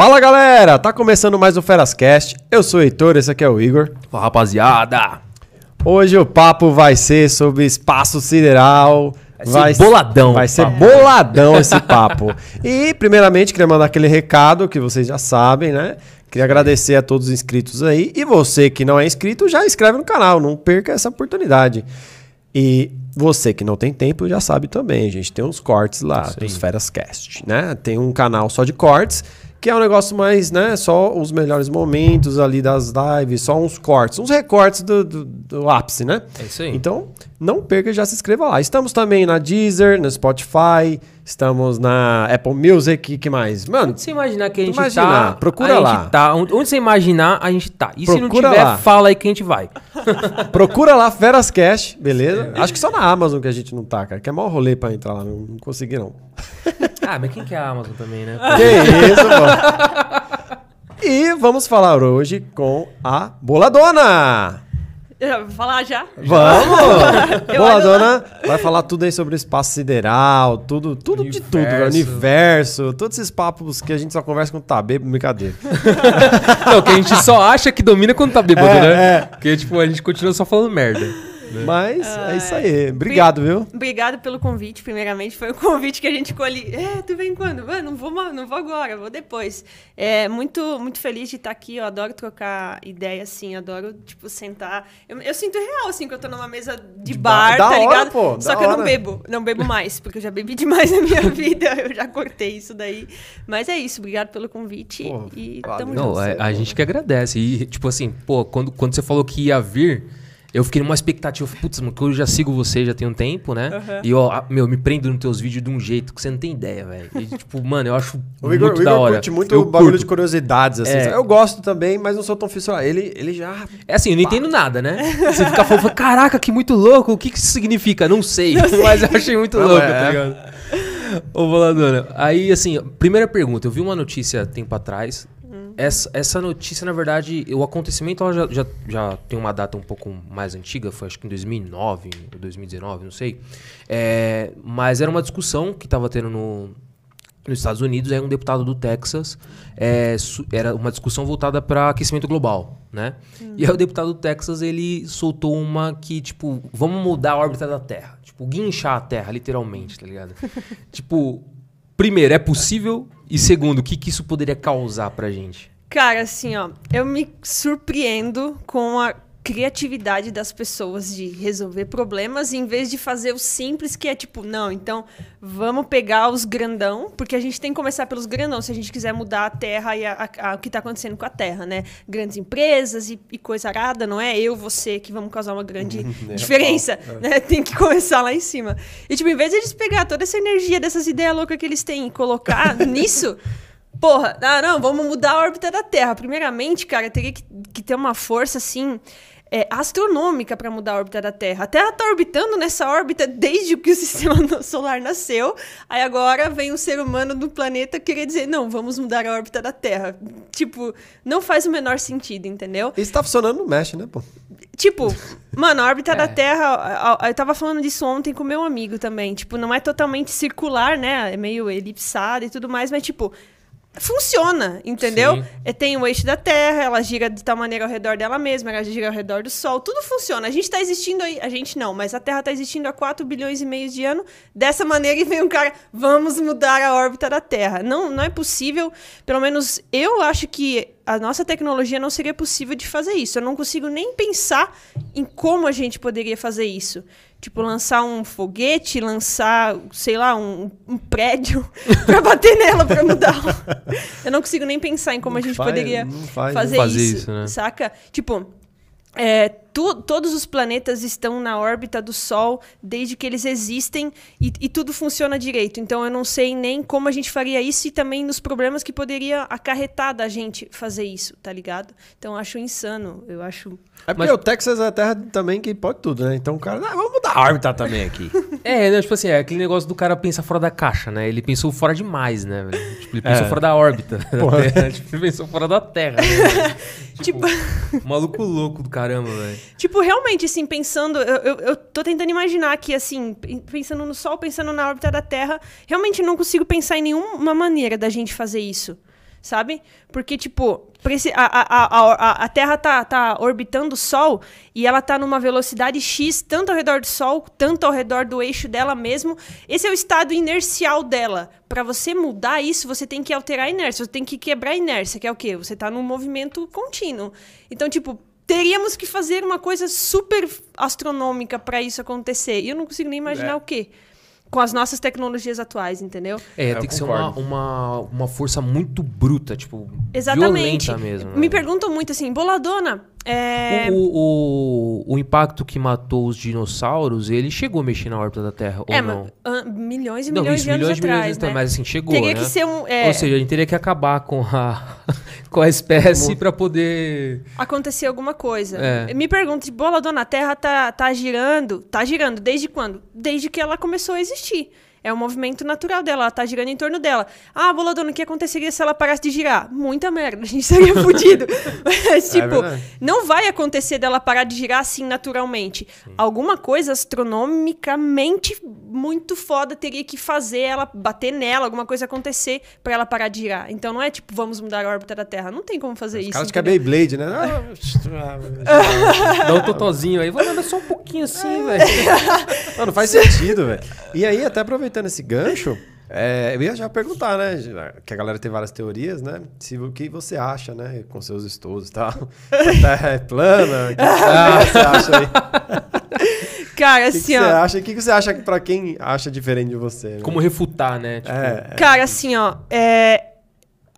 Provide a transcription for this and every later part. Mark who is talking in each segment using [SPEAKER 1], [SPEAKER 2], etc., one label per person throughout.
[SPEAKER 1] Fala galera, tá começando mais o Ferascast. Eu sou o Heitor, esse aqui é o Igor.
[SPEAKER 2] Fala, rapaziada.
[SPEAKER 1] Hoje o papo vai ser sobre espaço sideral.
[SPEAKER 2] Vai ser boladão
[SPEAKER 1] Vai ser
[SPEAKER 2] papo.
[SPEAKER 1] boladão esse papo. E, primeiramente, queria mandar aquele recado que vocês já sabem, né? Queria agradecer a todos os inscritos aí. E você que não é inscrito, já inscreve no canal. Não perca essa oportunidade. E você que não tem tempo já sabe também. A gente tem uns cortes lá dos
[SPEAKER 2] aí.
[SPEAKER 1] Ferascast, né? Tem um canal só de cortes. Que é um negócio mais, né? Só os melhores momentos ali das lives, só uns cortes, uns recortes do, do, do ápice, né?
[SPEAKER 2] É isso aí.
[SPEAKER 1] Então, não perca já se inscreva lá. Estamos também na Deezer, no Spotify, estamos na Apple Music, que mais? Mano,
[SPEAKER 2] Onde você imaginar que a gente
[SPEAKER 1] Imaginar,
[SPEAKER 2] tá.
[SPEAKER 1] procura lá.
[SPEAKER 2] Tá. Onde você imaginar, a gente tá. E se não
[SPEAKER 1] Procura
[SPEAKER 2] tiver,
[SPEAKER 1] lá.
[SPEAKER 2] fala aí que a gente vai.
[SPEAKER 1] procura lá Ferascast, beleza? Acho que só na Amazon que a gente não tá, cara. Que é maior rolê pra entrar lá, não, não consegui não.
[SPEAKER 2] Ah, mas quem que é a Amazon também, né?
[SPEAKER 1] Que isso, pô. E vamos falar hoje com a Boladona.
[SPEAKER 3] Eu vou falar já?
[SPEAKER 1] Vamos! Boladona vai falar tudo aí sobre o espaço sideral, tudo, tudo de tudo, velho.
[SPEAKER 2] Universo.
[SPEAKER 1] universo, todos esses papos que a gente só conversa com tá bêbado, brincadeira.
[SPEAKER 2] Não, que a gente só acha que domina quando tá bêbado,
[SPEAKER 1] É,
[SPEAKER 2] né?
[SPEAKER 1] é.
[SPEAKER 2] Porque, tipo, a gente continua só falando merda.
[SPEAKER 1] Mas é isso aí. Obrigado, viu?
[SPEAKER 3] Obrigado pelo convite, primeiramente. Foi o convite que a gente colhe. É, tu vem quando? Ah, não, vou, não vou agora, vou depois. É, muito, muito feliz de estar aqui. Eu adoro trocar ideia, assim. Adoro, tipo, sentar. Eu, eu sinto real, assim, que eu tô numa mesa de,
[SPEAKER 1] De
[SPEAKER 3] bar, tá
[SPEAKER 1] hora,
[SPEAKER 3] ligado?
[SPEAKER 1] pô,
[SPEAKER 3] Só que eu não
[SPEAKER 1] hora.
[SPEAKER 3] bebo. Não bebo mais, porque eu já bebi demais na minha vida. Eu já cortei isso daí. Mas é isso. Obrigado pelo convite.
[SPEAKER 1] Pô,
[SPEAKER 3] e tamo
[SPEAKER 2] Não,
[SPEAKER 3] junto.
[SPEAKER 2] a, a gente que agradece. E, tipo assim, pô, quando, quando você falou que ia vir, eu fiquei numa expectativa. Putz, mano, que eu já sigo você já tem um tempo, né?
[SPEAKER 3] Aham.
[SPEAKER 2] E, ó, meu, me prendo nos teus vídeos de um jeito que você não tem ideia, velho. E, tipo, mano, eu acho
[SPEAKER 1] O
[SPEAKER 2] muito
[SPEAKER 1] Igor, o
[SPEAKER 2] da
[SPEAKER 1] Igor
[SPEAKER 2] hora.
[SPEAKER 1] curte muito
[SPEAKER 2] eu
[SPEAKER 1] o bagulho
[SPEAKER 2] curto.
[SPEAKER 1] de curiosidades, assim.
[SPEAKER 2] É.
[SPEAKER 1] Eu gosto também, mas não sou tão fissurado. Ele, ele já.
[SPEAKER 2] É assim, eu não entendo nada, né? Você fica falando, fala, caraca, que muito louco, o que que isso significa? Não sei, mas eu achei muito
[SPEAKER 1] Não,
[SPEAKER 2] louco,
[SPEAKER 1] é.
[SPEAKER 2] tá ligado? Ô, Voladora, aí assim, primeira pergunta, eu vi uma notícia tempo atrás, essa, essa notícia, na verdade, o acontecimento ela já, já, já tem uma data um pouco mais antiga, foi acho que em 2009 ou 2019, não sei, É, mas era uma discussão que estava tendo no, nos Estados Unidos, aí um deputado do Texas, é, era uma discussão voltada para aquecimento global, né? E aí o deputado do Texas, ele soltou uma que, tipo, vamos mudar a órbita da Terra. Tipo, guinchar a Terra, literalmente, tá ligado? tipo, primeiro, é possível? E segundo, o que, que isso poderia causar pra gente?
[SPEAKER 3] Cara, assim, ó, eu me surpreendo com a criatividade das pessoas de resolver problemas em vez de fazer o simples que é tipo, não, então vamos pegar os grandão, porque a gente tem que começar pelos grandão se a gente quiser mudar a terra e a- a- a- o que está acontecendo com a terra, né? Grandes empresas e, e coisa arada, não é eu, você que vamos causar uma grande
[SPEAKER 1] É,
[SPEAKER 3] diferença, né? Tem que começar lá em cima. E tipo, em vez de eles pegar toda essa energia dessas ideias loucas que eles têm e colocar nisso, Porra, ah, não, vamos mudar a órbita da Terra. Primeiramente, cara, teria que, que ter uma força assim. é, astronômica para mudar a órbita da Terra. A Terra tá orbitando nessa órbita desde que o sistema solar nasceu. Aí agora vem um ser humano do planeta querer dizer, não, vamos mudar a órbita da Terra. Tipo, não faz o menor sentido, entendeu?
[SPEAKER 1] Isso tá funcionando no Mesh, né, pô?
[SPEAKER 3] Tipo, mano, a órbita da
[SPEAKER 2] É.
[SPEAKER 3] Terra. a- a- Eu tava falando disso ontem com meu amigo também. Tipo, não é totalmente circular, né? É meio elipsada e tudo mais, mas, tipo. Funciona, entendeu?
[SPEAKER 2] Sim.
[SPEAKER 3] É, tem o eixo da Terra, ela gira de tal maneira ao redor dela mesma, ela gira ao redor do Sol, tudo funciona. A gente tá existindo aí, a gente não, mas a Terra tá existindo há 4 bilhões e meio de anos. Dessa maneira e vem um cara, vamos mudar a órbita da Terra. Não, não é possível, pelo menos eu acho que a nossa tecnologia não seria possível de fazer isso. Eu não consigo nem pensar em como a gente poderia fazer isso. Tipo, lançar um foguete, lançar, sei lá, um, um prédio pra bater nela pra mudar. Eu não consigo nem pensar em como a
[SPEAKER 1] Não
[SPEAKER 3] gente
[SPEAKER 1] faz-
[SPEAKER 3] poderia
[SPEAKER 1] faz,
[SPEAKER 3] fazer,
[SPEAKER 2] não fazer
[SPEAKER 3] isso,
[SPEAKER 2] isso, né?
[SPEAKER 3] saca? Tipo, é, tu- todos os planetas estão na órbita do Sol desde que eles existem e, e tudo funciona direito. Então eu não sei nem como a gente faria isso e também nos problemas que poderia acarretar da gente fazer isso, tá ligado? Então eu acho insano. Eu acho.
[SPEAKER 1] É porque
[SPEAKER 2] Mas-
[SPEAKER 1] o Texas é a terra também que pode tudo, né? Então o cara, ah, vamos mudar a órbita também aqui.
[SPEAKER 2] É, né, tipo assim, é aquele negócio do cara pensar fora da caixa, né? Ele pensou fora demais, né? Tipo, ele pensou
[SPEAKER 1] É.
[SPEAKER 2] fora da órbita da
[SPEAKER 1] Porra.
[SPEAKER 2] Terra. Tipo, ele pensou fora da Terra, né, velho?
[SPEAKER 3] Tipo,
[SPEAKER 2] Maluco louco do caramba, velho.
[SPEAKER 3] Tipo realmente, assim, pensando. Eu, eu, eu tô tentando imaginar aqui, assim, pen- pensando no Sol, pensando na órbita da Terra. Realmente não consigo pensar em nenhuma maneira da gente fazer isso. sabe? Porque, tipo, a, a, a, a Terra tá, tá orbitando o Sol e ela tá numa velocidade X, tanto ao redor do Sol, tanto ao redor do eixo dela mesmo. Esse é o estado inercial dela. Para você mudar isso, você tem que alterar a inércia, você tem que quebrar a inércia, que é o quê? Você tá num movimento contínuo. Então, tipo, teríamos que fazer uma coisa super astronômica para isso acontecer. E eu não consigo nem imaginar
[SPEAKER 1] É.
[SPEAKER 3] o quê. Com as nossas tecnologias atuais, entendeu?
[SPEAKER 2] É,
[SPEAKER 1] eu
[SPEAKER 2] tem que ser uma, uma, uma força muito bruta, tipo,
[SPEAKER 3] Exatamente.
[SPEAKER 2] violenta mesmo.
[SPEAKER 3] Me
[SPEAKER 2] né?
[SPEAKER 3] perguntam muito assim, boladona, é...
[SPEAKER 2] O, o, o impacto que matou os dinossauros, ele chegou a mexer na órbita da Terra, ou
[SPEAKER 3] é,
[SPEAKER 2] não?
[SPEAKER 3] mas, ah, milhões e
[SPEAKER 2] Não,
[SPEAKER 3] milhões
[SPEAKER 2] isso,
[SPEAKER 3] de anos
[SPEAKER 2] milhões e milhões
[SPEAKER 3] atrás,
[SPEAKER 2] de anos,
[SPEAKER 3] né?
[SPEAKER 2] mas assim, chegou,
[SPEAKER 3] Teria
[SPEAKER 2] né?
[SPEAKER 3] que ser um... é,
[SPEAKER 2] Ou seja, a gente teria que acabar com a, com a espécie pra poder...
[SPEAKER 3] acontecer alguma coisa.
[SPEAKER 2] É.
[SPEAKER 3] Me pergunta, tipo, boladona, a Terra tá, tá girando? Tá girando. Desde quando? Desde que ela começou a existir. É um movimento natural dela, ela tá girando em torno dela. Ah, boladona, o que aconteceria se ela parasse de girar? Muita merda, a gente seria fudido. Mas, tipo,
[SPEAKER 1] verdade.
[SPEAKER 3] não vai acontecer dela parar de girar assim naturalmente. Alguma coisa astronomicamente muito foda teria que fazer ela bater nela, alguma coisa acontecer pra ela parar de girar. Então não é tipo, vamos mudar a órbita da Terra. Não tem como fazer isso.
[SPEAKER 1] Caras que é
[SPEAKER 3] entendeu?
[SPEAKER 1] Beyblade, né? Ah,
[SPEAKER 2] Dá um totozinho aí, vou mandar só um pouquinho assim, velho.
[SPEAKER 1] Não, não faz sentido, velho. E aí, até aproveitando esse gancho, é, eu ia já perguntar, né? Que a galera tem várias teorias, né? Se, o que você acha, né? Com seus estudos e tal. A Terra é plana. O que, que você acha aí?
[SPEAKER 3] Cara,
[SPEAKER 1] O que, que
[SPEAKER 3] assim,
[SPEAKER 1] você
[SPEAKER 3] ó.
[SPEAKER 1] acha? O que, você acha pra quem acha diferente de você? né?
[SPEAKER 2] Como refutar, né? Tipo,
[SPEAKER 1] É,
[SPEAKER 3] Cara, assim, ó. é,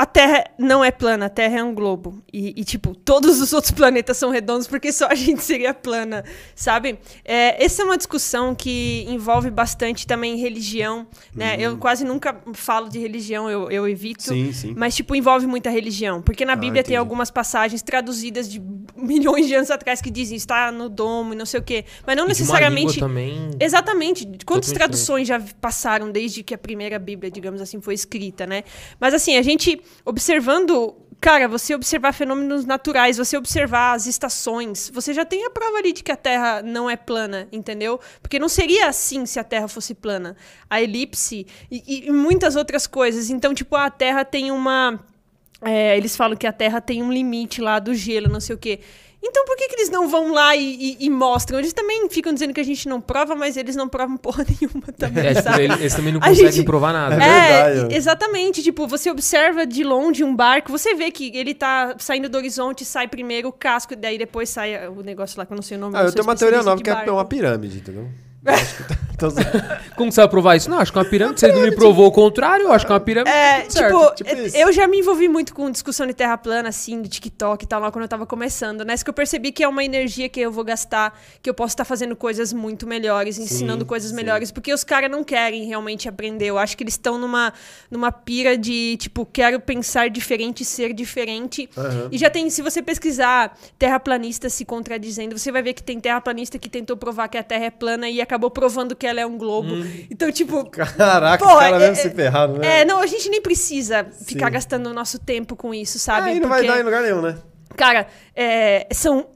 [SPEAKER 3] A Terra não é plana, a Terra é um globo. E, e, tipo, todos os outros planetas são redondos porque só a gente seria plana, sabe? É, essa é uma discussão que envolve bastante também religião, né? Eu quase nunca falo de religião, eu, eu evito.
[SPEAKER 1] Sim, sim.
[SPEAKER 3] Mas, tipo, envolve muita religião. Porque na
[SPEAKER 1] Ah,
[SPEAKER 3] Bíblia tem algumas passagens traduzidas de milhões de anos atrás que dizem está no domo e não sei o quê. Mas não
[SPEAKER 2] e
[SPEAKER 3] necessariamente.
[SPEAKER 2] também...
[SPEAKER 3] Exatamente. Quantas
[SPEAKER 2] Totalmente
[SPEAKER 3] traduções já passaram desde que a primeira Bíblia, digamos assim, foi escrita, né? Mas assim, a gente observando. Cara, você observar fenômenos naturais, você observar as estações, você já tem a prova ali de que a Terra não é plana, entendeu? Porque não seria assim se a Terra fosse plana. A elipse e, e muitas outras coisas. Então, tipo, a Terra tem uma. é, eles falam que a Terra tem um limite lá do gelo, não sei o quê. Então por que, que eles não vão lá e, e- e mostram? Eles também ficam dizendo que a gente não prova, mas eles não provam porra nenhuma também,
[SPEAKER 2] É, tipo,
[SPEAKER 3] sabe?
[SPEAKER 2] ele- eles também não
[SPEAKER 3] A
[SPEAKER 2] conseguem
[SPEAKER 3] gente-
[SPEAKER 2] provar nada.
[SPEAKER 1] É
[SPEAKER 3] É,
[SPEAKER 1] verdade.
[SPEAKER 3] exatamente. Tipo, você observa de longe um barco, você vê que ele tá saindo do horizonte, sai primeiro o casco, e daí depois sai o negócio lá que eu não sei o nome.
[SPEAKER 1] Ah, eu tenho uma teoria nova que é uma pirâmide, entendeu? Tá- zoando.
[SPEAKER 2] Como você vai provar isso? Não, acho que é uma pirâmide. Ele não me provou o contrário, eu acho que é uma pirâmide.
[SPEAKER 3] É,
[SPEAKER 2] certo.
[SPEAKER 3] tipo,
[SPEAKER 1] tipo
[SPEAKER 3] eu já me envolvi muito com discussão de terra plana, assim, de TikTok e tal, lá quando eu tava começando, né? Isso que eu percebi que é uma energia que eu vou gastar, que eu posso estar fazendo coisas muito melhores, ensinando coisas
[SPEAKER 1] sim.
[SPEAKER 3] melhores, porque os caras não querem realmente aprender. Eu acho que eles estão numa, numa pira de, tipo, quero pensar diferente, ser diferente.
[SPEAKER 1] Aham.
[SPEAKER 3] E já tem, se você pesquisar terraplanista se contradizendo, você vai ver que tem terraplanista que tentou provar que a Terra é plana e acabou provando que ela é um globo. Então, tipo,
[SPEAKER 1] Caraca,
[SPEAKER 3] Pô,
[SPEAKER 1] os caras
[SPEAKER 3] é-
[SPEAKER 1] mesmo se ferraram, né?
[SPEAKER 3] é, não, a gente nem precisa ficar
[SPEAKER 1] Sim.
[SPEAKER 3] gastando o nosso tempo com isso, sabe?
[SPEAKER 1] Aí não vai dar em lugar nenhum, né?
[SPEAKER 3] Cara, é, são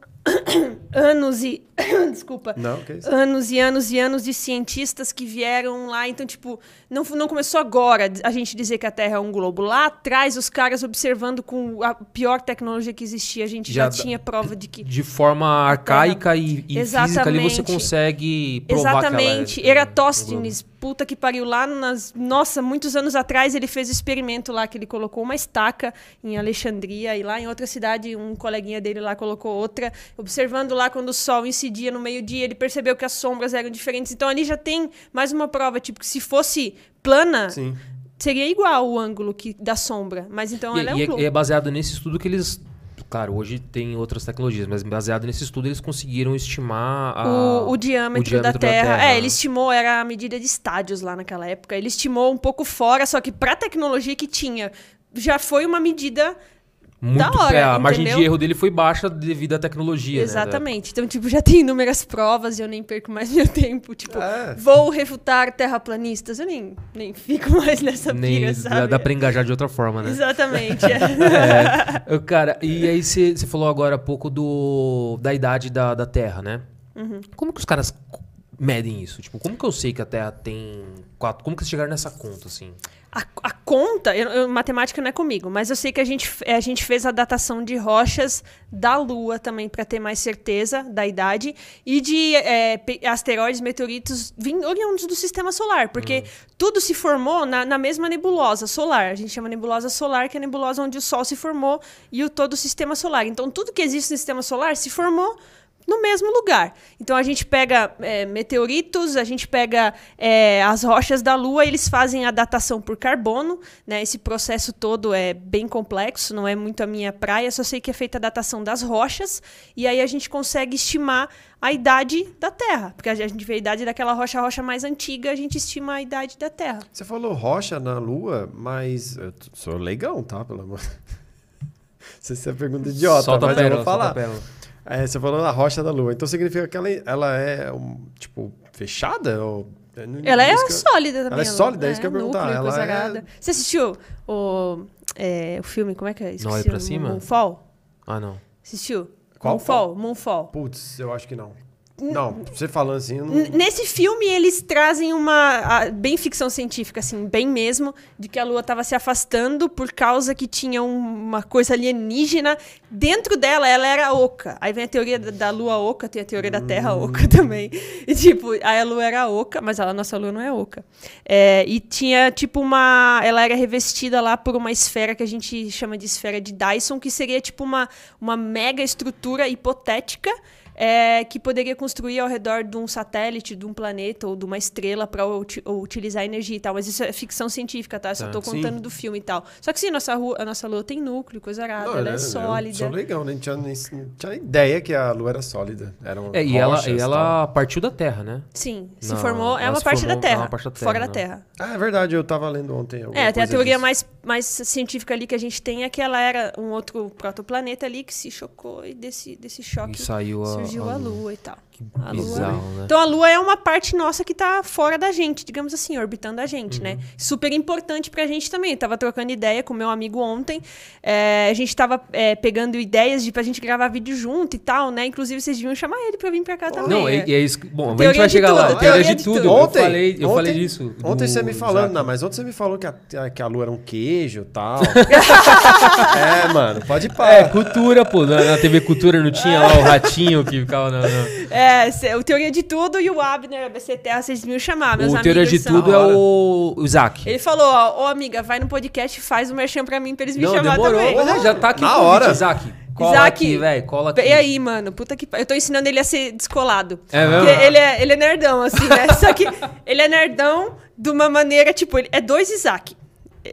[SPEAKER 3] anos e. Desculpa.
[SPEAKER 1] Não, que isso.
[SPEAKER 3] Anos e anos e anos de cientistas que vieram lá. Então, tipo, não, não começou agora a gente dizer que a Terra é um globo. Lá atrás, os caras observando com a pior tecnologia que existia, a gente já,
[SPEAKER 2] Já
[SPEAKER 3] tinha prova de que.
[SPEAKER 2] De forma arcaica e, e física ali você consegue provar
[SPEAKER 3] Exatamente.
[SPEAKER 2] que ela é-
[SPEAKER 3] Eratóstenes, puta que pariu, lá nas. Nossa, muitos anos atrás ele fez o experimento lá que ele colocou uma estaca em Alexandria e lá em outra cidade um coleguinha dele lá colocou outra, observando lá quando o sol incidia no meio-dia, ele percebeu que as sombras eram diferentes. Então ali já tem mais uma prova, tipo, que se fosse plana,
[SPEAKER 1] Sim.
[SPEAKER 3] seria igual o ângulo que da sombra, mas então
[SPEAKER 2] E,
[SPEAKER 3] ela é um
[SPEAKER 2] e é, e é baseado nesse estudo que eles. Claro, hoje tem outras tecnologias, mas baseado nesse estudo eles conseguiram estimar a-
[SPEAKER 3] o, o diâmetro, da,
[SPEAKER 2] diâmetro
[SPEAKER 3] terra.
[SPEAKER 2] Terra.
[SPEAKER 3] É, ele estimou, era a medida de estádios lá naquela época. Ele estimou um pouco fora, só que pra tecnologia que tinha, já foi uma medida.
[SPEAKER 2] Muito,
[SPEAKER 3] da hora,
[SPEAKER 2] é, a margem de
[SPEAKER 3] entendeu?
[SPEAKER 2] erro dele foi baixa devido à tecnologia. né?
[SPEAKER 3] Exatamente. Então, tipo, já tem inúmeras provas e eu nem perco mais meu tempo. Tipo,
[SPEAKER 1] É.
[SPEAKER 3] vou refutar terraplanistas. Eu nem, nem fico mais nessa
[SPEAKER 2] Nem
[SPEAKER 3] pira,
[SPEAKER 2] dá,
[SPEAKER 3] sabe?
[SPEAKER 2] dá pra engajar de outra forma, né?
[SPEAKER 3] Exatamente. é.
[SPEAKER 2] É, cara, e aí você falou agora há pouco do, da idade da, da Terra, né?
[SPEAKER 3] Uhum.
[SPEAKER 2] Como que os caras medem isso? Tipo, como que eu sei que a Terra tem quatro... Como que vocês chegaram nessa conta, assim?
[SPEAKER 3] A, a conta, eu- eu- matemática não é comigo, mas eu sei que a gente, f- a gente fez a datação de rochas da Lua também para ter mais certeza da idade e de é, asteroides, meteoritos vim- oriundos do sistema solar, porque tudo se formou na, na mesma nebulosa solar. A gente chama nebulosa solar, que é a nebulosa onde o Sol se formou e o todo o sistema solar. Então, tudo que existe no sistema solar se formou no mesmo lugar. Então a gente pega é, meteoritos, a gente pega é, as rochas da Lua, eles fazem a datação por carbono, né? Esse processo todo é bem complexo, não é muito a minha praia, só sei que é feita a datação das rochas e aí a gente consegue estimar a idade da Terra, porque a gente vê a idade daquela rocha, a rocha mais antiga, a gente estima a idade da Terra.
[SPEAKER 1] Você falou rocha na Lua, mas eu sou leigão, tá? Pelo amor. Não sei se é pergunta idiota,
[SPEAKER 2] solta
[SPEAKER 1] mas eu
[SPEAKER 2] pérola,
[SPEAKER 1] vou falar. É, você falou da rocha da Lua. Então significa que ela, ela é, um, tipo, fechada? Ou... não-
[SPEAKER 3] Ela é
[SPEAKER 1] eu-
[SPEAKER 3] sólida também.
[SPEAKER 1] Ela é sólida, é isso que eu ia
[SPEAKER 3] núcleo,
[SPEAKER 1] perguntar. Ela
[SPEAKER 3] coisa
[SPEAKER 1] é-.
[SPEAKER 3] Você assistiu o, é, o filme, como é que é? Esqueci
[SPEAKER 2] Olha pra cima?
[SPEAKER 3] Moonfall?
[SPEAKER 2] Ah, não.
[SPEAKER 3] Assistiu?
[SPEAKER 1] Qual?
[SPEAKER 3] Moonfall, Moonfall.
[SPEAKER 1] Putz, eu acho que não. Não, você falando assim, não...
[SPEAKER 3] Nesse filme, eles trazem uma. bem ficção científica, assim, bem mesmo, de que a Lua estava se afastando por causa que tinha um- uma coisa alienígena. Dentro dela, ela era oca. Aí vem a teoria da, Lua oca, tem a teoria da Terra oca também. E, tipo, a Lua era oca, mas a nossa Lua não é oca. É, e tinha, tipo, uma. Ela era revestida lá por uma esfera que a gente chama de esfera de Dyson, que seria, tipo, uma, uma mega estrutura hipotética é, que poderia construir ao redor de um satélite, de um planeta ou de uma estrela para utilizar energia e tal. Mas isso é ficção científica, tá? Só
[SPEAKER 2] Tá.
[SPEAKER 3] tô contando
[SPEAKER 1] Sim.
[SPEAKER 3] do filme e tal. Só que sim, nossa, rua, a nossa lua tem núcleo, coisa arada,
[SPEAKER 1] Não,
[SPEAKER 3] ela é
[SPEAKER 1] eu
[SPEAKER 3] sólida.
[SPEAKER 1] Sou leigão, nem tinha, nem, não tinha ideia que a Lua era sólida. Eram
[SPEAKER 2] É, e ela, e
[SPEAKER 1] tal.
[SPEAKER 2] ela partiu da Terra, né?
[SPEAKER 3] Sim, se
[SPEAKER 2] Não,
[SPEAKER 3] formou, é uma parte
[SPEAKER 2] formou-
[SPEAKER 3] da Terra,
[SPEAKER 2] é uma parte da
[SPEAKER 3] fora
[SPEAKER 2] Terra,
[SPEAKER 3] da
[SPEAKER 2] né?
[SPEAKER 3] Terra.
[SPEAKER 1] Ah, é verdade, eu tava lendo ontem.
[SPEAKER 3] É, tem a teoria
[SPEAKER 1] disso.
[SPEAKER 3] mais, mais científica ali que a gente tem é que ela era um outro protoplaneta ali que se chocou e desse, desse choque
[SPEAKER 2] E saiu a,
[SPEAKER 3] surgiu a,
[SPEAKER 2] a
[SPEAKER 3] lua e tal.
[SPEAKER 2] Que
[SPEAKER 3] A Lua.
[SPEAKER 2] bizarro, né?
[SPEAKER 3] Então a Lua é uma parte nossa que tá fora da gente, digamos assim, orbitando a gente,
[SPEAKER 2] Uhum.
[SPEAKER 3] né? Super importante pra gente também. Eu tava trocando ideia com meu amigo ontem. é, a gente tava é, pegando ideias de pra gente gravar vídeo junto e tal, né? Inclusive, vocês deviam chamar ele pra vir pra cá também.
[SPEAKER 2] Não,
[SPEAKER 3] né?
[SPEAKER 2] e, e é isso. que- Bom, a
[SPEAKER 3] Teoria
[SPEAKER 2] gente vai chegar lá.
[SPEAKER 3] tudo,
[SPEAKER 2] Teoria
[SPEAKER 3] teoria
[SPEAKER 2] de
[SPEAKER 3] de
[SPEAKER 2] tudo.
[SPEAKER 3] tudo.
[SPEAKER 2] Eu
[SPEAKER 1] Ontem,
[SPEAKER 2] falei, eu
[SPEAKER 1] ontem-
[SPEAKER 2] falei disso.
[SPEAKER 1] Ontem
[SPEAKER 2] do
[SPEAKER 1] você me falando, não, mas ontem você me falou que a, que a Lua era um queijo e tal. é, mano, pode ir pra.
[SPEAKER 2] É, cultura, pô. Na, na TV Cultura não tinha lá o ratinho que ficava na. na-
[SPEAKER 3] É, cê- o Teoria de Tudo e o Abner, ABC Terra, vocês deviam chamar, meus
[SPEAKER 2] O
[SPEAKER 3] amigos.
[SPEAKER 2] Teoria de
[SPEAKER 3] são-
[SPEAKER 2] Tudo é o, o Isaac.
[SPEAKER 3] Ele falou, ó, ô amiga, vai no podcast e faz o merchan pra mim pra eles me
[SPEAKER 2] Não,
[SPEAKER 3] chamar
[SPEAKER 2] demorou.
[SPEAKER 3] também.
[SPEAKER 2] Mas já tá aqui
[SPEAKER 1] Na
[SPEAKER 2] o convite,
[SPEAKER 1] hora.
[SPEAKER 2] Isaac. Cola
[SPEAKER 3] Isaac,
[SPEAKER 2] aqui, velho. Cola aqui.
[SPEAKER 3] E aí, mano, puta que Eu tô ensinando ele a ser descolado.
[SPEAKER 2] É mesmo?
[SPEAKER 3] Porque ele é, ele é nerdão, assim, né? Só que ele é nerdão de uma maneira, tipo, ele é dois Isaac.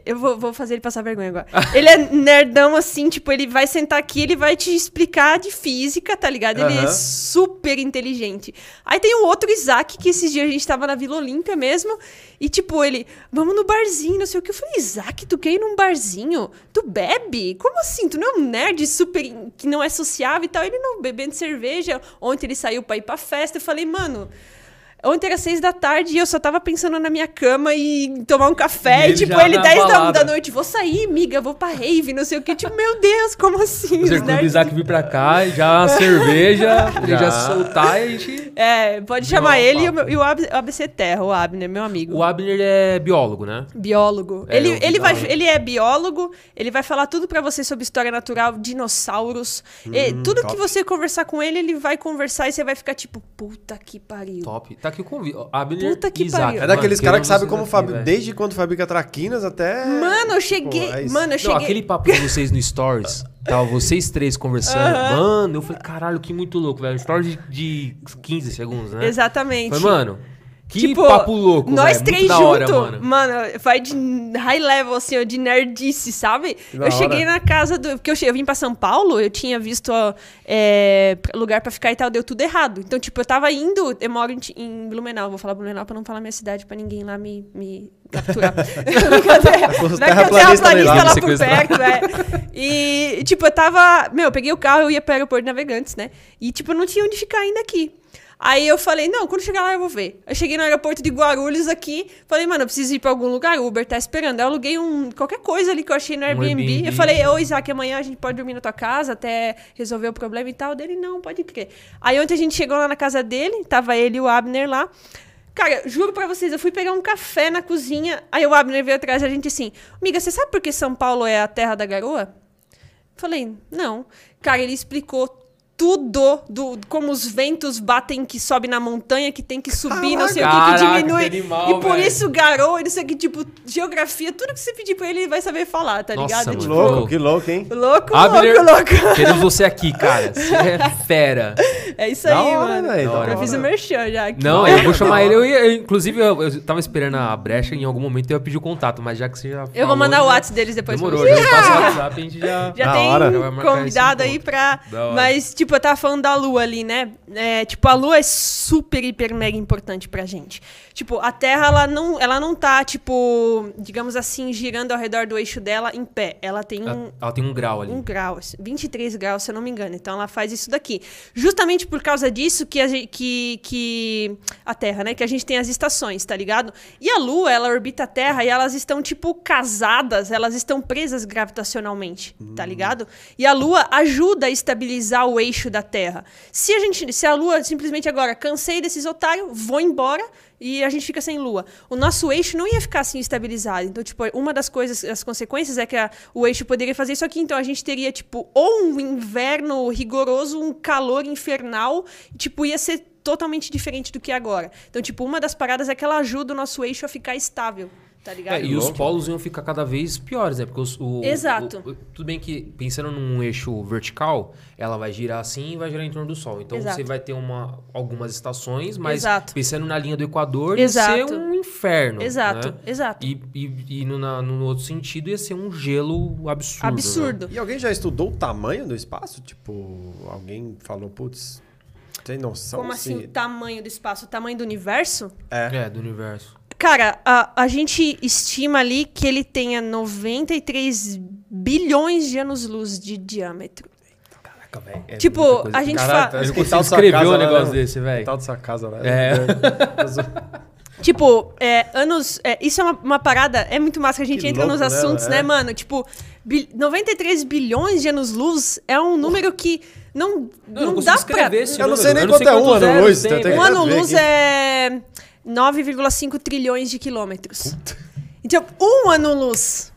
[SPEAKER 3] Eu vou, vou fazer ele passar vergonha agora. Ele é nerdão, assim, tipo, ele vai sentar aqui, ele vai te explicar de física, tá ligado? Ele é
[SPEAKER 1] Aham.
[SPEAKER 3] super inteligente. Aí tem o outro Isaac, que esses dias a gente tava na Vila Olímpia mesmo, e tipo, ele, vamos no barzinho, não sei o que. Eu falei, Isaac, tu quer ir num barzinho? Tu bebe? Como assim? Tu não é um nerd super que não é sociável e tal? Ele não, bebendo cerveja. Ontem ele saiu pra ir pra festa. Eu falei, mano. Ontem era seis da tarde e eu só tava pensando na minha cama e tomar um café.
[SPEAKER 2] E
[SPEAKER 3] E,
[SPEAKER 2] ele
[SPEAKER 3] tipo,
[SPEAKER 2] já
[SPEAKER 3] ele 10 da, da noite, vou sair, miga, vou pra rave, não sei o que. Tipo, meu Deus, como assim?
[SPEAKER 2] Você quando o Isaac vir pra cá, já uma cerveja, ele já
[SPEAKER 1] Já.
[SPEAKER 2] soltar e a gente.
[SPEAKER 3] É, pode chamar ele e o, e o Ab- o ABC Terra, o Abner, meu amigo.
[SPEAKER 2] O Abner é biólogo, né?
[SPEAKER 3] Biólogo.
[SPEAKER 2] É,
[SPEAKER 3] ele, ele, vai, ele é biólogo, ele vai falar tudo pra você sobre história natural, dinossauros. E tudo
[SPEAKER 1] top.
[SPEAKER 3] que você conversar com ele, ele vai conversar e você vai ficar tipo, puta que pariu.
[SPEAKER 2] Top. Tá aqui o convite. Abner
[SPEAKER 3] Puta que
[SPEAKER 2] Isaac.
[SPEAKER 3] pariu.
[SPEAKER 1] É daqueles caras que sabem como fabrica. Desde quando fabrica traquinas até.
[SPEAKER 3] Mano, eu cheguei.
[SPEAKER 1] Pô, é isso.
[SPEAKER 3] mano, eu
[SPEAKER 2] Não,
[SPEAKER 3] cheguei.
[SPEAKER 2] aquele papo de vocês no Stories, tava vocês três conversando. Mano, eu falei, caralho, que muito louco, velho. Stories de, de 15 segundos, né?
[SPEAKER 3] Exatamente.
[SPEAKER 2] Falei, mano, que
[SPEAKER 3] Tipo,
[SPEAKER 2] papo louco,
[SPEAKER 3] Nós
[SPEAKER 2] velho.
[SPEAKER 3] três juntos,
[SPEAKER 2] mano.
[SPEAKER 3] mano. vai de high level, assim, ó, de nerdice, sabe?
[SPEAKER 1] Da
[SPEAKER 3] Eu cheguei
[SPEAKER 1] hora.
[SPEAKER 3] na casa do. Porque eu, che- eu vim pra São Paulo, eu tinha visto ó, é, lugar pra ficar e tal, deu tudo errado. Então, tipo, eu tava indo, eu moro em, em Blumenau, vou falar Blumenau pra não falar minha cidade, pra ninguém lá me, me capturar. Vai que eu terraplanista
[SPEAKER 1] lá.
[SPEAKER 3] lá por perto, é. E, tipo, eu tava. Meu, eu peguei o carro, eu ia pro aeroporto de navegantes, né? E, tipo, eu não tinha onde ficar ainda aqui. Aí eu falei, não, quando chegar lá eu vou ver. Eu cheguei no aeroporto de Guarulhos aqui, falei, mano, eu preciso ir pra algum lugar, o Uber tá esperando. Eu aluguei um, qualquer coisa ali que eu achei no Airbnb.
[SPEAKER 2] Airbnb.
[SPEAKER 3] Eu falei, ô Isaac, amanhã a gente pode dormir na tua casa até resolver o problema e tal. Dele, não, pode crer. Aí ontem a gente chegou lá na casa dele, tava ele e o Abner lá. Cara, juro pra vocês, eu fui pegar um café na cozinha, aí o Abner veio atrás da gente assim, amiga, você sabe por que São Paulo é a terra da garoa? Falei, não. Cara, ele explicou tudo do como os ventos batem que sobe na montanha, que tem que subir, não sei o que, que
[SPEAKER 2] Caraca,
[SPEAKER 3] diminui.
[SPEAKER 2] que animal,
[SPEAKER 3] e por
[SPEAKER 2] velho.
[SPEAKER 3] isso garoa, isso aqui, tipo, geografia, tudo que você pedir pra ele, ele vai saber falar, tá
[SPEAKER 2] Nossa,
[SPEAKER 3] ligado?
[SPEAKER 2] mano.
[SPEAKER 1] Que
[SPEAKER 3] Tipo,
[SPEAKER 1] louco, que louco, hein?
[SPEAKER 3] louco,
[SPEAKER 2] Abner,
[SPEAKER 3] louco, louco.
[SPEAKER 2] Queremos você aqui, cara. Você é fera.
[SPEAKER 3] É isso
[SPEAKER 1] Da
[SPEAKER 3] aí,
[SPEAKER 1] hora,
[SPEAKER 3] mano.
[SPEAKER 1] velho, da
[SPEAKER 3] Eu
[SPEAKER 1] hora.
[SPEAKER 3] fiz o merchan já aqui.
[SPEAKER 2] Não, eu vou chamar ele. Eu ia, eu, inclusive, eu, eu tava esperando a brecha. Em algum momento eu ia pedir o contato, mas já que você já.
[SPEAKER 3] Eu vou
[SPEAKER 2] falou,
[SPEAKER 3] mandar o WhatsApp deles depois pra
[SPEAKER 2] Demorou,
[SPEAKER 3] vocês.
[SPEAKER 2] já passa o WhatsApp a gente já.
[SPEAKER 3] Já
[SPEAKER 1] Da
[SPEAKER 3] tem
[SPEAKER 1] hora.
[SPEAKER 3] Convidado aí pra.
[SPEAKER 2] Hora.
[SPEAKER 3] Mas, tipo, eu tava falando da lua ali, né? É, tipo, a lua é super, hiper, mega importante pra gente. Tipo, a Terra, ela não, ela não tá, tipo, digamos assim, girando ao redor do eixo dela em pé. Ela tem um,
[SPEAKER 2] Ela, ela tem um grau ali.
[SPEAKER 3] um grau, assim, 23 graus, se eu não me engano. Então ela faz isso daqui. Justamente por causa disso que a, gente, que, que a Terra, né? Que a gente tem as estações, tá ligado? E a Lua, ela orbita a Terra e elas estão, tipo, casadas, elas estão presas gravitacionalmente, tá ligado? E a Lua ajuda a estabilizar o eixo da Terra. Se a gente, se a Lua simplesmente agora cansei desses otários, vou embora e a gente fica sem lua. O nosso eixo não ia ficar assim estabilizado. Então, tipo, uma das coisas, as consequências é que a- o eixo poderia fazer isso aqui. Então, a gente teria, tipo, ou um inverno rigoroso, um calor infernal, tipo, ia ser totalmente diferente do que é agora. Então, tipo, uma das paradas é que ela ajuda o nosso eixo a ficar estável, tá ligado?
[SPEAKER 2] É, e os polos iam ficar cada vez piores, né? Porque os, o,
[SPEAKER 3] Exato.
[SPEAKER 2] o- o- tudo bem que, pensando num eixo vertical, ela vai girar assim e vai girar em torno do Sol. Então
[SPEAKER 3] Exato.
[SPEAKER 2] você vai ter uma, algumas estações, mas
[SPEAKER 3] Exato.
[SPEAKER 2] pensando na linha do Equador, ia ser
[SPEAKER 3] Exato.
[SPEAKER 2] um inferno.
[SPEAKER 3] Exato,
[SPEAKER 2] né?
[SPEAKER 3] exato.
[SPEAKER 2] E, e, e no, na- no outro sentido ia ser um gelo absurdo.
[SPEAKER 3] Absurdo.
[SPEAKER 1] E alguém já estudou o tamanho do espaço? Tipo, alguém falou, putz, tem noção?
[SPEAKER 3] Como assim,
[SPEAKER 1] se-
[SPEAKER 3] o tamanho do espaço, o tamanho do universo?
[SPEAKER 2] Né? É, do universo.
[SPEAKER 3] Cara, a, a gente estima ali que ele tenha 93 bilhões de anos-luz de diâmetro.
[SPEAKER 2] Caraca, velho. é
[SPEAKER 3] Tipo,
[SPEAKER 2] muita coisa.
[SPEAKER 3] a gente
[SPEAKER 2] Caralho,
[SPEAKER 3] fa-
[SPEAKER 2] Eu não
[SPEAKER 1] Que
[SPEAKER 2] consigo
[SPEAKER 1] tal sua
[SPEAKER 2] escrever um
[SPEAKER 1] lá,
[SPEAKER 2] negócio
[SPEAKER 1] né?
[SPEAKER 2] desse, velho.
[SPEAKER 1] tal dessa casa, né?
[SPEAKER 2] É.
[SPEAKER 3] Tipo, é, anos. é, isso é uma, uma parada. É muito massa que a gente
[SPEAKER 1] Que
[SPEAKER 3] entra
[SPEAKER 1] louco,
[SPEAKER 3] nos
[SPEAKER 1] né,
[SPEAKER 3] assuntos, né,
[SPEAKER 1] é.
[SPEAKER 3] mano? Tipo, bi- 93 bilhões de anos-luz é um número que não,
[SPEAKER 2] Não,
[SPEAKER 3] não,
[SPEAKER 2] não
[SPEAKER 3] dá pra.
[SPEAKER 2] esse
[SPEAKER 1] Eu não sei nem
[SPEAKER 2] Eu
[SPEAKER 1] quanto é um ano-luz,
[SPEAKER 3] Um
[SPEAKER 2] velho.
[SPEAKER 3] ano-luz é 9,5 trilhões de quilômetros. Então, um ano-luz.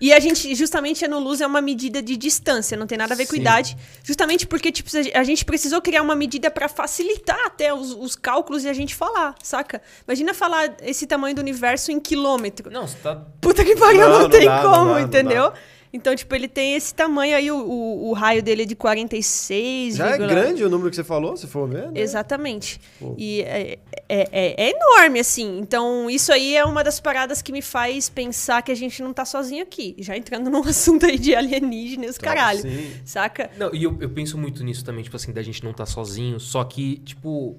[SPEAKER 3] E a gente, justamente, ano-luz é uma medida de distância, não tem nada a ver com
[SPEAKER 2] Sim.
[SPEAKER 3] idade. Justamente porque, tipo, a gente precisou criar uma medida pra facilitar até os, os cálculos e a gente falar, saca? Imagina falar esse tamanho do universo em quilômetro.
[SPEAKER 2] Não, você tá.
[SPEAKER 3] Puta que pariu,
[SPEAKER 1] Não,
[SPEAKER 3] não,
[SPEAKER 1] não
[SPEAKER 3] tem
[SPEAKER 1] dá, não
[SPEAKER 3] como,
[SPEAKER 1] dá, não
[SPEAKER 3] entendeu? Então, tipo, ele tem esse tamanho aí, o, o, o raio dele é de 46,
[SPEAKER 1] Já é grande o número que você falou, se for ver, né?
[SPEAKER 3] Exatamente.
[SPEAKER 1] Pô.
[SPEAKER 3] E é, é, é- é enorme, assim. Então, isso aí é uma das paradas que me faz pensar que a gente não tá sozinho aqui. Já entrando num assunto aí de alienígena e os caralho.
[SPEAKER 1] Sim.
[SPEAKER 3] Saca?
[SPEAKER 2] Não, e eu, eu penso muito nisso também, tipo assim, da gente não estar sozinho, só que, tipo.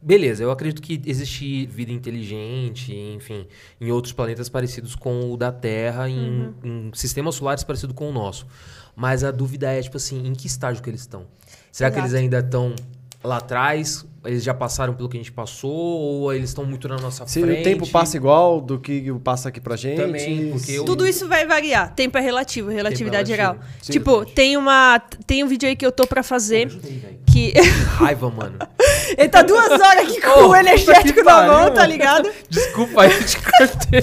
[SPEAKER 2] Beleza, eu acredito que existe vida inteligente, enfim, em outros planetas parecidos com o da Terra, em, em sistemas solares parecidos com o nosso. Mas a dúvida é, tipo assim, em que estágio que eles estão? Será que eles
[SPEAKER 3] Exato.
[SPEAKER 2] ainda estão lá atrás? Eles já passaram pelo que a gente passou? Ou eles estão muito na nossa
[SPEAKER 1] Se
[SPEAKER 2] frente?
[SPEAKER 1] o tempo passa igual do que passa aqui pra gente.
[SPEAKER 2] Também, porque
[SPEAKER 1] se-
[SPEAKER 2] eu-
[SPEAKER 3] Tudo isso vai variar. Tempo é relativo, relatividade
[SPEAKER 2] relativo.
[SPEAKER 3] geral.
[SPEAKER 1] Sim,
[SPEAKER 3] tipo,
[SPEAKER 1] verdade.
[SPEAKER 3] tem uma. Tem um vídeo aí que eu tô pra fazer.
[SPEAKER 2] Aí, velho.
[SPEAKER 3] Que.
[SPEAKER 2] Raiva, mano.
[SPEAKER 3] ele tá duas horas aqui com
[SPEAKER 2] Oh,
[SPEAKER 3] o energético na mão, tá ligado?
[SPEAKER 2] Desculpa aí, eu te cortei.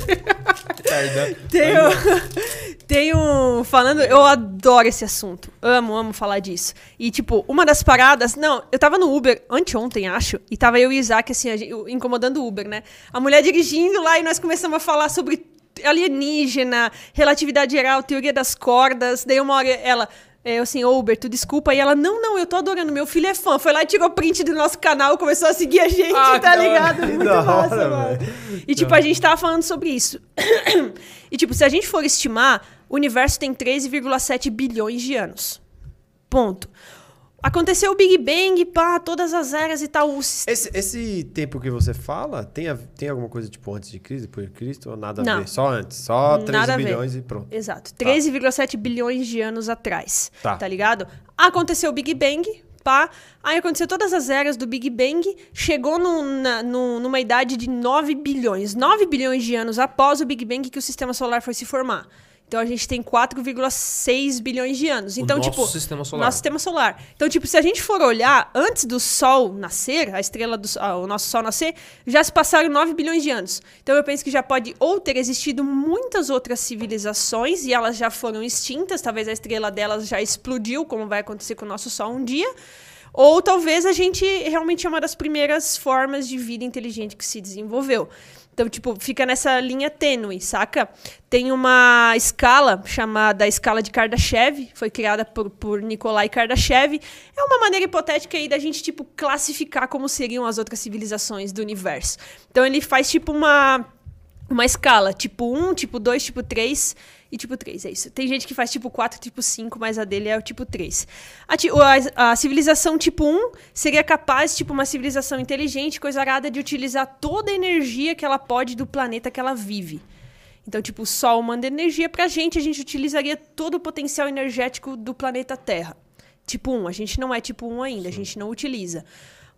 [SPEAKER 3] Tem um, tem um. Falando. Eu adoro esse assunto. Amo, amo falar disso. E, tipo, uma das paradas. Não, eu tava no Uber anteontem, acho. E tava eu e o Isaac, assim, incomodando o Uber, né? A mulher dirigindo lá e nós começamos a falar sobre alienígena, relatividade geral, teoria das cordas. Daí uma hora ela. é, Eu assim, ô Uber, tu desculpa. E ela, não, não, eu tô adorando, meu filho é fã. Foi lá e tirou print do nosso canal, começou a seguir a gente,
[SPEAKER 2] Ah,
[SPEAKER 3] tá
[SPEAKER 2] hora.
[SPEAKER 3] ligado? Muito massa,
[SPEAKER 1] hora,
[SPEAKER 3] mano.
[SPEAKER 1] velho.
[SPEAKER 3] E tipo, a gente tava falando sobre isso. e tipo, se a gente for estimar, o universo tem 13,7 bilhões de anos. Ponto. Aconteceu o Big Bang, pá, todas as eras e tal.
[SPEAKER 1] Esse, esse tempo que você fala, tem, a- tem alguma coisa tipo antes de Cristo, depois de Cristo, ou nada a
[SPEAKER 3] Não.
[SPEAKER 1] ver? Só antes, só 3
[SPEAKER 3] Nada a ver.
[SPEAKER 1] bilhões e pronto.
[SPEAKER 3] Exato. 13,7 bilhões de anos atrás.
[SPEAKER 1] Tá.
[SPEAKER 3] Tá. ligado? Aconteceu o Big Bang. pá. Aí aconteceu todas as eras do Big Bang, chegou no, na, no, numa idade de 9 bilhões. 9 bilhões de anos após o Big Bang que o sistema solar foi se formar. Então a gente tem 4,6 bilhões de anos. Então,
[SPEAKER 2] nosso
[SPEAKER 3] tipo,
[SPEAKER 2] sistema solar.
[SPEAKER 3] nosso sistema solar. Então, tipo, se a gente for olhar antes do Sol nascer, a estrela do ah, o nosso Sol nascer, já se passaram 9 bilhões de anos. Então eu penso que já pode ou ter existido muitas outras civilizações e elas já foram extintas, talvez a estrela delas já explodiu, como vai acontecer com o nosso Sol um dia. Ou talvez a gente realmente é uma das primeiras formas de vida inteligente que se desenvolveu. Então, tipo, fica nessa linha tênue, saca? Tem uma escala chamada escala de Kardashev, foi criada por, por Nikolai Kardashev. É uma maneira hipotética aí da gente, tipo, classificar como seriam as outras civilizações do universo. Então, ele faz, tipo, uma, uma escala, tipo 1, tipo 2, tipo 3 e tipo 3, é isso. Tem gente que faz tipo 4, tipo 5, mas a dele é o tipo 3. A, a- a civilização tipo 1 seria capaz, tipo uma civilização inteligente, coisa arada, de utilizar toda a energia que ela pode do planeta que ela vive. Então, tipo, o Sol manda energia pra gente, a gente utilizaria todo o potencial energético do planeta Terra. Tipo 1, a gente não é tipo 1 ainda, a gente não utiliza.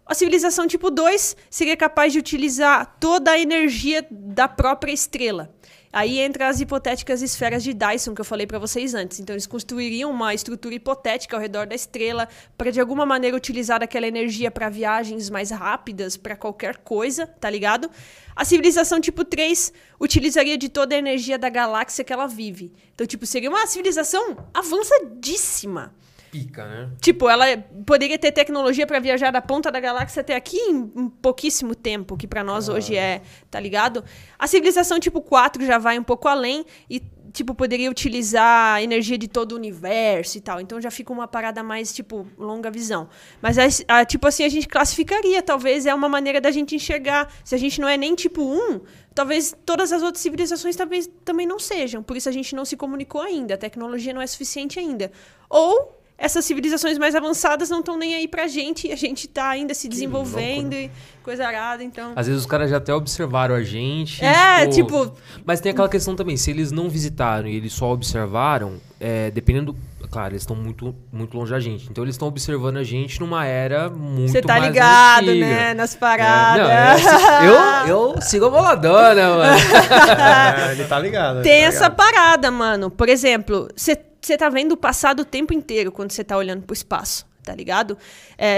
[SPEAKER 3] A civilização tipo 2 seria capaz de utilizar toda a energia da própria estrela. Aí entra as hipotéticas esferas de Dyson que eu falei pra vocês antes. Então eles construiriam uma estrutura hipotética ao redor da estrela para de alguma maneira utilizar aquela energia para viagens mais rápidas, para qualquer coisa, tá ligado? A civilização tipo 3 utilizaria de toda a energia da galáxia que ela vive. Então, tipo, seria uma civilização avançadíssima.
[SPEAKER 2] Pica, né?
[SPEAKER 3] Tipo, ela poderia ter tecnologia pra viajar da ponta da galáxia até aqui em um pouquíssimo tempo, que pra nós hoje é, tá ligado? A civilização tipo 4 já vai um pouco além e tipo poderia utilizar a energia de todo o universo e tal. Então já fica uma parada mais tipo longa visão. Mas a- a- tipo assim a gente classificaria, talvez é uma maneira da gente enxergar. Se a gente não é nem tipo 1, talvez todas as outras civilizações talvez também não sejam. Por isso a gente não se comunicou ainda, a tecnologia não é suficiente ainda. Ou essas civilizações mais avançadas não estão nem aí pra gente e a gente tá ainda se desenvolvendo e coisa arada, então.
[SPEAKER 2] Às vezes os caras já até observaram a gente.
[SPEAKER 3] É, tipo-
[SPEAKER 2] Mas tem aquela questão também, se eles não visitaram e eles só observaram, é, dependendo. Claro, eles estão muito, muito longe da gente. Então eles estão observando a gente numa era muito
[SPEAKER 3] Você tá
[SPEAKER 2] mais
[SPEAKER 3] ligado,
[SPEAKER 2] antiga.
[SPEAKER 3] né? Nas
[SPEAKER 2] É,
[SPEAKER 3] paradas.
[SPEAKER 2] não, eu, eu sigo a boladona, mano.
[SPEAKER 1] É, ele tá ligado.
[SPEAKER 3] Tem
[SPEAKER 1] ele tá
[SPEAKER 3] essa
[SPEAKER 1] ligado.
[SPEAKER 3] parada, mano. Por exemplo, você tá vendo o passado o tempo inteiro quando você tá olhando pro espaço, tá ligado?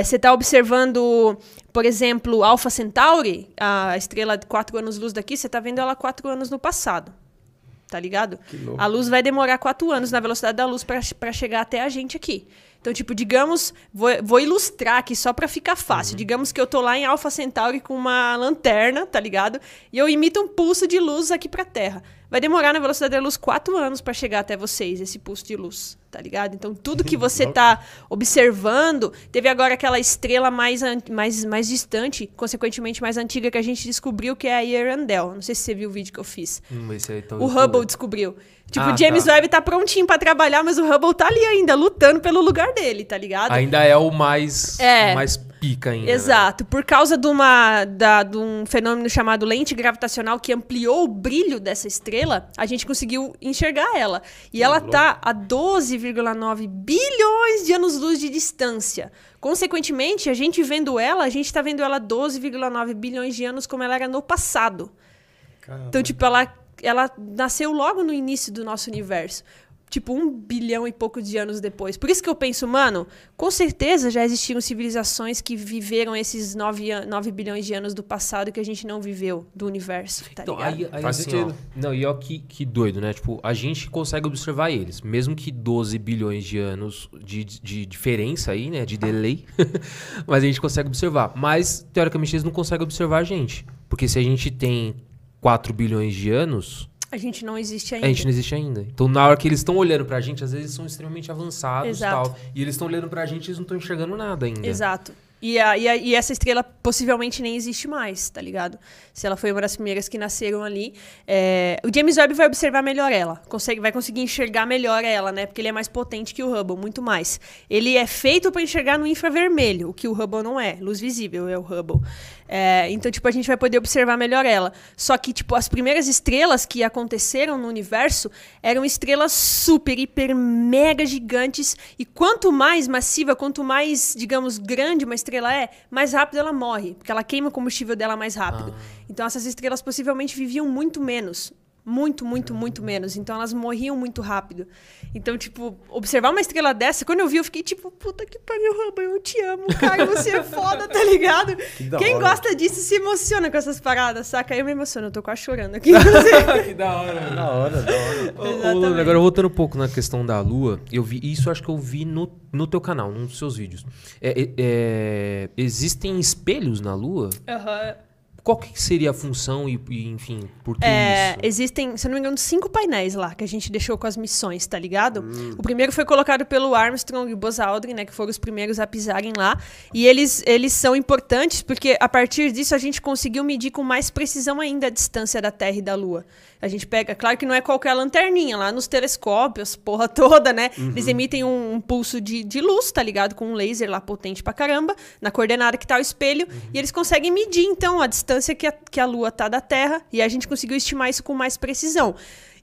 [SPEAKER 3] Você tá observando, por exemplo, Alpha Centauri, a estrela de 4 anos-luz daqui, você tá vendo ela 4 anos no passado. Tá ligado? A luz vai demorar 4 anos na velocidade da luz pra chegar até a gente aqui. Então, tipo, digamos, vou, vou ilustrar aqui só pra ficar fácil. Digamos que eu tô lá em Alpha Centauri com uma lanterna, tá ligado? E eu imito um pulso de luz aqui pra Terra. Vai demorar na velocidade da luz 4 anos pra chegar até vocês, esse pulso de luz, tá ligado? Então, tudo que você tá observando, teve agora aquela estrela mais, mais, mais distante, consequentemente mais antiga que a gente descobriu, que é a Earendel. Não sei se você viu o vídeo que eu fiz.
[SPEAKER 2] Hum, esse aí, então,
[SPEAKER 3] O Hubble descobriu. Tipo,
[SPEAKER 2] Ah,
[SPEAKER 3] o James
[SPEAKER 2] tá.
[SPEAKER 3] Webb tá prontinho pra trabalhar, mas o Hubble tá ali ainda, lutando pelo lugar dele, tá ligado?
[SPEAKER 2] Ainda é o mais,
[SPEAKER 3] É.
[SPEAKER 2] mais pica ainda. né?
[SPEAKER 3] Exato. Por causa de, uma, da, de um fenômeno chamado lente gravitacional que ampliou o brilho dessa estrela, a gente conseguiu enxergar ela. E ela tá a 12,9 bilhões de anos-luz de distância. Consequentemente, a gente vendo ela, a gente tá vendo ela 12,9 bilhões de anos como ela era no passado.
[SPEAKER 1] Caramba.
[SPEAKER 3] Então, tipo, ela, ela nasceu logo no início do nosso universo. Tipo, um bilhão e pouco de anos depois. Por isso que eu penso, mano, com certeza já existiram civilizações que viveram esses 9, an- 9 bilhões de anos do passado que a gente não viveu do universo, tá
[SPEAKER 2] Então,
[SPEAKER 3] ligado?
[SPEAKER 2] aí, aí
[SPEAKER 1] Faz
[SPEAKER 2] assim,
[SPEAKER 1] sentido.
[SPEAKER 2] ó, não, e ó, que, que doido, né? Tipo, a gente consegue observar eles, mesmo que 12 bilhões de anos de, de diferença aí, né? De delay, mas a gente consegue observar. Mas, teoricamente, eles não conseguem observar a gente. Porque se a gente tem 4 bilhões de anos,
[SPEAKER 3] A gente não existe ainda.
[SPEAKER 2] a gente não existe ainda. Então, na hora que eles estão olhando pra gente, às vezes eles são extremamente avançados e tal. E eles estão olhando pra gente e eles não estão enxergando nada ainda.
[SPEAKER 3] Exato. E, a, e, a, e, essa estrela possivelmente nem existe mais, tá ligado? Se ela foi uma das primeiras que nasceram ali. É... O James Webb vai observar melhor ela. Consegue, vai conseguir enxergar melhor ela, né? Porque ele é mais potente que o Hubble, muito mais. Ele é feito para enxergar no infravermelho, o que o Hubble não é. Luz visível é o Hubble. É, então, tipo, a gente vai poder observar melhor ela. Só que, tipo, as primeiras estrelas que aconteceram no universo eram estrelas super, hiper, mega gigantes. E quanto mais massiva, quanto mais, digamos, grande uma estrela é, mais rápido ela morre. Porque ela queima o combustível dela mais rápido. Ah. Então, essas estrelas possivelmente viviam muito menos. Muito, muito, muito menos. Então elas morriam muito rápido. Então, tipo, observar uma estrela dessa, quando eu vi, eu fiquei tipo, puta que pariu, Ramba, eu te amo, cara, você é foda, tá ligado? Que Quem hora. gosta disso se emociona com essas paradas, saca? Eu me emociono, eu tô quase chorando aqui.
[SPEAKER 2] que da hora, da hora, da hora. Ô, agora, voltando um pouco na questão da lua, eu vi, isso acho que eu vi no, no teu canal, num dos seus vídeos. É, é, é, existem espelhos na lua?
[SPEAKER 3] Aham. Uhum.
[SPEAKER 2] Qual que seria a função e, e enfim, por que
[SPEAKER 3] é,
[SPEAKER 2] isso?
[SPEAKER 3] Existem, se não me engano, cinco painéis lá que a gente deixou com as missões, tá ligado? Hum. O primeiro foi colocado pelo Armstrong e Buzz Aldrin, né, que foram os primeiros a pisarem lá. E eles, eles são importantes porque a partir disso a gente conseguiu medir com mais precisão ainda a distância da Terra e da Lua. A gente pega, claro que não é qualquer lanterninha, lá nos telescópios, porra toda, né? Uhum. Eles emitem um, um, pulso de, de luz, tá ligado? Com um laser lá potente pra caramba, na coordenada que tá o espelho, uhum. e eles conseguem medir, então, a distância que a, que a Lua tá da Terra, e a gente conseguiu estimar isso com mais precisão.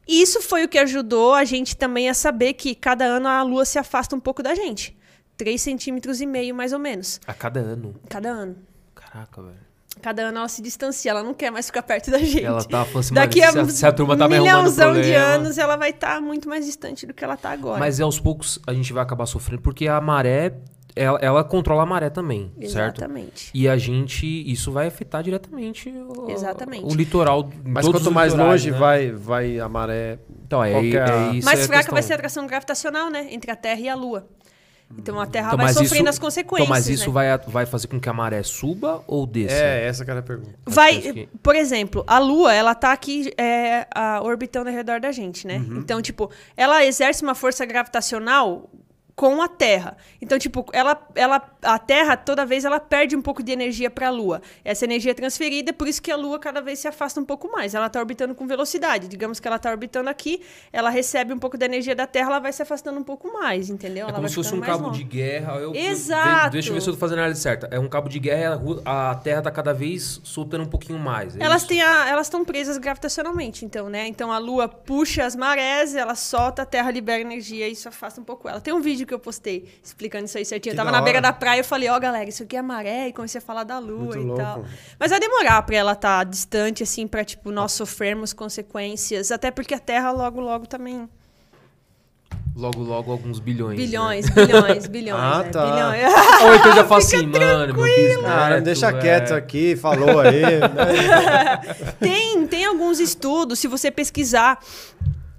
[SPEAKER 3] Isso foi o que ajudou a gente também a saber que cada ano a Lua se afasta um pouco da gente. 3 centímetros e meio, mais ou menos.
[SPEAKER 2] A cada ano?
[SPEAKER 3] Cada ano.
[SPEAKER 2] Caraca, velho.
[SPEAKER 3] Cada ano ela se distancia, ela não quer mais ficar perto da gente.
[SPEAKER 2] Ela tá falando assim,
[SPEAKER 3] Daqui a,
[SPEAKER 2] se, a, turma tá milhãozão
[SPEAKER 3] de anos, ela vai estar tá muito mais distante do que ela tá agora.
[SPEAKER 2] Mas aos poucos a gente vai acabar sofrendo, porque a maré, ela, ela controla a maré também,
[SPEAKER 3] certo? Exatamente.
[SPEAKER 2] E a gente, isso vai afetar diretamente o,
[SPEAKER 3] Exatamente.
[SPEAKER 2] o litoral.
[SPEAKER 1] Mas quanto mais longe né? vai, vai a maré...
[SPEAKER 2] Então, é, é isso.
[SPEAKER 3] Mais
[SPEAKER 2] é
[SPEAKER 3] fraca vai ser a atração gravitacional, né? Entre a Terra e a Lua. Então a Terra então, vai sofrendo
[SPEAKER 2] isso,
[SPEAKER 3] as consequências.
[SPEAKER 2] Então, mas isso
[SPEAKER 3] né?
[SPEAKER 2] vai, vai fazer com que a maré suba ou desça?
[SPEAKER 1] É, essa que era a pergunta.
[SPEAKER 3] Vai, que... por exemplo, a Lua, ela tá aqui é, a, orbitando ao redor da gente, né? Uhum. Então, tipo, ela exerce uma força gravitacional com a Terra. Então, tipo, ela, ela, a Terra, toda vez, ela perde um pouco de energia para a Lua. Essa energia é transferida, por isso que a Lua cada vez se afasta um pouco mais. Ela está orbitando com velocidade. Digamos que ela está orbitando aqui, ela recebe um pouco da energia da Terra, ela vai se afastando um pouco mais, entendeu?
[SPEAKER 2] É
[SPEAKER 3] ela
[SPEAKER 2] como se fosse um cabo
[SPEAKER 3] longe.
[SPEAKER 2] de guerra. Eu,
[SPEAKER 3] Exato.
[SPEAKER 2] Eu, deixa eu ver se eu tô fazendo a análise certa. É um cabo de guerra, a Terra está cada vez soltando um pouquinho mais. É
[SPEAKER 3] elas têm a, elas estão presas gravitacionalmente, então, né? Então a Lua puxa as marés, ela solta, a Terra libera energia e isso afasta um pouco ela. Tem um vídeo que eu postei explicando isso aí certinho. Que eu tava na beira da praia e falei, ó, oh, galera, isso aqui é maré, e comecei a falar da lua Muito e louco. tal. Mas vai demorar pra ela estar tá distante, assim, pra, tipo, nós sofrermos consequências. Até porque a Terra logo, logo também.
[SPEAKER 2] Logo, logo, alguns bilhões.
[SPEAKER 3] Bilhões,
[SPEAKER 2] né?
[SPEAKER 3] bilhões, bilhões. ah,
[SPEAKER 1] é, tá.
[SPEAKER 3] Bilhões.
[SPEAKER 2] Ou então já falo assim, mano, meu bisneto, Cara,
[SPEAKER 1] deixa é... quieto aqui, falou aí.
[SPEAKER 3] tem, tem alguns estudos, se você pesquisar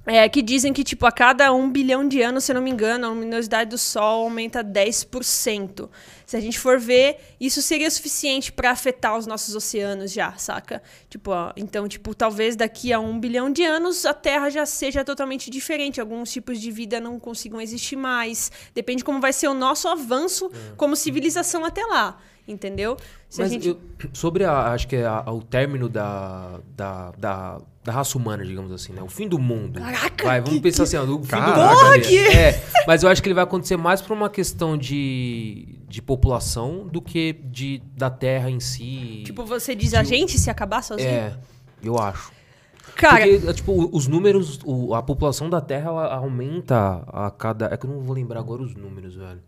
[SPEAKER 3] é, que dizem que, tipo, a cada um bilhão de anos, se eu não me engano, a luminosidade do Sol aumenta 10%. Se a gente for ver, isso seria suficiente para afetar os nossos oceanos já, saca? Tipo, ó, então, tipo, talvez daqui a um bilhão de anos a Terra já seja totalmente diferente. Alguns tipos de vida não consigam existir mais. Depende como vai ser o nosso avanço é. como civilização até lá entendeu?
[SPEAKER 2] Se Mas gente... eu, sobre a, acho que é a, o término da, da, da, da, raça humana, digamos assim, né? O fim do mundo.
[SPEAKER 3] Caraca!
[SPEAKER 2] Vai, vamos
[SPEAKER 3] que,
[SPEAKER 2] pensar
[SPEAKER 3] que...
[SPEAKER 2] assim, ó, o
[SPEAKER 3] fim
[SPEAKER 2] Caraca,
[SPEAKER 3] do mundo. Que...
[SPEAKER 2] É, mas eu acho que ele vai acontecer mais por uma questão de, de população do que de, da terra em si.
[SPEAKER 3] Tipo, você diz a gente se acabar sozinho?
[SPEAKER 2] É, eu acho.
[SPEAKER 3] Cara,
[SPEAKER 2] Porque, tipo, os números, a população da Terra ela aumenta a cada. É que eu não vou lembrar agora os números, velho.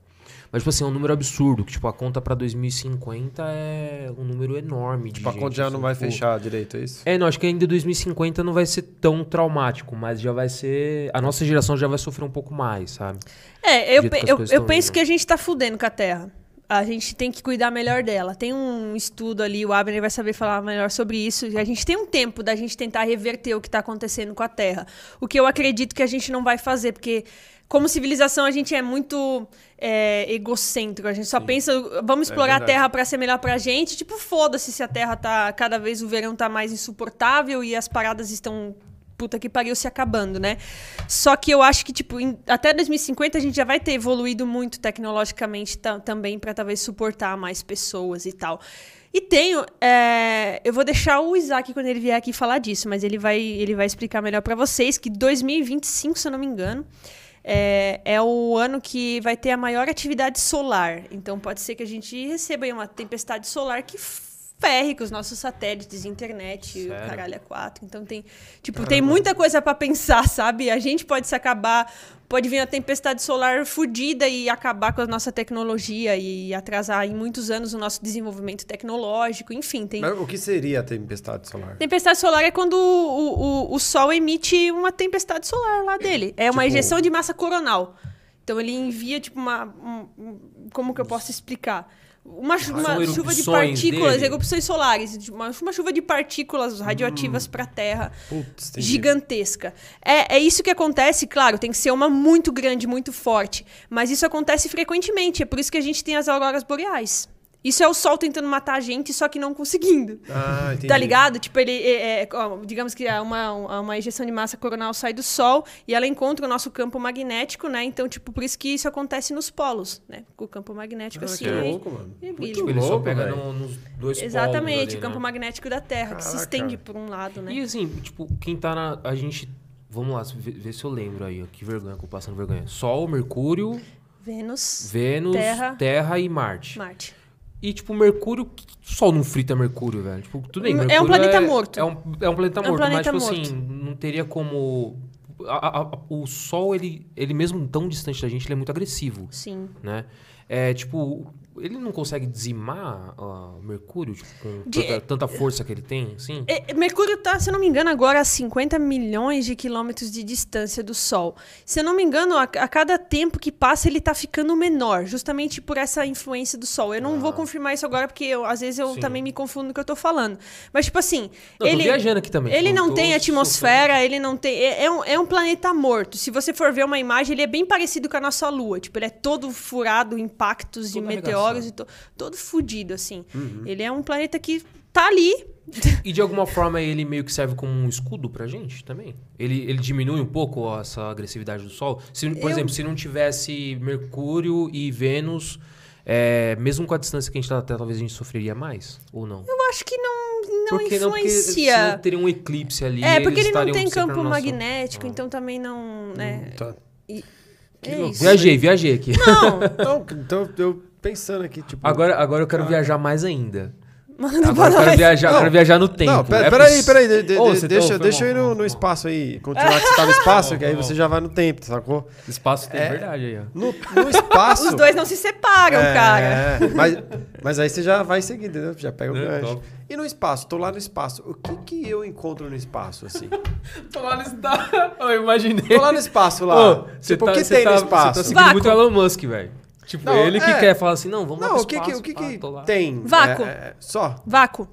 [SPEAKER 2] Mas, tipo assim, é um número absurdo. Que, tipo, a conta pra 2050 é um número enorme.
[SPEAKER 1] Tipo, a conta já assim, não vai tipo... fechar direito, é isso?
[SPEAKER 2] É, não, acho que ainda 2050 não vai ser tão traumático, mas já vai ser. A nossa geração já vai sofrer um pouco mais, sabe?
[SPEAKER 3] É, eu, eu, eu penso que a gente tá fudendo com a Terra a gente tem que cuidar melhor dela. Tem um estudo ali, o Abner vai saber falar melhor sobre isso. A gente tem um tempo da gente tentar reverter o que está acontecendo com a Terra. O que eu acredito que a gente não vai fazer, porque como civilização, a gente é muito é, egocêntrico. A gente só Sim. pensa, vamos é explorar é a Terra para ser melhor pra gente. Tipo, foda-se se a Terra tá. Cada vez o verão tá mais insuportável e as paradas estão puta que pariu se acabando, né? Só que eu acho que, tipo, em- até 2050 a gente já vai ter evoluído muito tecnologicamente ta- também para talvez suportar mais pessoas e tal. E tenho. é, eu vou deixar o Isaac quando ele vier aqui falar disso, mas ele vai, ele vai explicar melhor para vocês que 2025, se eu não me engano. É, é o ano que vai ter a maior atividade solar. Então pode ser que a gente receba aí uma tempestade solar que ferre com os nossos satélites, internet, o
[SPEAKER 2] Sério?
[SPEAKER 3] caralho é quatro. Então tem, tipo, tem muita coisa pra pensar, sabe? A gente pode se acabar, pode vir a tempestade solar fodida e acabar com a nossa tecnologia e atrasar em muitos anos o nosso desenvolvimento tecnológico, enfim, tem
[SPEAKER 1] Mas o que seria a tempestade solar?
[SPEAKER 3] Tempestade solar é quando o, o, o Sol emite uma tempestade solar lá dele. É uma
[SPEAKER 1] Tipo-
[SPEAKER 3] ejeção de massa coronal. Então ele envia, tipo, uma. um- como que eu posso explicar? Uma, uma chuva de partículas,
[SPEAKER 2] dele?
[SPEAKER 3] erupções solares, tipo, uma, uma chuva de partículas radioativas
[SPEAKER 2] Hum.
[SPEAKER 3] para a Terra
[SPEAKER 1] Putz,
[SPEAKER 3] gigantesca. É, é isso que acontece, claro, tem que ser uma muito grande, muito forte. Mas isso acontece frequentemente. É por isso que a gente tem as auroras boreais. Isso é o Sol tentando matar a gente, só que não conseguindo.
[SPEAKER 1] Ah, entendi.
[SPEAKER 3] Tá ligado? Tipo, ele. É, é, ó, digamos que é uma, uma ejeção de massa coronal sai do Sol e ela encontra o nosso campo magnético, né? Então, tipo, por isso que isso acontece nos polos, né? Com o campo magnético
[SPEAKER 1] Ah,
[SPEAKER 3] assim.
[SPEAKER 1] que
[SPEAKER 3] aí-
[SPEAKER 1] louco, mano.
[SPEAKER 3] e brilha.
[SPEAKER 1] Muito
[SPEAKER 2] Ele só pega no- nos dois
[SPEAKER 3] Exatamente,
[SPEAKER 2] ali,
[SPEAKER 3] o campo
[SPEAKER 2] né?
[SPEAKER 3] magnético da Terra, que se
[SPEAKER 1] Caraca.
[SPEAKER 3] estende por um lado, né?
[SPEAKER 2] E assim, tipo, quem tá na. A gente. Vamos lá, ver, ver se eu lembro aí, ó. Que vergonha que eu passando vergonha. Sol, Mercúrio,
[SPEAKER 3] Vênus,
[SPEAKER 2] Vênus,
[SPEAKER 3] Terra.
[SPEAKER 2] Terra, e Marte.
[SPEAKER 3] Marte.
[SPEAKER 2] E, tipo, Mercúrio. O Sol não frita Mercúrio, velho. Tipo, tudo bem.
[SPEAKER 3] É um
[SPEAKER 2] Mercúrio
[SPEAKER 3] planeta morto.
[SPEAKER 2] É um, é um planeta
[SPEAKER 3] É um
[SPEAKER 2] morto,
[SPEAKER 3] planeta
[SPEAKER 2] mas, tipo
[SPEAKER 3] morto.
[SPEAKER 2] assim, não teria como. a- a- o Sol, ele, ele mesmo tão distante da gente, ele é muito agressivo,
[SPEAKER 3] Sim.
[SPEAKER 2] né? É, tipo, ele não consegue dizimar o Mercúrio, tipo, com
[SPEAKER 3] De-
[SPEAKER 2] tanta, tanta força que ele tem, assim?
[SPEAKER 3] É, Mercúrio tá, se eu não me engano, agora a 50 milhões de quilômetros de distância do Sol. Se eu não me engano, a, a cada tempo que passa ele tá ficando menor, justamente por essa influência do Sol. Eu não vou confirmar isso agora, porque eu- às vezes eu
[SPEAKER 2] Ah. Sim.
[SPEAKER 3] também me confundo no que eu tô falando. Mas, tipo assim,
[SPEAKER 2] Não,
[SPEAKER 3] ele.
[SPEAKER 2] viajando aqui também.
[SPEAKER 3] Ele
[SPEAKER 2] eu
[SPEAKER 3] não tem
[SPEAKER 2] sofrendo.
[SPEAKER 3] atmosfera, ele não tem. É, é um, é um planeta morto. Se você for ver uma imagem, ele é bem parecido com a nossa Lua. Tipo, ele é todo furado, impactos de meteoros
[SPEAKER 2] arregaçado.
[SPEAKER 3] e to- todo fudido, assim.
[SPEAKER 2] Uhum.
[SPEAKER 3] Ele é um planeta que tá ali.
[SPEAKER 2] E de alguma forma ele meio que serve como um escudo pra gente também? Ele, ele diminui um pouco essa agressividade do Sol? Se, por
[SPEAKER 3] Eu-
[SPEAKER 2] exemplo, se não tivesse Mercúrio e Vênus, é, mesmo com a distância que a gente tá Terra, talvez a gente sofreria mais? Ou não?
[SPEAKER 3] Eu acho que não, não
[SPEAKER 2] Porque não, porque
[SPEAKER 3] influencia.
[SPEAKER 2] teria um eclipse ali.
[SPEAKER 3] É, porque
[SPEAKER 2] eles
[SPEAKER 3] ele não tem campo magnético,
[SPEAKER 2] Ah.
[SPEAKER 3] então também não. Né?
[SPEAKER 1] Tá.
[SPEAKER 3] é
[SPEAKER 1] louco.
[SPEAKER 3] isso.
[SPEAKER 2] Viajei, viajei aqui.
[SPEAKER 3] Não,
[SPEAKER 1] Então, então, eu pensando aqui, tipo...
[SPEAKER 2] Agora, agora eu quero viajar mais ainda.
[SPEAKER 3] manda
[SPEAKER 2] Agora
[SPEAKER 3] pra
[SPEAKER 2] eu quero viajar,
[SPEAKER 1] Não.
[SPEAKER 2] quero viajar no tempo.
[SPEAKER 1] Não, pera,
[SPEAKER 2] É
[SPEAKER 1] peraí, peraí, de- de-
[SPEAKER 2] você
[SPEAKER 1] deixa,
[SPEAKER 2] tá-
[SPEAKER 1] deixa eu ir no, no espaço aí, continuar que você tá no espaço, que aí
[SPEAKER 2] Bom,
[SPEAKER 1] você
[SPEAKER 2] bom.
[SPEAKER 1] já vai no tempo, sacou?
[SPEAKER 2] Espaço tem
[SPEAKER 1] É.
[SPEAKER 2] verdade aí, ó.
[SPEAKER 1] No, no espaço...
[SPEAKER 3] Os dois não se separam,
[SPEAKER 1] É,
[SPEAKER 3] cara.
[SPEAKER 1] Mas, mas aí você já vai seguir, entendeu? Já pega o
[SPEAKER 2] É,
[SPEAKER 1] gancho.
[SPEAKER 2] top.
[SPEAKER 1] E no espaço, tô lá no espaço. O que que eu encontro no espaço, assim?
[SPEAKER 2] Tô lá no espaço. Eu imaginei.
[SPEAKER 1] Tô lá no espaço lá.
[SPEAKER 2] Ô,
[SPEAKER 1] tipo,
[SPEAKER 2] tá-
[SPEAKER 1] o que
[SPEAKER 2] você
[SPEAKER 1] tem
[SPEAKER 2] tá-
[SPEAKER 1] no
[SPEAKER 2] Você
[SPEAKER 1] espaço?
[SPEAKER 2] tá seguindo
[SPEAKER 3] Vácuo.
[SPEAKER 2] muito o Elon Musk, velho. Tipo,
[SPEAKER 1] Não,
[SPEAKER 2] ele que
[SPEAKER 1] é.
[SPEAKER 2] quer falar assim, não, vamos lá
[SPEAKER 1] Não,
[SPEAKER 2] pro
[SPEAKER 1] o que que,
[SPEAKER 2] espaço,
[SPEAKER 1] o que,
[SPEAKER 2] pá,
[SPEAKER 1] que
[SPEAKER 2] lá.
[SPEAKER 1] tem?
[SPEAKER 3] Vácuo.
[SPEAKER 1] É, é, só?
[SPEAKER 3] Vácuo.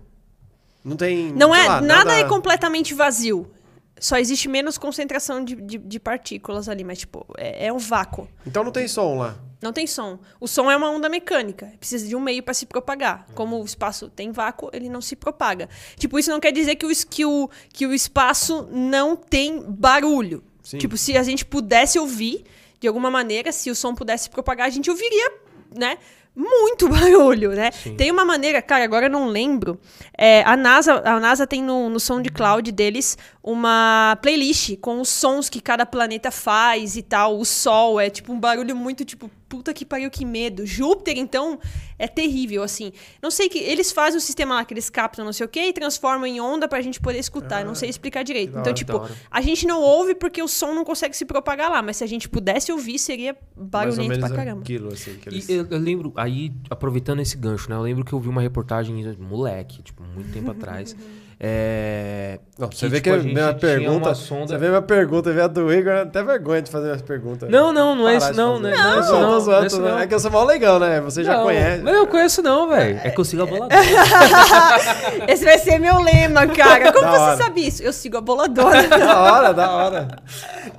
[SPEAKER 1] Não tem.
[SPEAKER 3] Não é,
[SPEAKER 1] lá,
[SPEAKER 3] nada, é completamente vazio. Só existe menos concentração de, de, de partículas ali, mas, tipo, é, é um vácuo.
[SPEAKER 1] Então não tem som lá.
[SPEAKER 3] Não tem som. O som é uma onda mecânica. Precisa de um meio para se propagar. Como o espaço tem vácuo, ele não se propaga. Tipo, isso não quer dizer que o, que o, que o espaço não tem barulho.
[SPEAKER 1] Sim.
[SPEAKER 3] Tipo, se a gente pudesse ouvir, de alguma maneira, se o som pudesse propagar, a gente ouviria, né? Muito barulho, né? Tem uma maneira, cara, agora eu não lembro. É, a, NASA, a NASA tem no, no SoundCloud deles uma playlist com os sons que cada planeta faz e tal. O Sol é tipo um barulho muito tipo, puta que pariu, que medo. Júpiter, então, é terrível, assim. Não sei que. Eles fazem um sistema lá que eles captam não sei o quê e transformam em onda pra gente poder escutar. eu não sei explicar direito. Então,
[SPEAKER 1] hora,
[SPEAKER 3] tipo,
[SPEAKER 2] da hora.
[SPEAKER 3] a gente não ouve porque o som não consegue se propagar lá. Mas se a gente pudesse ouvir, seria
[SPEAKER 1] Mais ou
[SPEAKER 3] barulhento
[SPEAKER 1] menos
[SPEAKER 3] pra caramba.
[SPEAKER 1] aquilo, assim. Que eles...
[SPEAKER 2] E eu, eu lembro, aí, aproveitando esse gancho, né? Eu lembro que eu vi uma reportagem, moleque, tipo, muito tempo atrás. É,
[SPEAKER 1] Não,
[SPEAKER 2] que,
[SPEAKER 1] você vê
[SPEAKER 2] tipo,
[SPEAKER 1] que
[SPEAKER 2] a
[SPEAKER 1] minha pergunta.
[SPEAKER 2] sonda-
[SPEAKER 1] Você vê minha pergunta, vê a do Igor, até vergonha de fazer minhas perguntas.
[SPEAKER 2] Não, não, não é isso
[SPEAKER 1] de
[SPEAKER 2] não, né? Não, é isso não, não é
[SPEAKER 1] tô
[SPEAKER 2] isso
[SPEAKER 1] zoando.
[SPEAKER 2] não.
[SPEAKER 1] É que eu sou mal legal, né? Você já
[SPEAKER 2] Não,
[SPEAKER 1] conhece.
[SPEAKER 2] Mas eu não conheço não, velho. É que eu sigo a boladora.
[SPEAKER 3] Esse vai ser meu lema, cara. Como
[SPEAKER 1] Da
[SPEAKER 3] você
[SPEAKER 1] hora.
[SPEAKER 3] sabe isso? Eu sigo a boladora.
[SPEAKER 1] Da hora, da hora.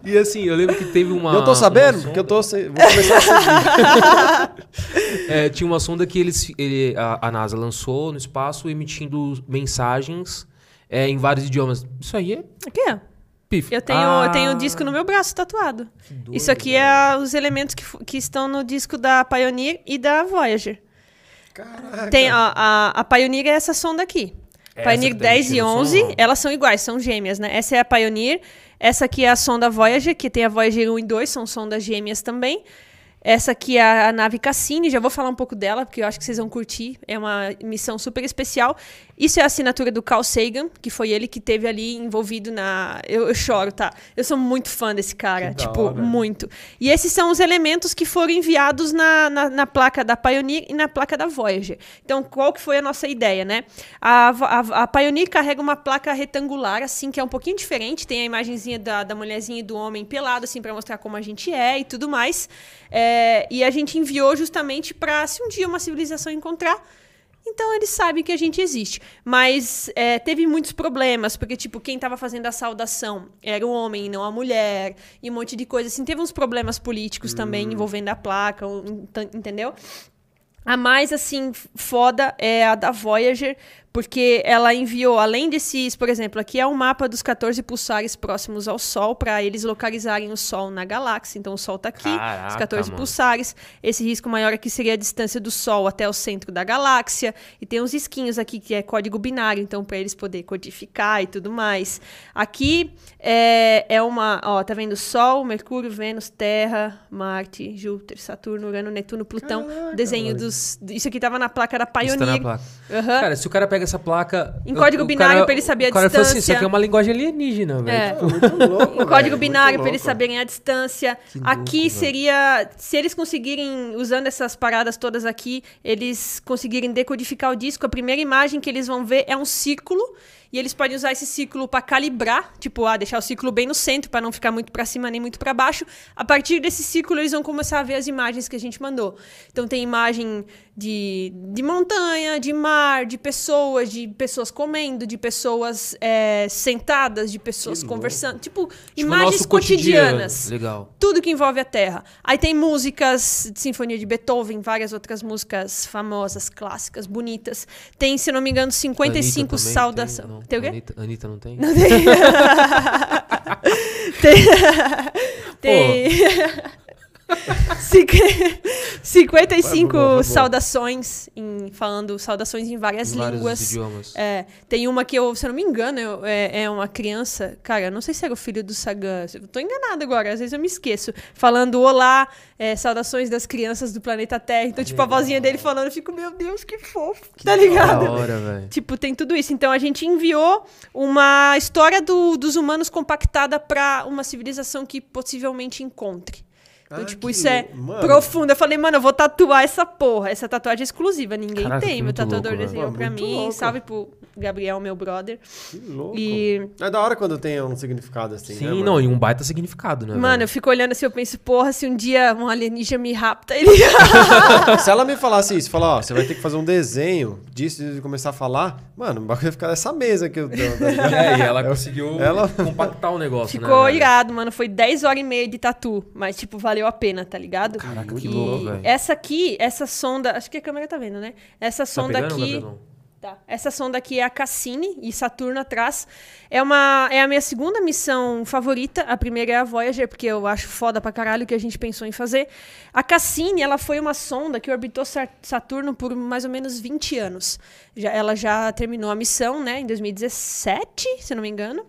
[SPEAKER 2] E assim, eu lembro que teve uma.
[SPEAKER 1] eu tô sabendo, porque eu tô. se- Vou começar a seguir.
[SPEAKER 2] É, tinha uma sonda que eles, ele, a, a NASA lançou no espaço emitindo mensagens é, em vários idiomas. Isso aí é.
[SPEAKER 3] O quê?
[SPEAKER 2] Pif.
[SPEAKER 3] Eu tenho,
[SPEAKER 2] Ah,
[SPEAKER 3] eu tenho um disco no meu braço tatuado.
[SPEAKER 2] doido,
[SPEAKER 3] Isso aqui é os elementos que, que estão no disco da Pioneer e da Voyager.
[SPEAKER 1] Caraca.
[SPEAKER 3] Tem a, a, a Pioneer é essa sonda aqui.
[SPEAKER 2] Essa
[SPEAKER 3] Pioneer
[SPEAKER 2] que tá
[SPEAKER 3] 10 e
[SPEAKER 2] emitindo som,
[SPEAKER 3] 11,
[SPEAKER 2] ó.
[SPEAKER 3] elas são iguais, são gêmeas, né? Essa é a Pioneer, essa aqui é a sonda Voyager, que tem a Voyager 1 e 2, são sondas gêmeas também. Essa aqui é a nave Cassini, já vou falar um pouco dela, porque eu acho que vocês vão curtir. É uma missão super especial. Isso é a assinatura do Carl Sagan, que foi ele que teve ali envolvido na. Eu, eu choro, tá? Eu sou muito fã desse cara.
[SPEAKER 1] Que
[SPEAKER 3] tipo, muito. E esses são os elementos que foram enviados na, na, na placa da Pioneer e na placa da Voyager. Então, qual que foi a nossa ideia, né? A, a, a Pioneer carrega uma placa retangular, assim, que é um pouquinho diferente. Tem a imagenzinha da, da mulherzinha e do homem pelado, assim, para mostrar como a gente é e tudo mais. É, e a gente enviou justamente para, se um dia uma civilização encontrar, então eles sabem que a gente existe. Mas é, teve muitos problemas, porque, tipo, quem tava fazendo a saudação era o homem e não a mulher, e um monte de coisa assim. Teve uns problemas políticos também envolvendo a placa, entendeu? A mais, assim, foda é a da Voyager, porque ela enviou, além desses, por exemplo, aqui é um mapa dos 14 pulsares próximos ao Sol, para eles localizarem o Sol na galáxia. Então, o Sol tá aqui, os
[SPEAKER 2] Caraca,
[SPEAKER 3] 14
[SPEAKER 2] mano.
[SPEAKER 3] pulsares. Esse risco maior aqui seria a distância do Sol até o centro da galáxia. E tem uns risquinhos aqui que é código binário, então, para eles poderem codificar e tudo mais. Aqui é, é uma, ó, tá vendo? Sol, Mercúrio, Vênus, Terra, Marte, Júpiter, Saturno, Urano, Netuno, Plutão.
[SPEAKER 1] Caraca,
[SPEAKER 3] desenho dos. Isso aqui tava na placa da
[SPEAKER 2] Isso
[SPEAKER 3] Pioneer.
[SPEAKER 2] tá na placa.
[SPEAKER 3] Aham.
[SPEAKER 2] Cara, se o cara pega essa placa.
[SPEAKER 3] Em código
[SPEAKER 2] o-
[SPEAKER 3] binário
[SPEAKER 2] cara-
[SPEAKER 3] pra ele saber a
[SPEAKER 2] O cara falou assim: Isso
[SPEAKER 3] distância.
[SPEAKER 2] aqui é uma linguagem alienígena, velho.
[SPEAKER 3] É.
[SPEAKER 1] Louco,
[SPEAKER 3] Em código
[SPEAKER 1] muito
[SPEAKER 3] binário para eles saberem a distância.
[SPEAKER 2] Que
[SPEAKER 3] aqui seria, se eles conseguirem usando essas paradas todas aqui, eles conseguirem decodificar o disco, a primeira imagem que eles vão ver é um círculo e eles podem usar esse círculo para calibrar, tipo, ah, deixar o círculo bem no centro para não ficar muito para cima nem muito para baixo. A partir desse círculo eles vão começar a ver as imagens que a gente mandou. Então tem imagem de, de montanha, de mar, de pessoas, de pessoas comendo, de pessoas é, sentadas, de pessoas conversando, tipo,
[SPEAKER 2] Tipo,
[SPEAKER 3] imagens
[SPEAKER 2] cotidiano.
[SPEAKER 3] cotidianas.
[SPEAKER 2] Legal.
[SPEAKER 3] Tudo que envolve a Terra. Aí tem músicas de Sinfonia de Beethoven, várias outras músicas famosas, clássicas, bonitas. Tem, se não me engano, 55
[SPEAKER 2] Anitta também
[SPEAKER 3] saudações.
[SPEAKER 2] Tem, não.
[SPEAKER 3] Tem o quê?
[SPEAKER 2] Anitta, Anitta não tem?
[SPEAKER 3] Não tem. tem. tem. Cinqu- 55
[SPEAKER 1] Vai, boa, vai, boa.
[SPEAKER 3] saudações, em, falando saudações em várias
[SPEAKER 2] Em
[SPEAKER 3] línguas. É, tem uma que eu, se eu não me engano, eu- é, é uma criança. Cara, não sei se era o filho do Sagan. Eu tô enganada agora, às vezes eu me esqueço. Falando olá, é, saudações das crianças do planeta Terra. Então, tipo, a vozinha dele falando, eu fico, meu Deus, que fofo. tá
[SPEAKER 2] Da
[SPEAKER 3] ligado?
[SPEAKER 2] hora.
[SPEAKER 3] Tipo, tem tudo isso. Então a gente enviou uma história do- dos humanos compactada pra uma civilização que possivelmente encontre. Então,
[SPEAKER 1] Ah,
[SPEAKER 3] tipo, isso é
[SPEAKER 1] Mano.
[SPEAKER 3] profundo. Eu falei, mano, eu vou tatuar essa porra. Essa tatuagem é exclusiva, ninguém
[SPEAKER 2] Caraca,
[SPEAKER 3] tem. Meu tatuador
[SPEAKER 2] louco,
[SPEAKER 3] desenhou
[SPEAKER 1] Pô,
[SPEAKER 3] pra
[SPEAKER 1] muito
[SPEAKER 3] mim.
[SPEAKER 1] louco.
[SPEAKER 3] Salve pro Gabriel, meu brother.
[SPEAKER 1] Que louco.
[SPEAKER 3] E,
[SPEAKER 1] É da hora quando tem um significado assim, né,
[SPEAKER 2] Sim,
[SPEAKER 1] mano?
[SPEAKER 2] não, e um baita significado, né?
[SPEAKER 3] mano, eu
[SPEAKER 2] velho?
[SPEAKER 3] fico olhando assim, eu penso, porra, se um dia um alienígena me rapta, ele.
[SPEAKER 1] Se ela me falasse isso, falar, ó, você vai ter que fazer um desenho disso e começar a falar, mano, o bagulho vai ficar nessa mesa que eu.
[SPEAKER 2] É, e ela conseguiu
[SPEAKER 1] Ela-
[SPEAKER 2] compactar o negócio,
[SPEAKER 3] Ficou
[SPEAKER 2] né?
[SPEAKER 3] irado, mano. Foi 10 horas e meia de tatu. Mas, tipo, valeu a pena, tá ligado?
[SPEAKER 2] Caraca, que louco, velho.
[SPEAKER 3] Essa aqui, essa sonda. Acho que a câmera tá vendo, né? Essa
[SPEAKER 2] Tá
[SPEAKER 3] sonda
[SPEAKER 2] pegando,
[SPEAKER 3] aqui.
[SPEAKER 2] Gabrielão?
[SPEAKER 3] Tá. Essa sonda aqui é a Cassini e Saturno atrás. É, uma, é a minha segunda missão favorita. A primeira é a Voyager, porque eu acho foda pra caralho o que a gente pensou em fazer. A Cassini, ela foi uma sonda que orbitou Sa- Saturno por mais ou menos 20 anos. Já, ela já terminou a missão, né, em 2017, se não me engano.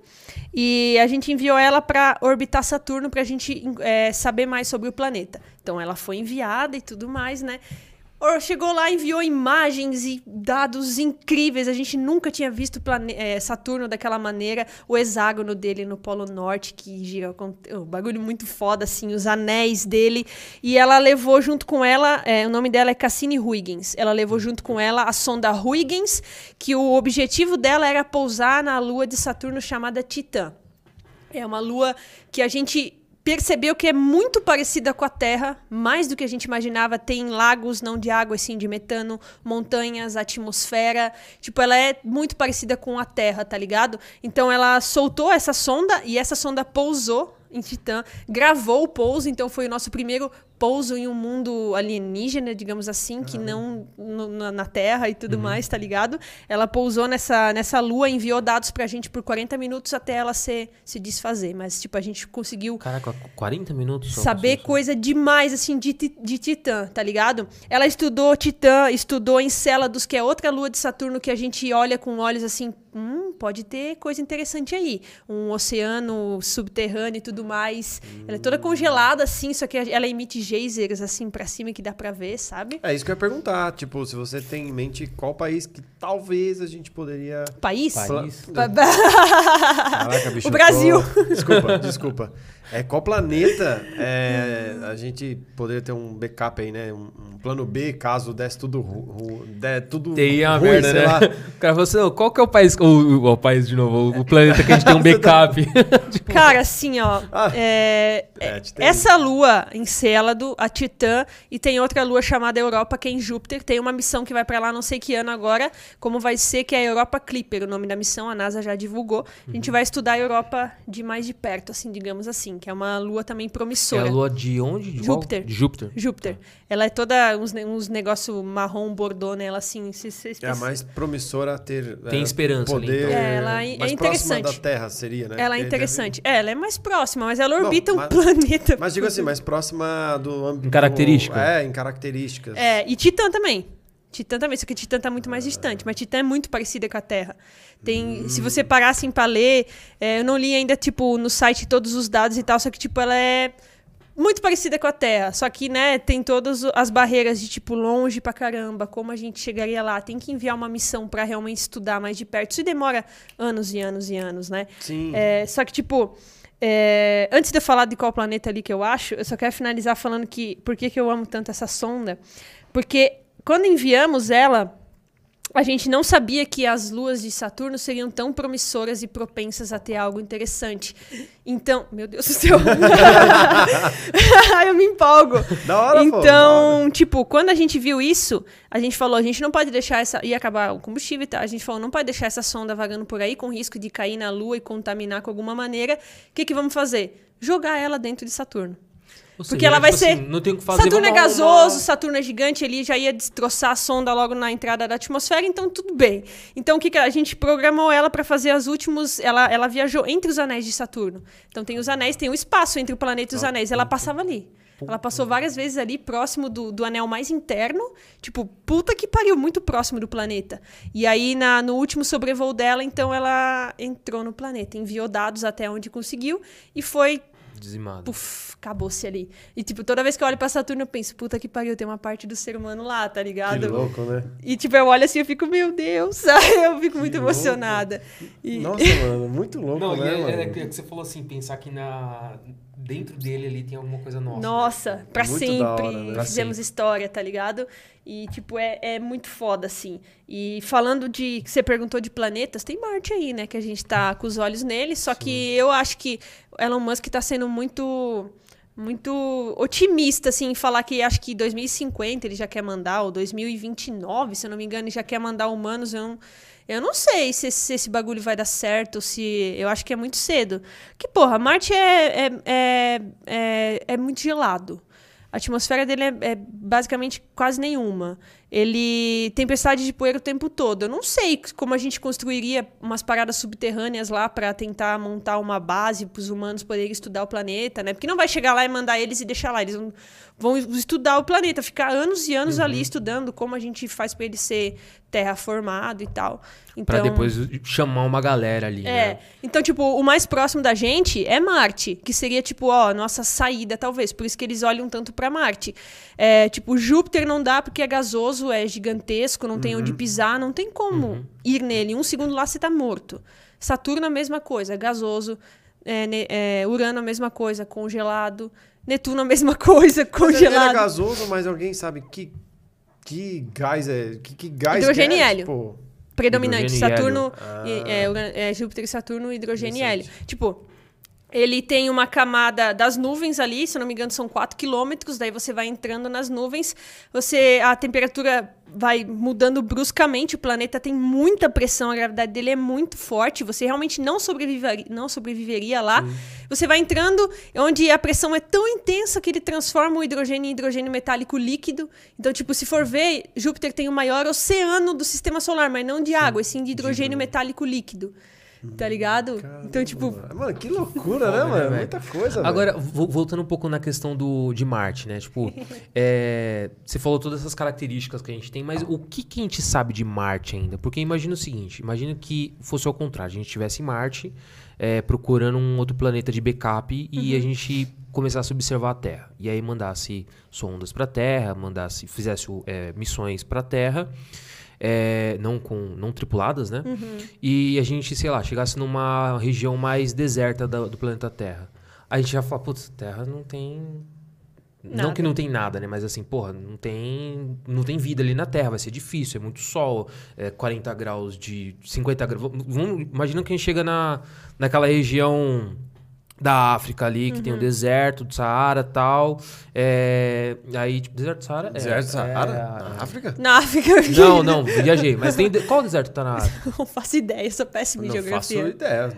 [SPEAKER 3] E a gente enviou ela para orbitar Saturno pra gente é, saber mais sobre o planeta. Então ela foi enviada e tudo mais, né? Chegou lá, enviou imagens e dados incríveis. A gente nunca tinha visto plane- eh, Saturno daquela maneira. O hexágono dele no Polo Norte, que gira com um bagulho muito foda, assim, os anéis dele. E ela levou junto com ela, eh, o nome dela é Cassini Huygens. Ela levou junto com ela a sonda Huygens, que o objetivo dela era pousar na lua de Saturno chamada Titã. É uma lua que a gente percebeu que é muito parecida com a Terra, mais do que a gente imaginava. Tem lagos não de água, assim, de metano, montanhas, atmosfera. Tipo, ela é muito parecida com a Terra, tá ligado? Então ela soltou essa sonda e essa sonda pousou em Titã, gravou o pouso, então foi o nosso primeiro pouso em um mundo alienígena, digamos assim, que não no- na, na Terra e tudo mais, tá ligado? Ela pousou nessa, nessa lua, enviou dados pra gente por 40 minutos até ela se, se desfazer. Mas, tipo, a gente conseguiu
[SPEAKER 2] Caraca, 40 minutos só
[SPEAKER 3] saber coisa demais, assim, de, de Titã, tá ligado? Ela estudou Titã, estudou Encélados, que é outra lua de Saturno que a gente olha com olhos assim, hum, pode ter coisa interessante aí. Um oceano subterrâneo e tudo mais. Ela é toda congelada, assim, só que ela emite geysers, assim, pra cima que dá pra ver, sabe?
[SPEAKER 1] É isso que eu ia perguntar. Tipo, se você tem em mente qual país que talvez a gente poderia.
[SPEAKER 3] País?
[SPEAKER 2] País.
[SPEAKER 1] Caraca, bicho.
[SPEAKER 3] O Brasil.
[SPEAKER 1] Desculpa, desculpa. É, qual planeta é, a gente poderia ter um backup aí, né? Um, um plano B caso desse tudo, ru, ru- der tudo
[SPEAKER 2] Tem a
[SPEAKER 1] ruim,
[SPEAKER 2] merda,
[SPEAKER 1] sei
[SPEAKER 2] né?
[SPEAKER 1] lá.
[SPEAKER 2] O cara falou assim, "Ô, qual que é o país, o, o- o país de novo, o, planeta que a gente tem um backup?
[SPEAKER 3] Cara, assim, ó.
[SPEAKER 1] Ah.
[SPEAKER 3] é,
[SPEAKER 1] É, tem-
[SPEAKER 3] essa lua, Encélado, a Titã, e tem outra lua chamada Europa, que é em Júpiter. Tem uma missão que vai pra lá, não sei que ano agora, como vai ser, que é a Europa Clipper, o nome da missão, a NASA já divulgou. A
[SPEAKER 2] Uhum.
[SPEAKER 3] gente vai estudar a Europa de mais de perto, assim, digamos assim, que é uma lua também
[SPEAKER 2] é
[SPEAKER 3] promissora.
[SPEAKER 2] a lua de onde? De qual?
[SPEAKER 3] Júpiter.
[SPEAKER 2] De Júpiter.
[SPEAKER 3] Júpiter. Ela é toda uns, uns negócio marrom, bordô nela, assim. Se, se,
[SPEAKER 1] É a mais promissora a ter.
[SPEAKER 2] Tem
[SPEAKER 1] é,
[SPEAKER 2] esperança ali,
[SPEAKER 1] poder
[SPEAKER 2] então.
[SPEAKER 3] É, ela é- é
[SPEAKER 1] mais próxima
[SPEAKER 3] interessante.
[SPEAKER 1] da Terra seria, né?
[SPEAKER 3] Ela é interessante. É, ela é mais próxima, mas ela
[SPEAKER 1] Bom,
[SPEAKER 3] orbita um
[SPEAKER 1] mas-
[SPEAKER 3] planeta.
[SPEAKER 1] deve- Mas digo assim, mais próxima do âmbito.
[SPEAKER 2] Em característica?
[SPEAKER 1] É, em características.
[SPEAKER 3] É, e Titã também. Titã também, só que Titã tá muito mais distante, mas Titã é muito parecida com a Terra. Tem, se você parar assim pra ler, é, eu não li ainda, tipo, no site todos os dados e tal, só que, tipo, ela é muito parecida com a Terra. Só que, né, tem todas as barreiras de, tipo, longe pra caramba, como a gente chegaria lá. Tem que enviar uma missão pra realmente estudar mais de perto. Isso demora anos e anos e anos, né?
[SPEAKER 1] Sim.
[SPEAKER 3] É, só que, tipo, é, antes de eu falar de qual planeta ali que eu acho, eu só quero finalizar falando que por que, que eu amo tanto essa sonda. Porque quando enviamos ela, a gente não sabia que as luas de Saturno seriam tão promissoras e propensas a ter algo interessante. Então, meu Deus do céu. Eu me empolgo.
[SPEAKER 1] Da hora, pô, da
[SPEAKER 3] Então, tipo, quando a gente viu isso, a gente falou, a gente não pode deixar essa. ia acabar o combustível e tal. A gente falou, não pode deixar essa sonda vagando por aí com risco de cair na Lua e contaminar com alguma maneira. O que, que vamos fazer? Jogar ela dentro de Saturno. Porque ela vai
[SPEAKER 2] tipo
[SPEAKER 3] ser.
[SPEAKER 2] assim, não tem o que fazer.
[SPEAKER 3] Saturno é gasoso, Saturno é gigante, ele já ia destroçar a sonda logo na entrada da atmosfera, então tudo bem. Então o que, que a gente programou ela para fazer as últimos. Ela, ela viajou entre os anéis de Saturno. Então tem os anéis, tem o espaço entre o planeta e os anéis. Ela passava ali. Ela passou várias vezes ali próximo do, do anel mais interno. Tipo, puta que pariu, muito próximo do planeta. E aí, na, no último sobrevoo dela, então ela entrou no planeta, enviou dados até onde conseguiu e foi
[SPEAKER 2] Dizimado.
[SPEAKER 3] puf, acabou-se ali. E, tipo, toda vez que eu olho pra Saturno, eu penso, puta que pariu, tem uma parte do ser humano lá, tá
[SPEAKER 1] Que
[SPEAKER 3] ligado?
[SPEAKER 1] louco, né?
[SPEAKER 3] E, tipo, eu olho assim, eu fico, meu Deus, eu fico muito
[SPEAKER 1] louco.
[SPEAKER 3] emocionada. E,
[SPEAKER 1] Nossa, mano, muito louco,
[SPEAKER 2] Não, e
[SPEAKER 1] né,
[SPEAKER 2] é,
[SPEAKER 1] mano?
[SPEAKER 2] é que você falou assim, pensar que na, dentro dele ali tem alguma coisa nossa.
[SPEAKER 3] Nossa, pra
[SPEAKER 1] Muito
[SPEAKER 3] sempre
[SPEAKER 1] hora, né?
[SPEAKER 2] Pra
[SPEAKER 3] fizemos
[SPEAKER 2] sempre.
[SPEAKER 3] história, tá ligado? E, tipo, é, é muito foda, assim. E falando de. você perguntou de planetas, tem Marte aí, né? Que a gente tá com os olhos nele. Só que eu acho que Elon Musk tá sendo muito. Muito otimista, assim, em falar que acho que 2050 ele já quer mandar, ou 2029, se eu não me engano, ele já quer mandar humanos. Eu não, eu não sei se, se esse bagulho vai dar certo, se. Eu acho que é muito cedo. Que, porra, Marte é, é, é, é, é muito gelado. A atmosfera dele é, é basicamente quase nenhuma. Ele tempestade de poeira o tempo todo. Eu não sei como a gente construiria umas paradas subterrâneas lá para tentar montar uma base para os humanos poderem estudar o planeta, né? Porque não vai chegar lá e mandar eles e deixar lá. Eles vão, vão estudar o planeta, ficar anos e anos ali estudando como a gente faz para ele ser terraformado e tal.
[SPEAKER 2] Pra
[SPEAKER 3] Então,
[SPEAKER 2] depois chamar uma galera ali,
[SPEAKER 3] é.
[SPEAKER 2] né?
[SPEAKER 3] Então, tipo, o mais próximo da gente é Marte, que seria, tipo, ó, nossa saída, talvez. Por isso que eles olham tanto pra Marte. É, tipo, Júpiter não dá porque é gasoso, é gigantesco, não tem onde pisar, não tem como ir nele. Um segundo lá você tá morto. Saturno, a mesma coisa, é gasoso. É, ne- é, Urano, a mesma coisa, congelado. Netuno, a mesma coisa,
[SPEAKER 1] Mas ele é
[SPEAKER 3] congelado.
[SPEAKER 1] gasoso, mas alguém sabe que, que gás é. Que, que gás
[SPEAKER 3] Hidrogênio
[SPEAKER 1] que
[SPEAKER 3] e
[SPEAKER 1] é?
[SPEAKER 3] hélio.
[SPEAKER 1] Tipo,
[SPEAKER 3] Predominante.
[SPEAKER 2] Hidrogênio e
[SPEAKER 3] Saturno,
[SPEAKER 1] hélio.
[SPEAKER 3] e- é, Urano- é, Júpiter e Saturno, hidrogênio e hélio. Tipo, Ele tem uma camada das nuvens ali, se eu não me engano, são 4 quilômetros. Daí você vai entrando nas nuvens, você a temperatura vai mudando bruscamente. O planeta tem muita pressão, a gravidade dele é muito forte. Você realmente não sobreviveria, não sobreviveria lá. Sim. Você vai entrando onde a pressão é tão intensa que ele transforma o hidrogênio em hidrogênio metálico líquido. Então, tipo, se for ver, Júpiter tem o maior oceano do sistema solar, mas não de água, sim, e sim de hidrogênio metálico líquido. Tá ligado?
[SPEAKER 1] Caramba. Então, tipo. Mano, que loucura, né, mano? Muita coisa,
[SPEAKER 2] Agora, voltando um pouco na questão do, de Marte, né? Tipo, é, você falou todas essas características que a gente tem, mas o que, que a gente sabe de Marte ainda? Porque imagina o seguinte: imagina que fosse ao contrário, a gente estivesse em Marte é, procurando um outro planeta de backup e uhum. a gente começasse a observar a Terra. E aí mandasse sondas para a Terra, mandasse, fizesse é, missões para a Terra é, não com não tripuladas, né? Uhum. E a gente, sei lá, chegasse numa região mais deserta do, do planeta Terra. A gente já fala, putz, Terra não tem Nada. Não que não tem nada, né? Mas assim, porra, não tem, não tem vida ali na Terra, vai ser difícil, é muito sol, é 40 graus de 50 graus. Vamos, imagina que a gente chega na, naquela região da África ali, que uhum. tem o uhum. deserto do Saara e tal. É, aí, tipo, deserto do Saara?
[SPEAKER 1] Deserto do Saara? É, na África?
[SPEAKER 3] Na África.
[SPEAKER 2] Não, não, viajei. Mas tem. Qual deserto tá na África?
[SPEAKER 3] Não faço ideia, sou péssimo em geografia.
[SPEAKER 1] Não faço ideia.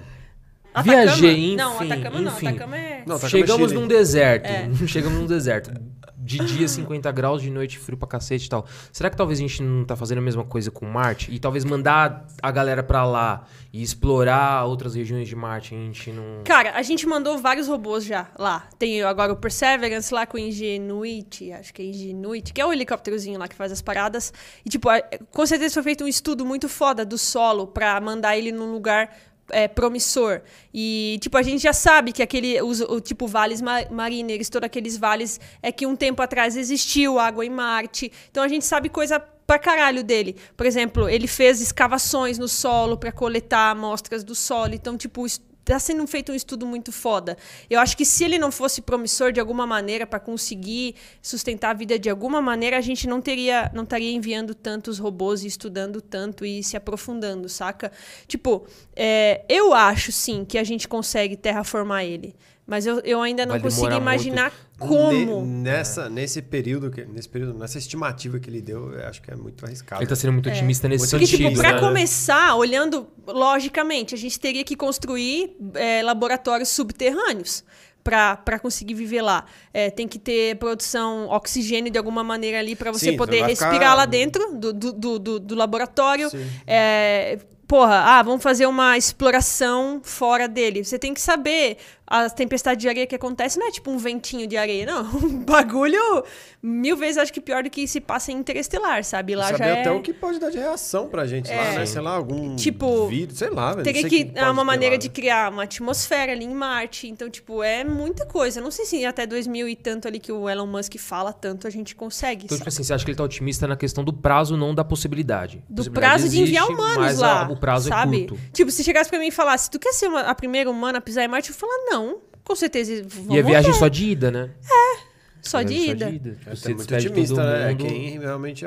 [SPEAKER 2] Atacama? Viajei, enfim.
[SPEAKER 3] Não, Atacama não.
[SPEAKER 2] Enfim.
[SPEAKER 3] Atacama é... Não,
[SPEAKER 2] Atacama é Chegamos é num deserto. É. Chegamos num deserto de dia 50 graus, de noite frio pra cacete e tal. Será que talvez a gente não tá fazendo a mesma coisa com Marte? E talvez mandar a galera pra lá e explorar outras regiões de Marte, a gente não...
[SPEAKER 3] Cara, a gente mandou vários robôs já lá. Tem agora o Perseverance lá com o Ingenuity, acho que é Ingenuity, que é o helicópterozinho lá que faz as paradas. E, tipo, com certeza foi feito um estudo muito foda do solo pra mandar ele num lugar é, promissor. E, tipo, a gente já sabe que aquele, os, o tipo, vales marineiros, todos aqueles vales, é que um tempo atrás existiu água em Marte. Então a gente sabe coisa pra caralho dele. Por exemplo, ele fez escavações no solo para coletar amostras do solo. Então, tipo, tá sendo feito um estudo muito foda. Eu acho que se ele não fosse promissor de alguma maneira para conseguir sustentar a vida de alguma maneira, a gente não teria, não estaria enviando tantos robôs e estudando tanto e se aprofundando, saca? Tipo, é, eu acho sim que a gente consegue terraformar ele. Mas eu, eu ainda não consigo imaginar muito. Como.
[SPEAKER 1] nessa, nesse período, que, nesse período, nessa estimativa que ele deu, eu acho que é muito arriscado.
[SPEAKER 2] Ele está sendo muito é. otimista nesse
[SPEAKER 3] Porque,
[SPEAKER 2] sentido.
[SPEAKER 3] Tipo, para né? começar, olhando logicamente, a gente teria que construir é, laboratórios subterrâneos para conseguir viver lá. É, tem que ter produção oxigênio de alguma maneira ali para você Sim, poder respirar ficar... lá dentro do, do, do, do laboratório. É, porra, ah, vamos fazer uma exploração fora dele. Você tem que saber a tempestade de areia que acontece não é tipo um ventinho de areia, não. Um bagulho mil vezes acho que pior do que se passa em interestelar, sabe? Lá
[SPEAKER 1] saber
[SPEAKER 3] já é...
[SPEAKER 1] até o que pode dar de reação pra gente é... lá, né? Sei lá, algum
[SPEAKER 3] tipo,
[SPEAKER 1] vírus, sei lá. Velho,
[SPEAKER 3] teria que, que uma maneira lá, de criar uma atmosfera ali em Marte. Então, tipo, é muita coisa. Não sei se até 2000 e tanto ali que o Elon Musk fala tanto a gente consegue.
[SPEAKER 2] Então, tipo assim, você acha que ele tá otimista na questão do prazo, não da possibilidade?
[SPEAKER 3] Do possibilidade prazo existe, de enviar humanos lá. A,
[SPEAKER 2] o prazo é
[SPEAKER 3] sabe?
[SPEAKER 2] é curto.
[SPEAKER 3] Tipo, se chegasse pra mim e falasse, tu quer ser uma, a primeira humana a pisar em Marte? Eu falar, não com certeza
[SPEAKER 2] vão E a viagem só de ida, né?
[SPEAKER 3] É. Só de ida. Só de ida.
[SPEAKER 1] Tipo, é muito otimista, né? É quem realmente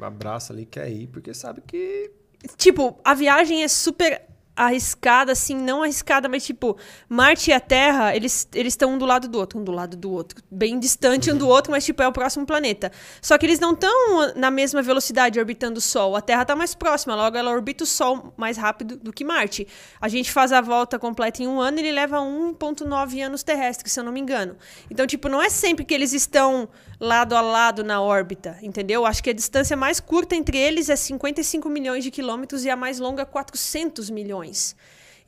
[SPEAKER 1] abraça ali quer ir, porque sabe que.
[SPEAKER 3] Tipo, a viagem é super arriscada, assim, não arriscada, mas tipo, Marte e a Terra, eles estão um do lado do outro, um do lado do outro. Bem distante um do outro, mas tipo, é o próximo planeta. Só que eles não estão na mesma velocidade orbitando o Sol. A Terra está mais próxima, logo ela orbita o Sol mais rápido do que Marte. A gente faz a volta completa em um ano, ele leva 1,9 anos terrestres, se eu não me engano. Então, tipo, não é sempre que eles estão lado a lado na órbita, entendeu? Acho que a distância mais curta entre eles é 55 milhões de quilômetros e a mais longa 400 milhões.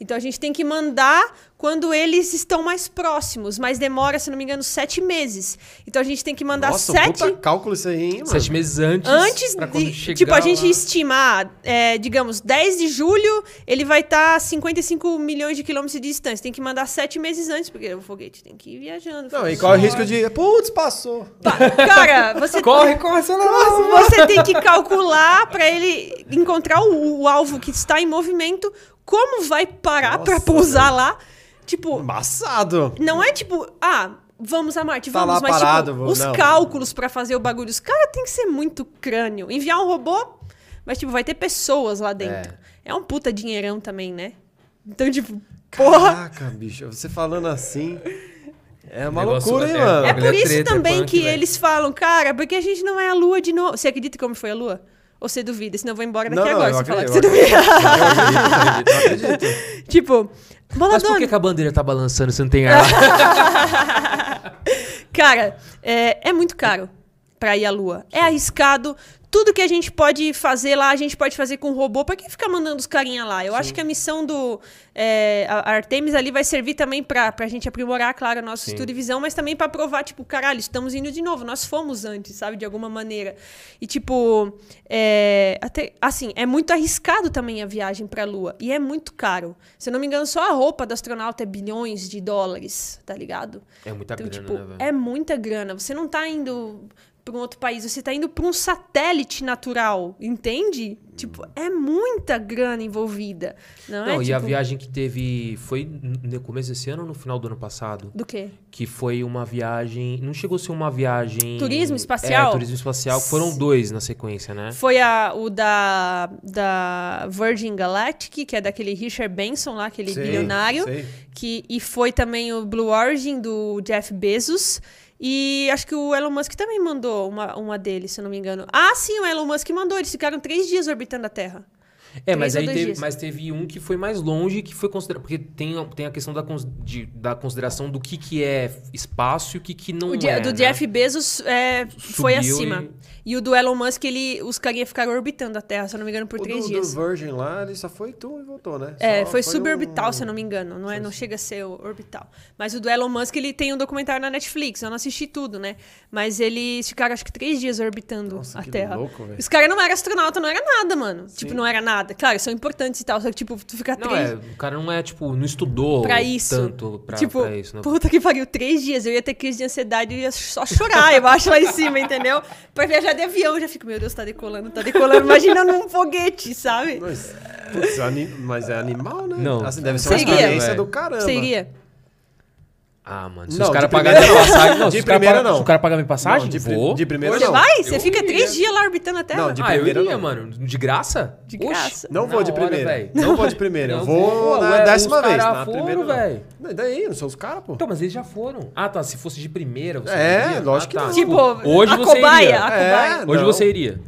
[SPEAKER 3] Então a gente tem que mandar quando eles estão mais próximos, mas demora, se não me engano, sete meses. Então a gente tem que mandar
[SPEAKER 1] Nossa,
[SPEAKER 3] sete.
[SPEAKER 1] Puta cálculo isso aí, hein, mano?
[SPEAKER 2] Sete meses antes.
[SPEAKER 3] Antes de. Tipo, a gente lá... estimar, é, digamos, 10 de julho, ele vai estar a 55 milhões de quilômetros de distância. Tem que mandar sete meses antes, porque o foguete tem que ir viajando.
[SPEAKER 1] Não, e corre o risco de. Putz, passou.
[SPEAKER 3] Cara, você.
[SPEAKER 1] corre, corre, você não.
[SPEAKER 3] Você tem que calcular para ele encontrar o, o alvo que está em movimento como vai parar para pousar lá? Tipo.
[SPEAKER 1] Embaçado.
[SPEAKER 3] Não é tipo, ah, vamos a Marte, tá vamos, mas tipo, parado, tipo, vou, os não. cálculos para fazer o bagulho, os caras tem que ser muito crânio. Enviar um robô, mas tipo, vai ter pessoas lá dentro. É, é um puta dinheirão também, né? Então, tipo. Porra!
[SPEAKER 1] Caraca, bicho, você falando assim. É uma
[SPEAKER 2] Negócio-
[SPEAKER 1] loucura, hein,
[SPEAKER 2] é-
[SPEAKER 1] mano?
[SPEAKER 3] É por
[SPEAKER 2] é
[SPEAKER 3] isso
[SPEAKER 2] treta, é
[SPEAKER 3] também
[SPEAKER 2] punk,
[SPEAKER 3] que
[SPEAKER 2] velho.
[SPEAKER 3] eles falam, cara, porque a gente não é a lua de novo. Você acredita como foi a lua? Ou você duvida? Senão eu vou embora daqui
[SPEAKER 1] Não, não,
[SPEAKER 3] agora.
[SPEAKER 1] eu
[SPEAKER 3] Você falar que
[SPEAKER 1] acredito,
[SPEAKER 3] você duvida.
[SPEAKER 2] Eu acredito,
[SPEAKER 3] tipo,
[SPEAKER 2] Mas
[SPEAKER 3] boladona.
[SPEAKER 2] por que, que a bandeira tá balançando se não tem ar?
[SPEAKER 3] Cara, é, é muito caro pra ir à Lua. É arriscado. Tudo que a gente pode fazer lá, a gente pode fazer com robô. Pra que ficar mandando os carinha lá? Eu acho que a missão do é, a Artemis ali vai servir também pra, pra gente aprimorar, claro, nosso
[SPEAKER 2] Sim.
[SPEAKER 3] estudo e visão, mas também pra provar, tipo, caralho, estamos indo de novo. Nós fomos antes, sabe? De alguma maneira. E, tipo, é, até, assim, é muito arriscado também a viagem pra Lua. E é muito caro. Se eu não me engano, só a roupa do astronauta é bilhões de dólares, tá ligado?
[SPEAKER 2] É muita
[SPEAKER 3] Então,
[SPEAKER 2] grana,
[SPEAKER 3] tipo,
[SPEAKER 2] né,
[SPEAKER 3] é muita grana. Você não tá indo para um outro país, você tá indo para um satélite natural, entende? Tipo, é muita grana envolvida. Não,
[SPEAKER 2] Não,
[SPEAKER 3] é?
[SPEAKER 2] e a
[SPEAKER 3] Tipo,
[SPEAKER 2] viagem que teve. Foi no começo desse ano ou no final do ano passado?
[SPEAKER 3] Do quê?
[SPEAKER 2] Que foi uma viagem. Não chegou a ser uma viagem.
[SPEAKER 3] Turismo espacial?
[SPEAKER 2] É, turismo espacial. Foram dois na sequência, né?
[SPEAKER 3] Foi a, o da, da Virgin Galactic, que é daquele Richard Benson lá, aquele
[SPEAKER 1] Sei,
[SPEAKER 3] bilionário.
[SPEAKER 1] sei.
[SPEAKER 3] Que, e foi também o Blue Origin do Jeff Bezos. E acho que o Elon Musk também mandou uma, uma deles, se eu não me engano. Ah, sim, o Elon Musk mandou. Eles ficaram três dias orbitando a Terra.
[SPEAKER 2] É, mas aí teve,
[SPEAKER 3] dias.
[SPEAKER 2] mas teve um que foi mais longe, que foi considerado. Porque tem, tem a questão da, cons- de- da consideração do que, que é espaço e o que, que não
[SPEAKER 3] O
[SPEAKER 2] é.
[SPEAKER 3] do
[SPEAKER 2] né?
[SPEAKER 3] Jeff Bezos é, foi acima.
[SPEAKER 2] e-
[SPEAKER 3] E... o do Elon Musk, ele, os carinha ficaram orbitando a Terra, se eu não me engano, por
[SPEAKER 1] O
[SPEAKER 3] três
[SPEAKER 1] do,
[SPEAKER 3] dias.
[SPEAKER 1] do Virgin lá, ele só foi tu e voltou, né?
[SPEAKER 3] É,
[SPEAKER 1] Só
[SPEAKER 3] foi, suborbital,
[SPEAKER 1] um-
[SPEAKER 3] se eu não me engano. Não, é, não chega a ser o orbital. Mas o do Elon Musk, ele tem um documentário na Netflix. Eu não assisti tudo, né? Mas eles ficaram, acho que, três dias orbitando
[SPEAKER 1] Nossa,
[SPEAKER 3] a
[SPEAKER 1] que
[SPEAKER 3] Terra.
[SPEAKER 1] louco.
[SPEAKER 3] Os caras não eram astronauta, não era nada, mano. Tipo, não era nada. Claro, são importantes e tal. Só que, tipo, tu fica
[SPEAKER 2] Não,
[SPEAKER 3] três...
[SPEAKER 2] é, o cara não é, tipo, não estudou
[SPEAKER 3] Pra isso.
[SPEAKER 2] tanto pra,
[SPEAKER 3] tipo,
[SPEAKER 2] pra isso. Né?
[SPEAKER 3] puta que pariu, três dias. Eu ia ter crise de ansiedade e ia só chorar, eu acho, lá em cima, entendeu? Pra viajar de avião, eu já fico, meu Deus, tá decolando, tá decolando. Imaginando um foguete, sabe?
[SPEAKER 1] Mas, putz, ani- mas é animal, né?
[SPEAKER 2] Não.
[SPEAKER 1] Assim, deve ser uma
[SPEAKER 3] Você iria?
[SPEAKER 1] experiência
[SPEAKER 2] velho.
[SPEAKER 1] do caramba.
[SPEAKER 3] Você iria?
[SPEAKER 2] Ah, mano, se
[SPEAKER 1] Não,
[SPEAKER 2] os caras pagarem
[SPEAKER 1] primeira
[SPEAKER 2] a
[SPEAKER 1] não.
[SPEAKER 2] passagem. Não,
[SPEAKER 1] De
[SPEAKER 2] se os caras
[SPEAKER 1] primeira não.
[SPEAKER 2] Se o cara pagar minha passagem,
[SPEAKER 1] Não, de,
[SPEAKER 2] vou.
[SPEAKER 1] de primeira
[SPEAKER 3] Você
[SPEAKER 1] não.
[SPEAKER 3] vai? Você
[SPEAKER 2] Eu
[SPEAKER 3] fica
[SPEAKER 2] iria.
[SPEAKER 3] três dias lá orbitando a Terra?
[SPEAKER 1] Não, de
[SPEAKER 2] ah, eu
[SPEAKER 1] primeira
[SPEAKER 2] iria,
[SPEAKER 1] não.
[SPEAKER 2] mano. De graça?
[SPEAKER 3] De
[SPEAKER 2] Oxi,
[SPEAKER 3] graça.
[SPEAKER 1] Não vou de
[SPEAKER 2] hora,
[SPEAKER 1] primeira.
[SPEAKER 2] velho.
[SPEAKER 1] Não vou de primeira. Eu vou na décima
[SPEAKER 2] os
[SPEAKER 1] vez.
[SPEAKER 2] cara
[SPEAKER 1] Na
[SPEAKER 2] foram, velho.
[SPEAKER 1] Não, E daí? Não são os caras, pô.
[SPEAKER 2] Então, mas eles já foram. Ah, tá. Se fosse de primeira, você
[SPEAKER 1] É,
[SPEAKER 2] iria?
[SPEAKER 1] lógico
[SPEAKER 2] ah,
[SPEAKER 1] que
[SPEAKER 2] tá.
[SPEAKER 1] não.
[SPEAKER 3] Tipo,
[SPEAKER 2] hoje
[SPEAKER 3] a
[SPEAKER 2] você
[SPEAKER 3] cobaia,
[SPEAKER 2] iria.
[SPEAKER 3] a
[SPEAKER 1] É,
[SPEAKER 3] cobaia.
[SPEAKER 2] Hoje
[SPEAKER 1] não.
[SPEAKER 2] você iria.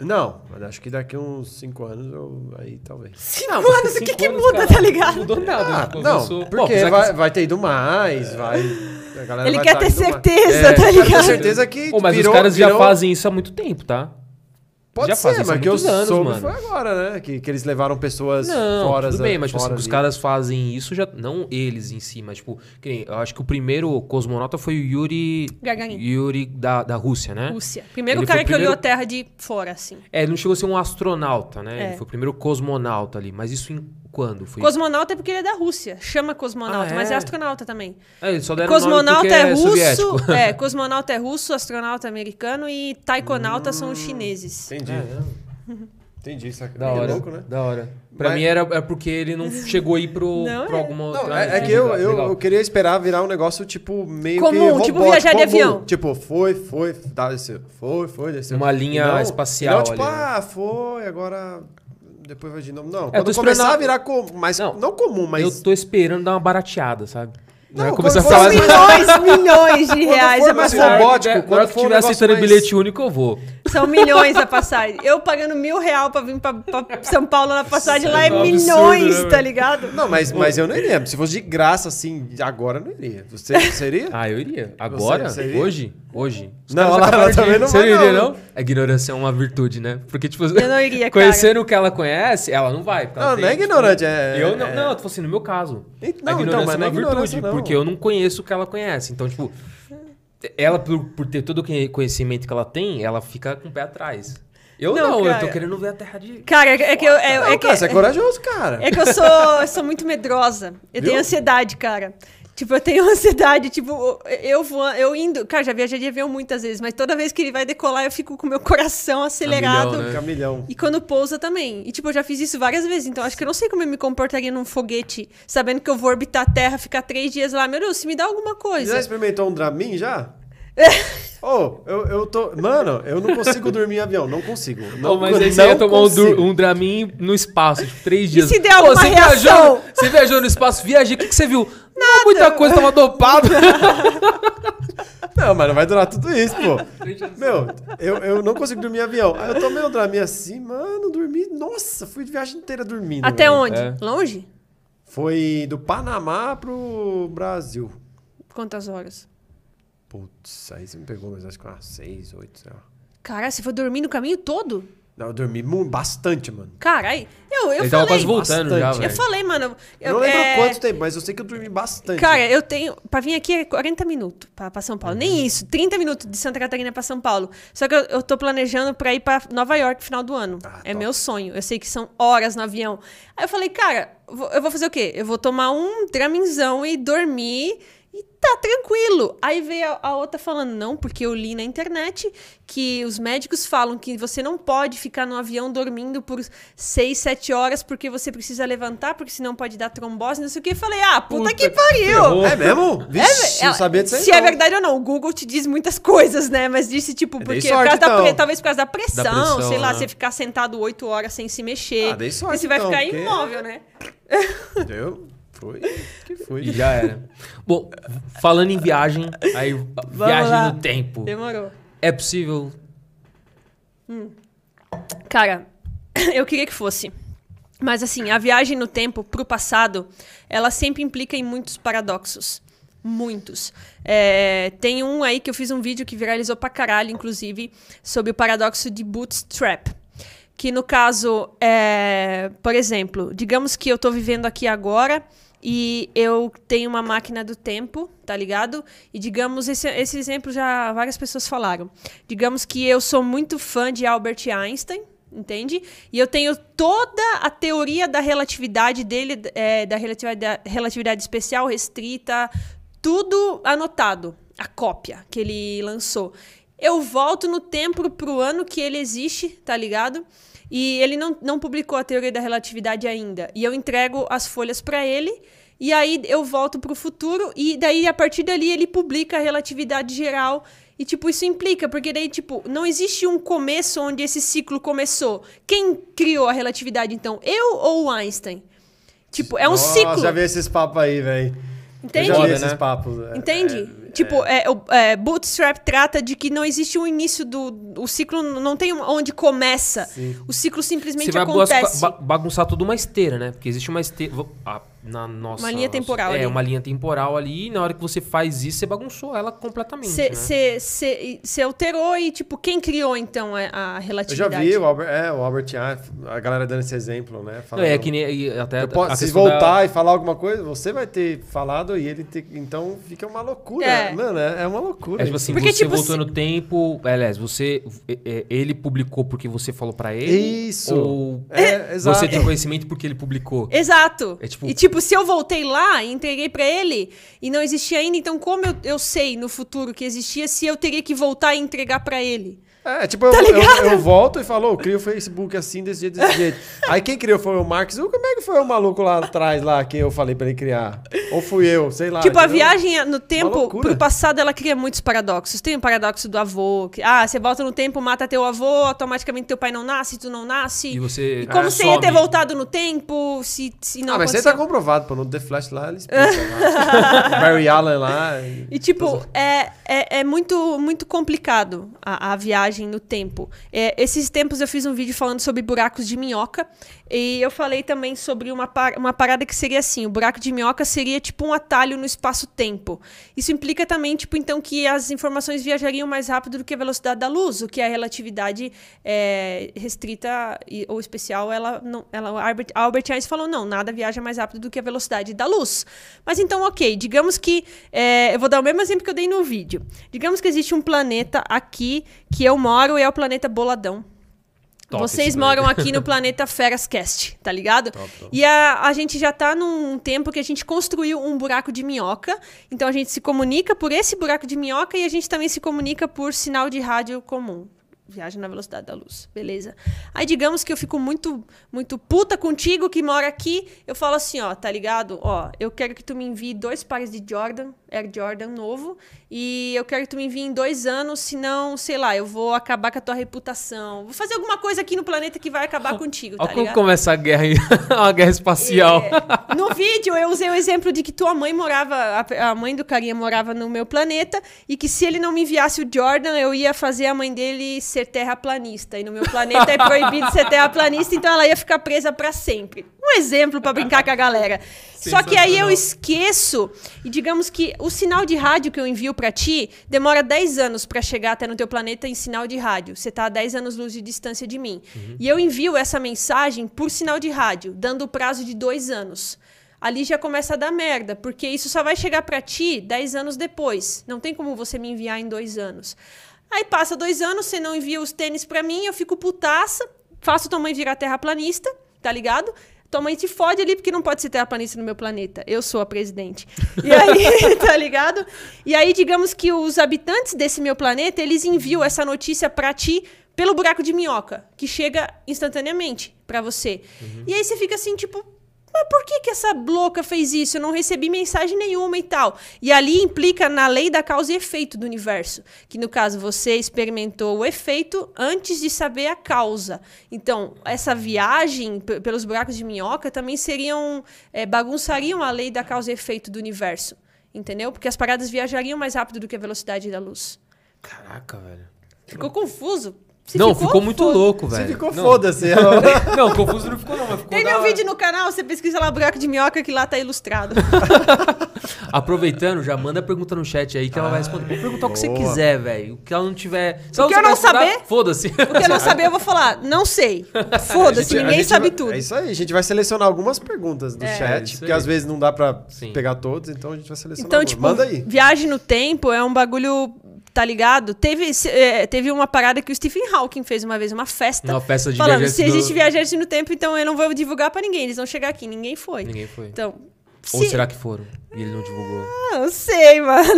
[SPEAKER 1] Não, mas acho que daqui uns 5 anos eu. Aí talvez.
[SPEAKER 3] Cinco
[SPEAKER 2] Não, mas
[SPEAKER 3] anos, o que que
[SPEAKER 2] anos,
[SPEAKER 3] muda,
[SPEAKER 2] cara,
[SPEAKER 3] tá ligado?
[SPEAKER 2] Não mudou nada.
[SPEAKER 1] Ah,
[SPEAKER 2] tipo,
[SPEAKER 1] não,
[SPEAKER 2] Pô,
[SPEAKER 1] porque vai,
[SPEAKER 2] que-
[SPEAKER 1] vai ter ido mais, vai. a galera
[SPEAKER 3] Ele
[SPEAKER 1] vai
[SPEAKER 3] quer
[SPEAKER 1] tá
[SPEAKER 3] ter
[SPEAKER 1] indo mais.
[SPEAKER 3] certeza,
[SPEAKER 1] É,
[SPEAKER 3] tá
[SPEAKER 1] quero ter
[SPEAKER 3] ligado?
[SPEAKER 1] certeza que.
[SPEAKER 2] Pô, mas
[SPEAKER 1] virou-
[SPEAKER 2] os caras já
[SPEAKER 1] virou-
[SPEAKER 2] fazem isso há muito tempo, tá?
[SPEAKER 1] Pode
[SPEAKER 2] já
[SPEAKER 1] ser,
[SPEAKER 2] fazem
[SPEAKER 1] mas que eu
[SPEAKER 2] anos,
[SPEAKER 1] soube
[SPEAKER 2] mano.
[SPEAKER 1] foi agora, né? Que, que eles levaram pessoas
[SPEAKER 2] Não,
[SPEAKER 1] fora.
[SPEAKER 2] tudo bem, mas tipo assim, os caras fazem isso já. Não eles em si, mas tipo. que nem- eu acho que o primeiro cosmonauta foi o Yuri.
[SPEAKER 3] Gagarin.
[SPEAKER 2] Yuri da, da Rússia, né?
[SPEAKER 3] Rússia. Primeiro
[SPEAKER 2] Ele
[SPEAKER 3] cara
[SPEAKER 2] foi o
[SPEAKER 3] que olhou a
[SPEAKER 2] primeiro-
[SPEAKER 3] Terra de fora, assim.
[SPEAKER 2] É, ele não chegou a ser um astronauta, né?
[SPEAKER 3] É.
[SPEAKER 2] Ele foi o primeiro cosmonauta ali. Mas isso em quando? Foi...
[SPEAKER 3] Cosmonauta é porque ele é da Rússia. Chama cosmonauta,
[SPEAKER 2] Ah,
[SPEAKER 3] mas é
[SPEAKER 2] é?
[SPEAKER 3] astronauta também.
[SPEAKER 2] É, eles só deram
[SPEAKER 3] Cosmonauta
[SPEAKER 2] porque
[SPEAKER 3] é russo. É, cosmonauta é russo, astronauta é americano e taikonauta são os chineses.
[SPEAKER 1] Entendi.
[SPEAKER 2] É,
[SPEAKER 1] Entendi. Isso aqui
[SPEAKER 2] Da
[SPEAKER 1] é
[SPEAKER 2] hora.
[SPEAKER 1] louco, né?
[SPEAKER 2] Da hora. Pra
[SPEAKER 1] Mas-
[SPEAKER 2] mim era é porque ele não chegou aí pro,
[SPEAKER 3] Não,
[SPEAKER 2] pra
[SPEAKER 3] é.
[SPEAKER 2] alguma
[SPEAKER 1] Não,
[SPEAKER 2] outra.
[SPEAKER 1] é, é que eu, eu, eu queria esperar virar um negócio, tipo, meio
[SPEAKER 3] Comum,
[SPEAKER 1] que
[SPEAKER 3] tipo viajar de avião.
[SPEAKER 1] Tipo, foi, foi, tá, desceu. Foi, foi, desceu.
[SPEAKER 2] Uma linha
[SPEAKER 1] não,
[SPEAKER 2] espacial
[SPEAKER 1] Não, tipo,
[SPEAKER 2] ali, né?
[SPEAKER 1] ah, foi, agora... Depois vai de novo. Não,
[SPEAKER 2] tô
[SPEAKER 1] quando começar
[SPEAKER 2] a-
[SPEAKER 1] virar comum, mas
[SPEAKER 2] Não,
[SPEAKER 1] não, comum, mas...
[SPEAKER 2] Eu tô esperando dar uma barateada, sabe?
[SPEAKER 1] Não,
[SPEAKER 2] começar a falar.
[SPEAKER 1] assim-
[SPEAKER 3] Milhões, milhões de reais
[SPEAKER 1] for
[SPEAKER 3] a
[SPEAKER 1] mais
[SPEAKER 3] passagem.
[SPEAKER 1] robótico, quando for
[SPEAKER 2] tiver aceitando
[SPEAKER 1] mais-
[SPEAKER 2] bilhete único, eu vou.
[SPEAKER 3] São milhões a passagem. Eu pagando mil real pra vir pra, pra São Paulo na passagem lá é
[SPEAKER 2] é um absurdo,
[SPEAKER 3] milhões,
[SPEAKER 2] né,
[SPEAKER 3] tá ligado?
[SPEAKER 1] Não, mas, mas eu não iria. Se fosse de graça, assim, agora eu não iria. Você seria?
[SPEAKER 2] Ah, eu iria. Agora?
[SPEAKER 1] você iria?
[SPEAKER 2] Hoje? Hoje? Os
[SPEAKER 1] Não, ela- também não
[SPEAKER 2] Você
[SPEAKER 1] vai,
[SPEAKER 2] não iria,
[SPEAKER 1] não.
[SPEAKER 2] A ignorância é uma virtude, né? Porque, tipo,
[SPEAKER 3] Eu não iria, cara.
[SPEAKER 2] conhecendo o que ela conhece, ela não vai.
[SPEAKER 1] Não, não é
[SPEAKER 2] tipo,
[SPEAKER 1] ignorante, é-
[SPEAKER 2] Eu não,
[SPEAKER 1] é-
[SPEAKER 2] não, eu tô falando assim, no meu caso. A
[SPEAKER 1] não, então,
[SPEAKER 2] ignorância
[SPEAKER 1] mas
[SPEAKER 2] é
[SPEAKER 1] não
[SPEAKER 2] uma
[SPEAKER 1] é
[SPEAKER 2] virtude. Porque eu não conheço o que ela conhece. Então, tipo, ela, por, por ter todo o conhecimento que ela tem, ela fica com o pé atrás. Eu
[SPEAKER 3] Não,
[SPEAKER 2] não, eu tô querendo ver a terra de.
[SPEAKER 3] Cara, é que eu. É,
[SPEAKER 1] Não,
[SPEAKER 3] é que,
[SPEAKER 1] cara, você é corajoso, cara.
[SPEAKER 3] é que eu sou, eu sou muito medrosa. Eu
[SPEAKER 1] Viu?
[SPEAKER 3] tenho ansiedade, cara. Tipo, eu tenho ansiedade, tipo, eu vou, eu indo. Cara, já viajei de avião muitas vezes, mas toda vez que ele vai decolar, eu fico com o meu coração acelerado.
[SPEAKER 2] milhão, né?
[SPEAKER 3] E quando pousa também. E, tipo, eu já fiz isso várias vezes. Então, acho que eu não sei como eu me comportaria num foguete, sabendo que eu vou orbitar a Terra, ficar três dias lá. Meu Deus, se me dá alguma
[SPEAKER 1] Já
[SPEAKER 3] coisa.
[SPEAKER 1] experimentou um Dramin já? Ô, eu, eu tô. Mano, eu não consigo dormir em avião. Não consigo. Não,
[SPEAKER 2] Não, mas aí você ia tomar um,
[SPEAKER 1] consigo.
[SPEAKER 2] um Dramin no espaço, tipo, três dias.
[SPEAKER 3] se der alguma
[SPEAKER 2] você
[SPEAKER 3] reação?
[SPEAKER 2] viajou, você viajou no espaço, viajei, o que, que você viu? Não, muita coisa, tava dopado.
[SPEAKER 1] Não, mas não vai durar tudo isso, pô. Meu, eu, eu não consigo dormir em avião. Aí eu tomei um Dramin assim, mano, dormi. Nossa, fui de viagem inteira dormindo.
[SPEAKER 3] Até
[SPEAKER 1] velho.
[SPEAKER 3] onde?
[SPEAKER 2] É.
[SPEAKER 3] Longe?
[SPEAKER 1] Foi do Panamá pro Brasil.
[SPEAKER 3] Quantas horas?
[SPEAKER 1] Putz, aí você me pegou, mas acho que umas seis, oito, sei lá.
[SPEAKER 3] Caralho, você foi dormir no caminho todo?
[SPEAKER 1] Não, eu dormi bastante, mano.
[SPEAKER 3] Caralho, eu, eu
[SPEAKER 2] Ele tava
[SPEAKER 3] falei.
[SPEAKER 2] quase voltando já,
[SPEAKER 1] bastante.
[SPEAKER 3] Eu
[SPEAKER 2] velho.
[SPEAKER 3] falei, mano.
[SPEAKER 1] Eu, não lembro
[SPEAKER 3] é,
[SPEAKER 1] quanto tempo, mas eu sei que eu dormi bastante.
[SPEAKER 3] Cara, eu tenho. Pra vir aqui é 40 minutos pra, pra São Paulo.
[SPEAKER 1] Uhum.
[SPEAKER 3] Nem isso, 30 minutos de Santa Catarina pra São Paulo. Só que eu, eu tô planejando pra ir pra Nova York no final do ano.
[SPEAKER 1] Ah,
[SPEAKER 3] é
[SPEAKER 1] top.
[SPEAKER 3] meu sonho. Eu sei que são horas no avião. Aí eu falei, cara, eu vou fazer o quê? Eu vou tomar um draminzão e dormir. E tá tranquilo. Aí veio a, a outra falando, não, porque eu li na internet que os médicos falam que você não pode ficar no avião dormindo por 6, 7 horas porque você precisa levantar, porque senão pode dar trombose, não sei o que. Eu falei, ah, puta,
[SPEAKER 2] Puta
[SPEAKER 3] que
[SPEAKER 2] que
[SPEAKER 3] pariu!
[SPEAKER 2] ferrou.
[SPEAKER 1] É mesmo? Vixe,
[SPEAKER 3] Ela-
[SPEAKER 1] não sabia disso aí,
[SPEAKER 3] Se é
[SPEAKER 1] não.
[SPEAKER 3] verdade ou não, o Google te diz muitas coisas, né? Mas disse, tipo,
[SPEAKER 1] dei
[SPEAKER 3] porque
[SPEAKER 1] sorte,
[SPEAKER 3] por causa da
[SPEAKER 1] então.
[SPEAKER 3] talvez por causa da pressão,
[SPEAKER 2] pressão,
[SPEAKER 3] sei lá,
[SPEAKER 2] né?
[SPEAKER 3] você ficar sentado oito horas sem se mexer.
[SPEAKER 1] Ah, dei sorte,
[SPEAKER 3] Porque você vai
[SPEAKER 1] então,
[SPEAKER 3] ficar
[SPEAKER 1] porque-
[SPEAKER 3] imóvel, né?
[SPEAKER 1] Deu? Foi. Que foi.
[SPEAKER 2] E já era. Bom, falando em viagem, aí viagem
[SPEAKER 3] lá.
[SPEAKER 2] no tempo.
[SPEAKER 3] Demorou.
[SPEAKER 2] É possível?
[SPEAKER 3] Cara, eu queria que fosse. Mas assim, a viagem no tempo pro passado, ela sempre implica em muitos paradoxos. Muitos. É, tem um aí que eu fiz um vídeo que viralizou pra caralho, inclusive, sobre o paradoxo de bootstrap. Que no caso, é, por exemplo, digamos que eu tô vivendo aqui agora e eu tenho uma máquina do tempo, tá ligado? E digamos, esse, esse exemplo já várias pessoas falaram. Digamos que eu sou muito fã de Albert Einstein, entende? E eu tenho toda a teoria da relatividade dele, é, da relatividade, relatividade especial, restrita, tudo anotado, a cópia que ele lançou. Eu volto no tempo pro ano que ele existe, tá ligado? E ele não, não publicou a teoria da relatividade ainda. E eu entrego as folhas para ele. E aí eu volto pro futuro. E daí, a partir dali, ele publica a relatividade geral. E, tipo, isso implica, porque daí, tipo, não existe um começo onde esse ciclo começou. Quem criou a relatividade, então? Eu ou o Einstein? Tipo, é um
[SPEAKER 1] Nossa,
[SPEAKER 3] ciclo.
[SPEAKER 1] já vi esses papos aí, velho.
[SPEAKER 3] Entende?
[SPEAKER 1] Eu já vi esses
[SPEAKER 2] né?
[SPEAKER 1] papos. é,
[SPEAKER 3] Entende?
[SPEAKER 1] é,
[SPEAKER 3] tipo, é, o é, Bootstrap trata de que não existe um início do. O ciclo não tem um- onde começa.
[SPEAKER 1] Sim.
[SPEAKER 3] O ciclo simplesmente
[SPEAKER 2] Você vai
[SPEAKER 3] acontece.
[SPEAKER 2] ba- bagunçar tudo uma esteira, né? Porque existe uma esteira. Na nossa,
[SPEAKER 3] Uma linha temporal
[SPEAKER 2] É,
[SPEAKER 3] ali.
[SPEAKER 2] uma linha temporal ali. E na hora que você faz isso, você bagunçou ela completamente. né?
[SPEAKER 3] Você alterou e, tipo, quem criou então a, a
[SPEAKER 1] Eu já
[SPEAKER 3] relatividade?
[SPEAKER 1] vi o Albert, é, o Albert Einstein, a galera dando esse exemplo, né?
[SPEAKER 2] Não,
[SPEAKER 1] Falando-
[SPEAKER 2] é que nem. Até
[SPEAKER 1] Eu posso-
[SPEAKER 2] a
[SPEAKER 1] se
[SPEAKER 2] questão da-
[SPEAKER 1] voltar e falar alguma coisa, você vai ter falado e ele ter. Então fica uma loucura.
[SPEAKER 3] É.
[SPEAKER 1] Mano, é, é uma loucura.
[SPEAKER 2] É tipo assim,
[SPEAKER 3] Porque,
[SPEAKER 2] você
[SPEAKER 3] tipo,
[SPEAKER 2] voltou
[SPEAKER 3] se-
[SPEAKER 2] no tempo. Aliás, você. é, é, Ele publicou porque você falou pra ele?
[SPEAKER 1] Isso.
[SPEAKER 2] Ou
[SPEAKER 1] É,
[SPEAKER 2] você tem conhecimento porque ele publicou?
[SPEAKER 3] Exato.
[SPEAKER 2] É tipo-
[SPEAKER 3] E tipo, se eu voltei lá e entreguei pra ele e não existia ainda, então como eu, eu sei no futuro que existia se eu teria que voltar e entregar pra ele?
[SPEAKER 1] É, tipo, eu,
[SPEAKER 3] Tá
[SPEAKER 1] eu,
[SPEAKER 3] ligado?
[SPEAKER 1] eu volto e falo, eu crio o Facebook assim, desse jeito, desse jeito. Aí quem criou foi o Mark Zuckerberg, foi o maluco lá atrás, lá, que eu falei pra ele criar. Ou fui eu, sei lá.
[SPEAKER 3] tipo, a
[SPEAKER 1] entendeu?
[SPEAKER 3] viagem no tempo pro passado, ela cria muitos paradoxos. Tem o paradoxo do avô, que, ah, você volta no tempo, mata teu avô, automaticamente teu pai não nasce, tu não nasce.
[SPEAKER 2] E você.
[SPEAKER 3] E como
[SPEAKER 2] ah,
[SPEAKER 3] você ia ter
[SPEAKER 2] some.
[SPEAKER 3] voltado no tempo se, se não
[SPEAKER 1] Ah, mas você tá comprovado, pô. No The Flash lá, ele explica. lá. Barry Allen lá. e-
[SPEAKER 3] E, tipo, é, é, é muito, muito complicado a, a viagem no tempo. É, esses tempos eu fiz um vídeo falando sobre buracos de minhoca. E eu falei também sobre uma, par- uma parada que seria assim: o buraco de minhoca seria tipo um atalho no espaço-tempo. Isso implica também, tipo, então, que as informações viajariam mais rápido do que a velocidade da luz, o que a relatividade é, restrita e- ou especial, ela não. Ela, Albert, Albert Einstein falou: não, nada viaja mais rápido do que a velocidade da luz. Mas então, ok, digamos que. é, eu vou dar o mesmo exemplo que eu dei no vídeo. Digamos que existe um planeta aqui que eu moro e é o planeta Boladão.
[SPEAKER 2] Top
[SPEAKER 3] Vocês moram aqui no planeta Ferascast, tá ligado?
[SPEAKER 1] Top, top.
[SPEAKER 3] E a, a gente já tá num tempo que a gente construiu um buraco de minhoca. Então a gente se comunica por esse buraco de minhoca e a gente também se comunica por sinal de rádio comum. viaja na velocidade da luz, beleza. Aí digamos que eu fico muito muito puta contigo que mora aqui, eu falo assim, ó, tá ligado? Ó, eu quero que tu me envie dois pares de Jordan, Air Jordan novo, e eu quero que tu me envie em dois anos, senão, sei lá, eu vou acabar com a tua reputação. Vou fazer alguma coisa aqui no planeta que vai acabar contigo, tá
[SPEAKER 2] Olha como começa a guerra, uma guerra espacial.
[SPEAKER 3] É, no vídeo eu usei o exemplo de que tua mãe morava, a, a mãe do carinha morava no meu planeta e que se ele não me enviasse o Jordan, eu ia fazer a mãe dele ser terraplanista. E no meu planeta é proibido ser terraplanista, então ela ia ficar presa pra sempre. Um exemplo pra brincar com a galera. Só que aí eu esqueço e digamos que o sinal de rádio que eu envio pra ti demora 10 anos pra chegar até no teu planeta em sinal de rádio. Você tá a 10 anos luz de distância de mim. E eu envio essa mensagem por sinal de rádio, dando o prazo de dois anos ali já começa a dar merda, porque isso só vai chegar pra ti 10 anos depois. Não tem como você me enviar em dois anos. Aí passa dois anos, você não envia os tênis pra mim, eu fico putaça, faço tua mãe virar terraplanista, tá ligado? Tua mãe te fode ali porque não pode ser terraplanista no meu planeta. Eu sou a presidente. E aí, tá ligado? E aí, digamos que os habitantes desse meu planeta, eles enviam essa notícia pra ti pelo buraco de minhoca, que chega instantaneamente pra você. E aí você fica assim, tipo, mas por que, que essa louca fez isso? Eu não recebi mensagem nenhuma e tal. E ali implica na lei da causa e efeito do universo. Que no caso você experimentou o efeito antes de saber a causa. Então, essa viagem pelos buracos de minhoca também seriam. é, bagunçariam a lei da causa e efeito do universo. Entendeu? Porque as paradas viajariam mais rápido do que a velocidade da luz.
[SPEAKER 2] Caraca, velho.
[SPEAKER 3] Ficou confuso? Se
[SPEAKER 2] não, ficou, muito
[SPEAKER 3] foda.
[SPEAKER 2] louco,
[SPEAKER 1] Você
[SPEAKER 2] velho.
[SPEAKER 1] ficou
[SPEAKER 2] não.
[SPEAKER 1] foda-se.
[SPEAKER 2] Não, confuso não ficou, não, mas ficou
[SPEAKER 3] Tem
[SPEAKER 2] da
[SPEAKER 3] meu
[SPEAKER 2] hora.
[SPEAKER 3] vídeo no canal, você pesquisa lá buraco de minhoca que lá tá ilustrado.
[SPEAKER 2] Aproveitando, já manda pergunta no chat aí que ela vai responder. Pode perguntar o que você quiser, velho. O que ela não tiver. Se
[SPEAKER 3] O que eu não saber?
[SPEAKER 2] Foda-se.
[SPEAKER 3] O que eu não saber, eu vou falar, não sei. Foda-se,
[SPEAKER 1] A
[SPEAKER 3] ninguém sabe
[SPEAKER 1] vai-
[SPEAKER 3] tudo.
[SPEAKER 1] É isso aí, a gente vai selecionar algumas perguntas do
[SPEAKER 3] É.
[SPEAKER 1] chat,
[SPEAKER 2] Isso
[SPEAKER 1] porque
[SPEAKER 2] aí.
[SPEAKER 1] às vezes não dá pra
[SPEAKER 2] Sim.
[SPEAKER 1] pegar todos, então a gente vai selecionar.
[SPEAKER 3] Então,
[SPEAKER 1] algumas.
[SPEAKER 3] tipo,
[SPEAKER 1] Manda aí.
[SPEAKER 3] viagem no tempo é um bagulho, tá ligado? Teve, é, teve uma parada que o Stephen Hawking fez uma vez, uma festa.
[SPEAKER 2] Uma festa de
[SPEAKER 3] falando, se
[SPEAKER 2] do-
[SPEAKER 3] existe viajante no tempo, então eu não vou divulgar pra ninguém. Eles vão chegar aqui, ninguém foi.
[SPEAKER 2] Ninguém foi.
[SPEAKER 3] Então,
[SPEAKER 2] Ou
[SPEAKER 3] se-
[SPEAKER 2] será que foram? E ele não divulgou.
[SPEAKER 3] Ah, não sei, mano.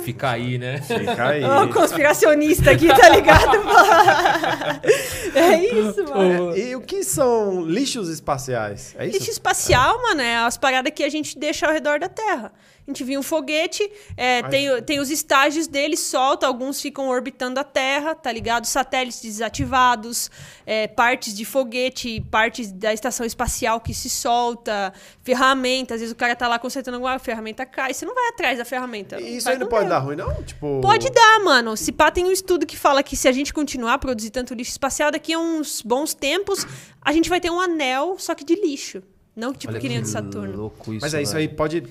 [SPEAKER 2] E fica aí, né?
[SPEAKER 1] Fica aí.
[SPEAKER 3] Ó, o conspiracionista aqui, tá ligado? é isso, mano.
[SPEAKER 1] É, e o que são lixos espaciais? É isso?
[SPEAKER 3] Lixo espacial, mano, é as paradas que a gente deixa ao redor da Terra. A gente viu um foguete, é,
[SPEAKER 1] Mas-
[SPEAKER 3] tem, tem os estágios dele, solta, alguns ficam orbitando a Terra, tá ligado? Satélites desativados, é, partes de foguete, partes da estação espacial que se solta, ferramentas, às vezes o cara tá lá consertando alguma ferramenta cai, você não vai atrás da ferramenta.
[SPEAKER 1] E Isso
[SPEAKER 3] Vai
[SPEAKER 1] aí não pode dar ruim, não? Tipo...
[SPEAKER 3] Pode dar, mano. Se pá, tem um estudo que fala que se a gente continuar a produzir tanto lixo espacial, daqui a uns bons tempos, a gente vai ter um anel, só que de lixo. Não tipo
[SPEAKER 2] Olha
[SPEAKER 3] que nem o de Saturno.
[SPEAKER 2] louco isso,
[SPEAKER 1] Mas é isso aí pode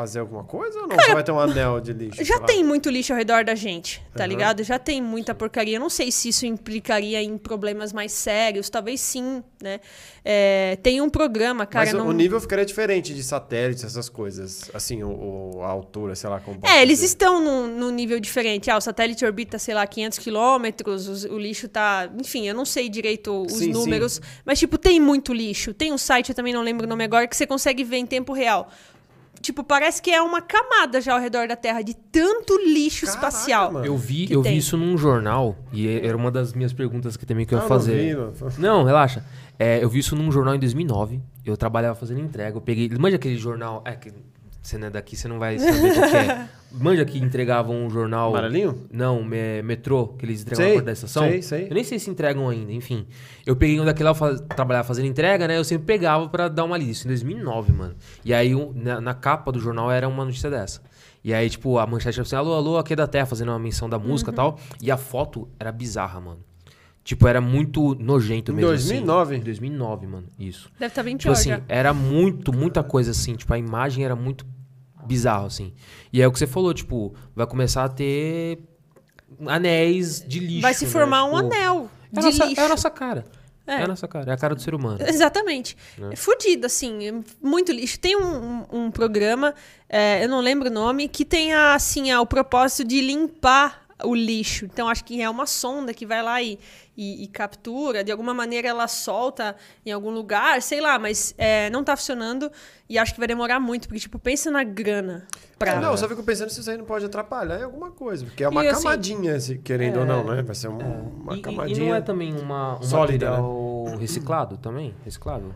[SPEAKER 1] fazer alguma coisa ou não? Só vai ter um anel de lixo?
[SPEAKER 3] Já tem muito lixo ao redor da gente, tá
[SPEAKER 1] Aham.
[SPEAKER 3] ligado? Já tem muita porcaria. Eu não sei se isso implicaria em problemas mais sérios, talvez sim, né? É, tem um programa, cara.
[SPEAKER 1] Mas o-
[SPEAKER 3] não...
[SPEAKER 1] o nível ficaria diferente de satélites, essas coisas. Assim, o, o- a altura, sei lá como
[SPEAKER 3] É, eles
[SPEAKER 1] dizer.
[SPEAKER 3] estão num, num nível diferente. Ah, o satélite orbita, sei lá, 500 quilômetros, os- o lixo tá... Enfim, eu não sei direito os
[SPEAKER 1] Sim,
[SPEAKER 3] números, mas, tipo, tem muito lixo. Tem um site, eu também não lembro o nome agora, que você consegue ver em tempo real. Tipo, parece que é uma camada já ao redor da Terra de tanto lixo
[SPEAKER 1] Caraca,
[SPEAKER 3] espacial.
[SPEAKER 1] mano.
[SPEAKER 2] Eu vi, eu
[SPEAKER 3] tem.
[SPEAKER 2] vi isso num jornal e é- era uma das minhas perguntas que também que eu
[SPEAKER 1] Ah,
[SPEAKER 2] ia
[SPEAKER 1] não
[SPEAKER 2] fazer.
[SPEAKER 1] vi, não.
[SPEAKER 2] Não, relaxa. É, eu vi isso num jornal em 2009. Eu trabalhava fazendo entrega. Eu peguei. Manja aquele jornal. É que você não é daqui, você não vai saber o que é. Manja que entregavam um jornal.
[SPEAKER 1] Amarelinho?
[SPEAKER 2] Não, me- metrô, que eles entregam
[SPEAKER 1] Sei,
[SPEAKER 2] da estação.
[SPEAKER 1] sei, sei.
[SPEAKER 2] Eu nem sei se entregam ainda, enfim. Eu peguei um daquele lá, faz- trabalhava fazendo entrega, né? Eu sempre pegava pra dar uma lida. Isso em 2009, mano. E aí, um- na, na capa do jornal era uma notícia dessa. E aí, tipo, a manchete era assim, alô, alô, aqui é da Terra, fazendo uma menção da música e tal. E a foto era bizarra, mano. Tipo, era muito nojento
[SPEAKER 1] Em
[SPEAKER 2] mesmo.
[SPEAKER 1] 2009?
[SPEAKER 2] Assim. Em 2009, mano. Isso.
[SPEAKER 3] Deve estar bem
[SPEAKER 2] Tipo
[SPEAKER 3] pior
[SPEAKER 2] assim,
[SPEAKER 3] já.
[SPEAKER 2] era muito, muita coisa assim. Tipo, a imagem era muito bizarro, assim. E é o que você falou, tipo, vai começar a ter anéis de lixo.
[SPEAKER 3] Vai se
[SPEAKER 2] né?
[SPEAKER 3] formar um
[SPEAKER 2] Tipo,
[SPEAKER 3] anel
[SPEAKER 2] É a
[SPEAKER 3] de
[SPEAKER 2] nossa,
[SPEAKER 3] lixo.
[SPEAKER 2] é a nossa cara. É.
[SPEAKER 3] É.
[SPEAKER 2] a nossa cara. É a cara do ser humano.
[SPEAKER 3] Exatamente.
[SPEAKER 2] Né?
[SPEAKER 3] É fudido, assim, é muito lixo. Tem um, um- um programa, é, eu não lembro o nome, que tem a, assim, a- o propósito de limpar o lixo. Então acho que é uma sonda que vai lá e, e, e captura, de alguma maneira ela solta em algum lugar, sei lá, mas é, não tá funcionando e acho que vai demorar muito, porque, tipo, pensa na grana. Pra...
[SPEAKER 1] É, não, eu só fico pensando se isso aí não pode atrapalhar em alguma coisa. Porque é uma
[SPEAKER 2] E, assim,
[SPEAKER 1] camadinha, se querendo ou não, né? Vai ser um- uma
[SPEAKER 2] E- e, e
[SPEAKER 1] camadinha.
[SPEAKER 2] não é também uma, um
[SPEAKER 1] sólida,
[SPEAKER 2] material reciclado também? Reciclável?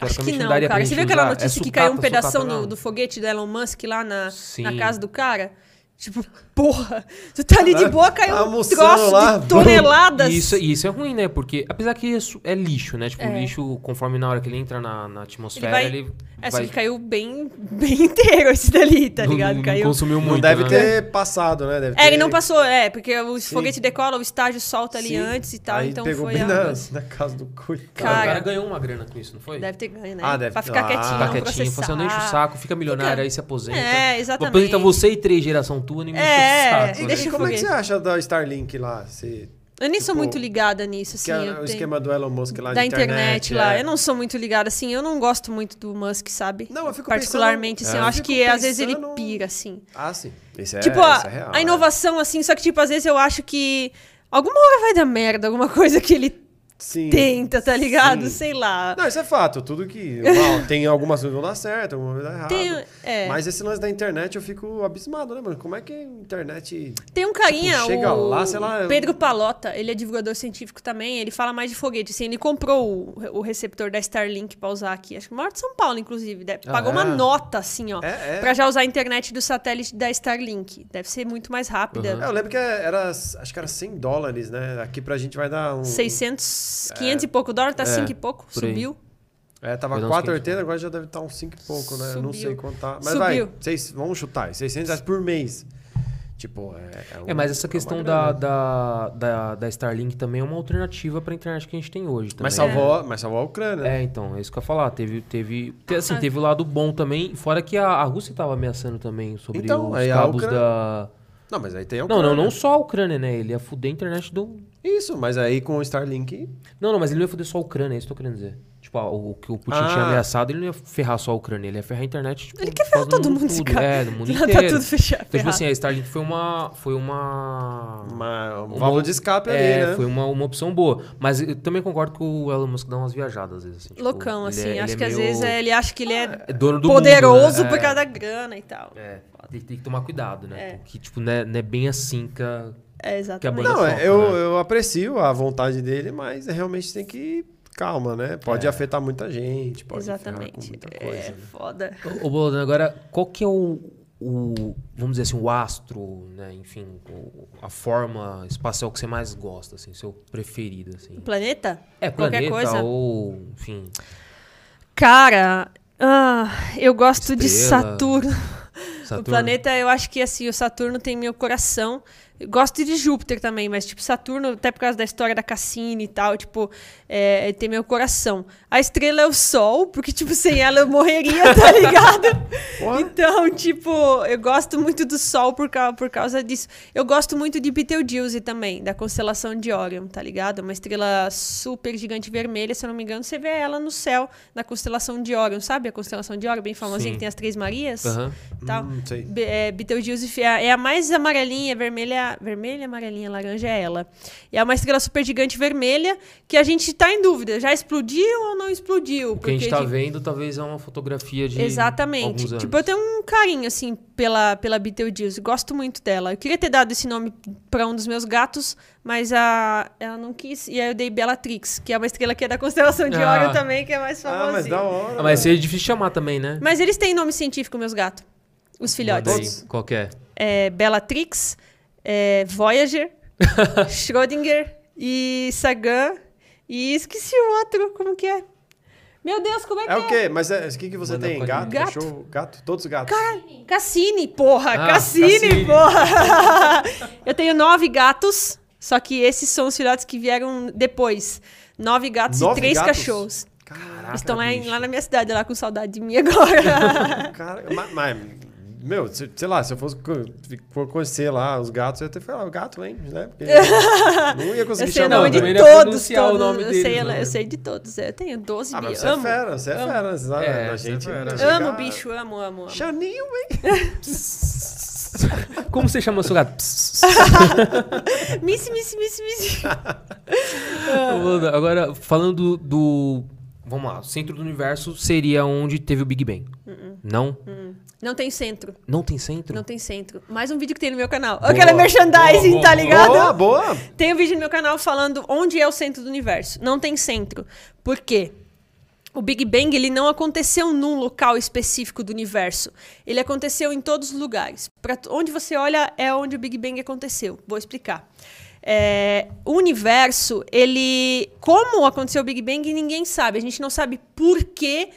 [SPEAKER 3] Acho que
[SPEAKER 2] Teoricamente
[SPEAKER 3] não, cara. Você viu aquela
[SPEAKER 2] usar.
[SPEAKER 3] notícia
[SPEAKER 2] É
[SPEAKER 3] que
[SPEAKER 2] sucata,
[SPEAKER 3] caiu um pedação
[SPEAKER 2] sucata
[SPEAKER 3] do,
[SPEAKER 2] não.
[SPEAKER 3] do foguete do Elon Musk lá na, na casa do cara? Tipo, porra, tu tá ali de boa, caiu um troço
[SPEAKER 1] lá,
[SPEAKER 3] de toneladas.
[SPEAKER 2] E isso, isso é ruim, né? Porque, apesar que isso é lixo, né? Tipo, o
[SPEAKER 3] É.
[SPEAKER 2] lixo, conforme na hora que ele entra na, na atmosfera,
[SPEAKER 3] Ele
[SPEAKER 2] ele
[SPEAKER 3] vai-
[SPEAKER 2] vai...
[SPEAKER 3] É, só que caiu bem, bem inteiro esse dali, tá
[SPEAKER 2] não-
[SPEAKER 3] ligado?
[SPEAKER 2] não
[SPEAKER 3] caiu.
[SPEAKER 2] consumiu
[SPEAKER 1] Não
[SPEAKER 2] muito,
[SPEAKER 1] deve
[SPEAKER 2] né?
[SPEAKER 1] ter passado, né? Deve
[SPEAKER 3] É, ele não passou, é, porque o
[SPEAKER 1] Sim.
[SPEAKER 3] foguete decola, o estágio solta ali
[SPEAKER 1] Sim.
[SPEAKER 3] antes e tal,
[SPEAKER 1] Aí
[SPEAKER 3] então
[SPEAKER 1] pegou
[SPEAKER 3] foi
[SPEAKER 1] bem
[SPEAKER 3] a...
[SPEAKER 1] na, na casa do coitado.
[SPEAKER 2] Cara, o
[SPEAKER 3] Cara,
[SPEAKER 2] ganhou uma grana com isso, não foi?
[SPEAKER 3] Deve ter ganho, né?
[SPEAKER 1] Ah, deve-
[SPEAKER 3] Pra ficar
[SPEAKER 1] ah,
[SPEAKER 3] quietinho,
[SPEAKER 2] Fica
[SPEAKER 3] não
[SPEAKER 2] quietinho,
[SPEAKER 3] processar.
[SPEAKER 2] você não enche o saco, fica milionário,
[SPEAKER 3] Fica-
[SPEAKER 2] aí se aposenta.
[SPEAKER 3] É, exatamente.
[SPEAKER 2] Aposenta você e três geração tua, ninguém
[SPEAKER 3] É,
[SPEAKER 2] saco.
[SPEAKER 1] E
[SPEAKER 2] né?
[SPEAKER 1] como é que você acha da Starlink lá? Você,
[SPEAKER 3] Eu nem sou
[SPEAKER 1] Tipo,
[SPEAKER 3] muito ligada nisso, assim.
[SPEAKER 1] que é o
[SPEAKER 3] tenho-
[SPEAKER 1] esquema do Elon Musk lá
[SPEAKER 3] da
[SPEAKER 1] de
[SPEAKER 3] internet, lá.
[SPEAKER 1] é.
[SPEAKER 3] Eu não sou muito ligada, assim. Eu não gosto muito do Musk, sabe?
[SPEAKER 1] Não, eu fico
[SPEAKER 3] Particularmente,
[SPEAKER 1] pensando-
[SPEAKER 3] assim.
[SPEAKER 1] É.
[SPEAKER 3] Eu
[SPEAKER 1] eu
[SPEAKER 3] acho que às vezes ele
[SPEAKER 1] pensando-
[SPEAKER 3] pira, assim.
[SPEAKER 1] Ah, sim. Isso é,
[SPEAKER 3] tipo,
[SPEAKER 1] isso
[SPEAKER 3] a,
[SPEAKER 1] é real.
[SPEAKER 3] a
[SPEAKER 1] é.
[SPEAKER 3] inovação, assim. Só que, tipo, às vezes eu acho que alguma hora vai dar merda, alguma coisa que ele
[SPEAKER 1] Sim.
[SPEAKER 3] tenta, tá ligado?
[SPEAKER 1] Sim.
[SPEAKER 3] Sei lá.
[SPEAKER 1] Não, isso é fato. Tudo que. Tem algumas coisas que vão dar certo, algumas vai dar errado.
[SPEAKER 3] Tem, é.
[SPEAKER 1] Mas esse lance da internet eu fico abismado, né, mano? Como é que a internet.
[SPEAKER 3] Tem um carinha,
[SPEAKER 1] Tipo, chega
[SPEAKER 3] o
[SPEAKER 1] lá, sei lá,
[SPEAKER 3] Pedro Palota, ele é divulgador científico também, ele fala mais de foguete, assim, ele comprou o, o receptor da Starlink pra usar aqui, acho que o maior de São Paulo, inclusive, deve-
[SPEAKER 1] Ah,
[SPEAKER 3] pagou uma
[SPEAKER 1] é?
[SPEAKER 3] nota, assim, ó,
[SPEAKER 1] É, é.
[SPEAKER 3] pra já usar a internet do satélite da Starlink, deve ser muito mais rápida.
[SPEAKER 1] É, eu lembro que era. Acho que era 100 dólares, né? Aqui pra gente vai dar um.
[SPEAKER 3] 600, 500 e pouco dólares, tá
[SPEAKER 1] É,
[SPEAKER 3] 5 e pouco, subiu.
[SPEAKER 1] É, tava
[SPEAKER 2] Vai dar uns
[SPEAKER 1] 4,80, agora já deve estar uns 5 e pouco, né? Eu não
[SPEAKER 3] Subiu.
[SPEAKER 1] sei contar. Mas
[SPEAKER 3] Subiu.
[SPEAKER 1] vai, seis, vamos chutar, 600 reais por mês. Tipo, é. um-
[SPEAKER 2] É, mas essa
[SPEAKER 1] uma
[SPEAKER 2] questão da, da, da, da Starlink também é uma alternativa pra internet que a gente tem hoje também.
[SPEAKER 1] Mas salvou, mas salvou a Ucrânia.
[SPEAKER 2] É, então, é isso que eu ia falar. Teve, teve, te- assim,
[SPEAKER 3] Ah.
[SPEAKER 2] teve o lado bom também, fora que a, a Rússia tava ameaçando também sobre
[SPEAKER 1] Então,
[SPEAKER 2] os
[SPEAKER 1] a
[SPEAKER 2] cabos
[SPEAKER 1] Ucrânia-
[SPEAKER 2] da...
[SPEAKER 1] Não, mas aí tem a
[SPEAKER 2] Não,
[SPEAKER 1] Ucrânia.
[SPEAKER 2] não, não só a Ucrânia, né? Ele ia fuder a internet do...
[SPEAKER 1] Isso, mas aí com o Starlink.
[SPEAKER 2] Não, não, mas ele não ia fuder só a Ucrânia, é isso que eu tô querendo dizer. Tipo, ah, o que o Putin
[SPEAKER 1] Ah.
[SPEAKER 2] tinha ameaçado, ele não ia ferrar só a Ucrânia, ele ia ferrar a internet, tipo...
[SPEAKER 3] Ele quer ferrar todo mundo,
[SPEAKER 2] tudo.
[SPEAKER 3] cara.
[SPEAKER 2] É, no mundo
[SPEAKER 3] Lá
[SPEAKER 2] inteiro.
[SPEAKER 3] tá tudo fechado.
[SPEAKER 2] Então, tipo assim, a Starlink foi uma... Foi uma...
[SPEAKER 1] Uma, um
[SPEAKER 2] Uma-
[SPEAKER 1] válvula de escape
[SPEAKER 2] É,
[SPEAKER 1] ali, né?
[SPEAKER 2] foi uma, uma opção boa. Mas eu também concordo que o Elon Musk dá umas viajadas, às vezes. Assim, tipo,
[SPEAKER 3] Loucão,
[SPEAKER 2] ele
[SPEAKER 3] assim,
[SPEAKER 2] é-
[SPEAKER 3] acho que
[SPEAKER 2] é
[SPEAKER 3] às
[SPEAKER 2] meio-
[SPEAKER 3] vezes é, ele acha que ele é
[SPEAKER 2] é dono do
[SPEAKER 3] poderoso
[SPEAKER 2] mundo, né?
[SPEAKER 3] por
[SPEAKER 2] É.
[SPEAKER 3] causa da grana e tal.
[SPEAKER 2] É, tem, tem que tomar cuidado, né?
[SPEAKER 3] É.
[SPEAKER 2] Porque, tipo, não é, não é bem assim que a...
[SPEAKER 3] É, exatamente.
[SPEAKER 2] banda
[SPEAKER 1] Não,
[SPEAKER 2] foca,
[SPEAKER 1] é, eu,
[SPEAKER 2] né?
[SPEAKER 1] eu aprecio a vontade dele, mas realmente tem que. Calma, né? Pode
[SPEAKER 2] É.
[SPEAKER 1] afetar muita gente, pode
[SPEAKER 3] Exatamente.
[SPEAKER 1] muita coisa.
[SPEAKER 3] É
[SPEAKER 1] né?
[SPEAKER 3] foda.
[SPEAKER 2] Ô, Bolodano, agora, qual que é o, o, vamos dizer assim, o astro, né? Enfim, o- a forma espacial que você mais gosta, assim, seu preferido, assim?
[SPEAKER 3] O planeta?
[SPEAKER 2] É,
[SPEAKER 3] Qualquer
[SPEAKER 2] planeta
[SPEAKER 3] coisa?
[SPEAKER 2] ou, enfim...
[SPEAKER 3] Cara, ah, eu gosto de
[SPEAKER 2] Estrela.
[SPEAKER 3] Saturno.
[SPEAKER 2] Saturno.
[SPEAKER 3] O planeta, eu acho que assim, o Saturno tem meu coração. Eu gosto de Júpiter também, mas tipo, Saturno, até por causa da história da Cassini e tal, tipo, é, tem meu coração. A estrela é o Sol, porque, tipo, sem ela eu morreria, tá ligado? Então, tipo, eu gosto muito do Sol por, cau- por causa disso. Eu gosto muito de Betelgeuse também, da constelação de Orion, tá ligado? Uma estrela super gigante vermelha, se eu não me engano, você vê ela no céu, na constelação de Orion, sabe? A constelação de Orion, bem famosinha,
[SPEAKER 2] Sim.
[SPEAKER 3] que tem as Três Marias e tal.
[SPEAKER 1] Hum,
[SPEAKER 3] é, Betelgeuse é, é a mais amarelinha, vermelha, vermelha, amarelinha, laranja é ela. E é uma estrela super gigante vermelha que a gente tá em dúvida, já explodiu ou não explodiu?
[SPEAKER 2] O que a gente tá
[SPEAKER 3] de-
[SPEAKER 2] vendo talvez é uma fotografia de
[SPEAKER 3] Exatamente.
[SPEAKER 2] alguns anos.
[SPEAKER 3] Tipo, eu tenho um carinho, assim, pela, pela Betelgeuse. Gosto muito dela. Eu queria ter dado esse nome pra um dos meus gatos, mas a, ela não quis. E aí eu dei Bellatrix, que é uma estrela que é da constelação de
[SPEAKER 2] Ah.
[SPEAKER 3] Orion também, que é mais
[SPEAKER 1] Ah,
[SPEAKER 3] famosinha.
[SPEAKER 1] mas da hora.
[SPEAKER 2] Ah, mas seria difícil chamar também, né?
[SPEAKER 3] Mas eles têm nome científico, meus gatos. Os filhotes.
[SPEAKER 2] Qual que é?
[SPEAKER 3] é, Bellatrix, é, Voyager, Schrödinger e Sagan. E esqueci o outro, como que é? Meu Deus, como é que
[SPEAKER 1] É
[SPEAKER 3] é?
[SPEAKER 1] o quê? Mas é, o que, que você
[SPEAKER 2] Manda
[SPEAKER 1] tem? Gato.
[SPEAKER 3] Gato.
[SPEAKER 1] cachorro, gato? Todos gatos?
[SPEAKER 3] Cassini, porra!
[SPEAKER 2] Ah,
[SPEAKER 3] Cassini,
[SPEAKER 2] Cassini.
[SPEAKER 3] porra! Eu tenho nove gatos, só que esses são os filhotes que vieram depois. Nove gatos
[SPEAKER 1] Nove
[SPEAKER 3] e três
[SPEAKER 1] gatos?
[SPEAKER 3] cachorros.
[SPEAKER 1] Caraca,
[SPEAKER 3] Estão lá, lá na minha cidade, lá com saudade de mim agora.
[SPEAKER 1] Cara, mas, mas, meu, se- sei lá, se eu fosse conhecer lá os gatos, eu ia ter que falar, o gato, hein? Né? Porque não ia conseguir
[SPEAKER 3] eu sei o
[SPEAKER 1] chamar.
[SPEAKER 3] nome de
[SPEAKER 1] né?
[SPEAKER 2] não
[SPEAKER 3] todos,
[SPEAKER 2] pronunciar o
[SPEAKER 3] todos.
[SPEAKER 2] nome
[SPEAKER 3] eu,
[SPEAKER 2] deles,
[SPEAKER 3] sei,
[SPEAKER 2] né?
[SPEAKER 3] eu sei de todos. Eu tenho 12
[SPEAKER 1] Ah,
[SPEAKER 3] bichos.
[SPEAKER 1] você é
[SPEAKER 3] amo.
[SPEAKER 1] fera, você é fera, você sabe?
[SPEAKER 2] É,
[SPEAKER 1] a
[SPEAKER 2] você é
[SPEAKER 1] gente
[SPEAKER 2] fera.
[SPEAKER 3] Amo bicho, amo, amo, amo.
[SPEAKER 1] Chaninho, hein?
[SPEAKER 2] Como você chama seu gato? Psst.
[SPEAKER 3] Missy, missy, missy, missy.
[SPEAKER 2] Agora, falando do, Vamos lá, o centro do universo seria onde teve o Big Bang.
[SPEAKER 3] Uh-uh.
[SPEAKER 2] Não?
[SPEAKER 3] Não tem centro.
[SPEAKER 2] Não tem centro?
[SPEAKER 3] Não tem centro. Mais um vídeo que tem no meu canal.
[SPEAKER 2] Boa.
[SPEAKER 3] Aquela merchandising,
[SPEAKER 2] Boa,
[SPEAKER 3] tá
[SPEAKER 2] boa,
[SPEAKER 3] ligado?
[SPEAKER 1] Boa, boa.
[SPEAKER 3] Tem um vídeo no meu canal falando onde é o centro do universo. Não tem centro. Por quê? O Big Bang ele não aconteceu num local específico do universo. Ele aconteceu em todos os lugares. Para onde você olha é onde o Big Bang aconteceu. Vou explicar. É, o universo, ele, como aconteceu o Big Bang, ninguém sabe. A gente não sabe por que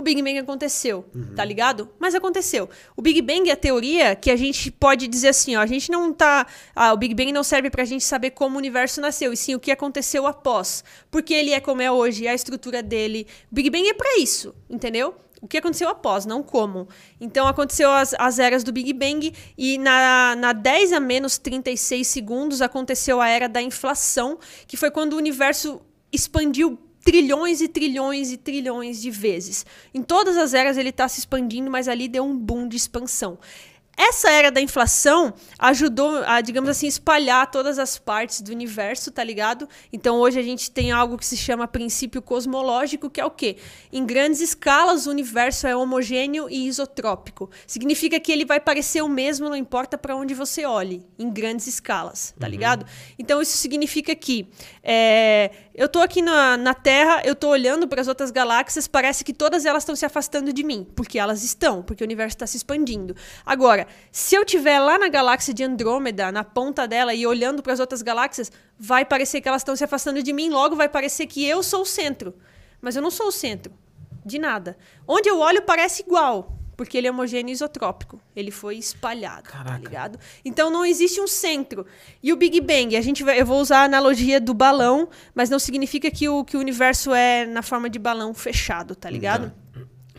[SPEAKER 3] o Big Bang aconteceu, tá ligado? Mas aconteceu. O Big Bang é a teoria que a gente pode dizer assim, ó, a gente não tá, ah, o Big Bang não serve pra gente saber como o universo nasceu, e sim o que aconteceu após. Porque ele é como é hoje, a estrutura dele. O Big Bang é pra isso, entendeu? O que aconteceu após, não como. Então aconteceu as, as eras do Big Bang e na, na 10 a menos 36 segundos aconteceu a era da inflação, que foi quando o universo expandiu trilhões e trilhões e trilhões de vezes. Em todas as eras ele está se expandindo, mas ali deu um boom de expansão. Essa era da inflação ajudou a, digamos assim, espalhar todas as partes do universo, tá ligado? Então hoje a gente tem algo que se chama princípio cosmológico, que é o quê? Em grandes escalas o universo é homogêneo e isotrópico. Significa que ele vai parecer o mesmo, não importa para onde você olhe, em grandes escalas, tá ligado? Então isso significa que é, eu tô aqui na, na Terra, eu tô olhando para as outras galáxias, parece que todas elas estão se afastando de mim, porque elas estão, porque o universo está se expandindo. Agora, se eu estiver lá na galáxia de Andrômeda, na ponta dela e olhando para as outras galáxias, vai parecer que elas estão se afastando de mim, logo vai parecer que eu sou o centro. Mas eu não sou o centro de nada. Onde eu olho parece igual, porque ele é homogêneo e isotrópico. Ele foi espalhado, tá ligado? Então não existe um centro. E o Big Bang, a gente vai, eu vou usar a analogia do balão, mas não significa que o, que o universo é na forma de balão fechado, tá ligado?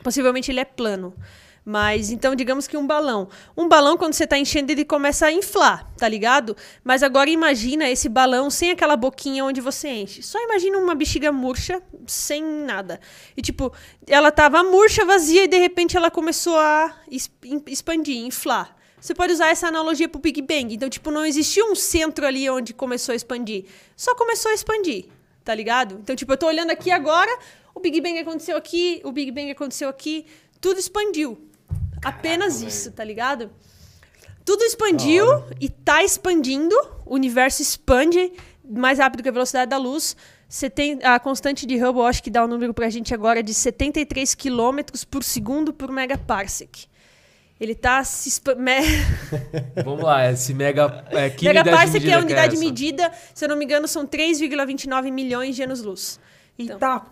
[SPEAKER 3] Possivelmente ele é plano. Mas então, digamos que um balão. Um balão, quando você está enchendo, ele começa a inflar, tá ligado? Mas agora imagina esse balão sem aquela boquinha onde você enche. Só imagina uma bexiga murcha, sem nada. E tipo, ela tava murcha, vazia, e de repente ela começou a expandir, inflar. Você pode usar essa analogia pro Big Bang. Então, tipo, não existia um centro ali onde começou a expandir. Só começou a expandir, tá ligado? Então, tipo, eu tô olhando aqui agora, o Big Bang aconteceu aqui, o Big Bang aconteceu aqui, tudo expandiu. Apenas isso, tá ligado? Tudo expandiu e tá expandindo. O universo expande mais rápido que a velocidade da luz. Você tem a constante de Hubble, acho que dá o um número pra gente agora de 73 km por segundo por megaparsec. Ele tá se me-
[SPEAKER 2] Vamos lá, esse mega. É, que
[SPEAKER 3] Megaparsec é a unidade
[SPEAKER 2] que essa?
[SPEAKER 3] medida, se eu não me engano, são 3,29 milhões de anos-luz. Então,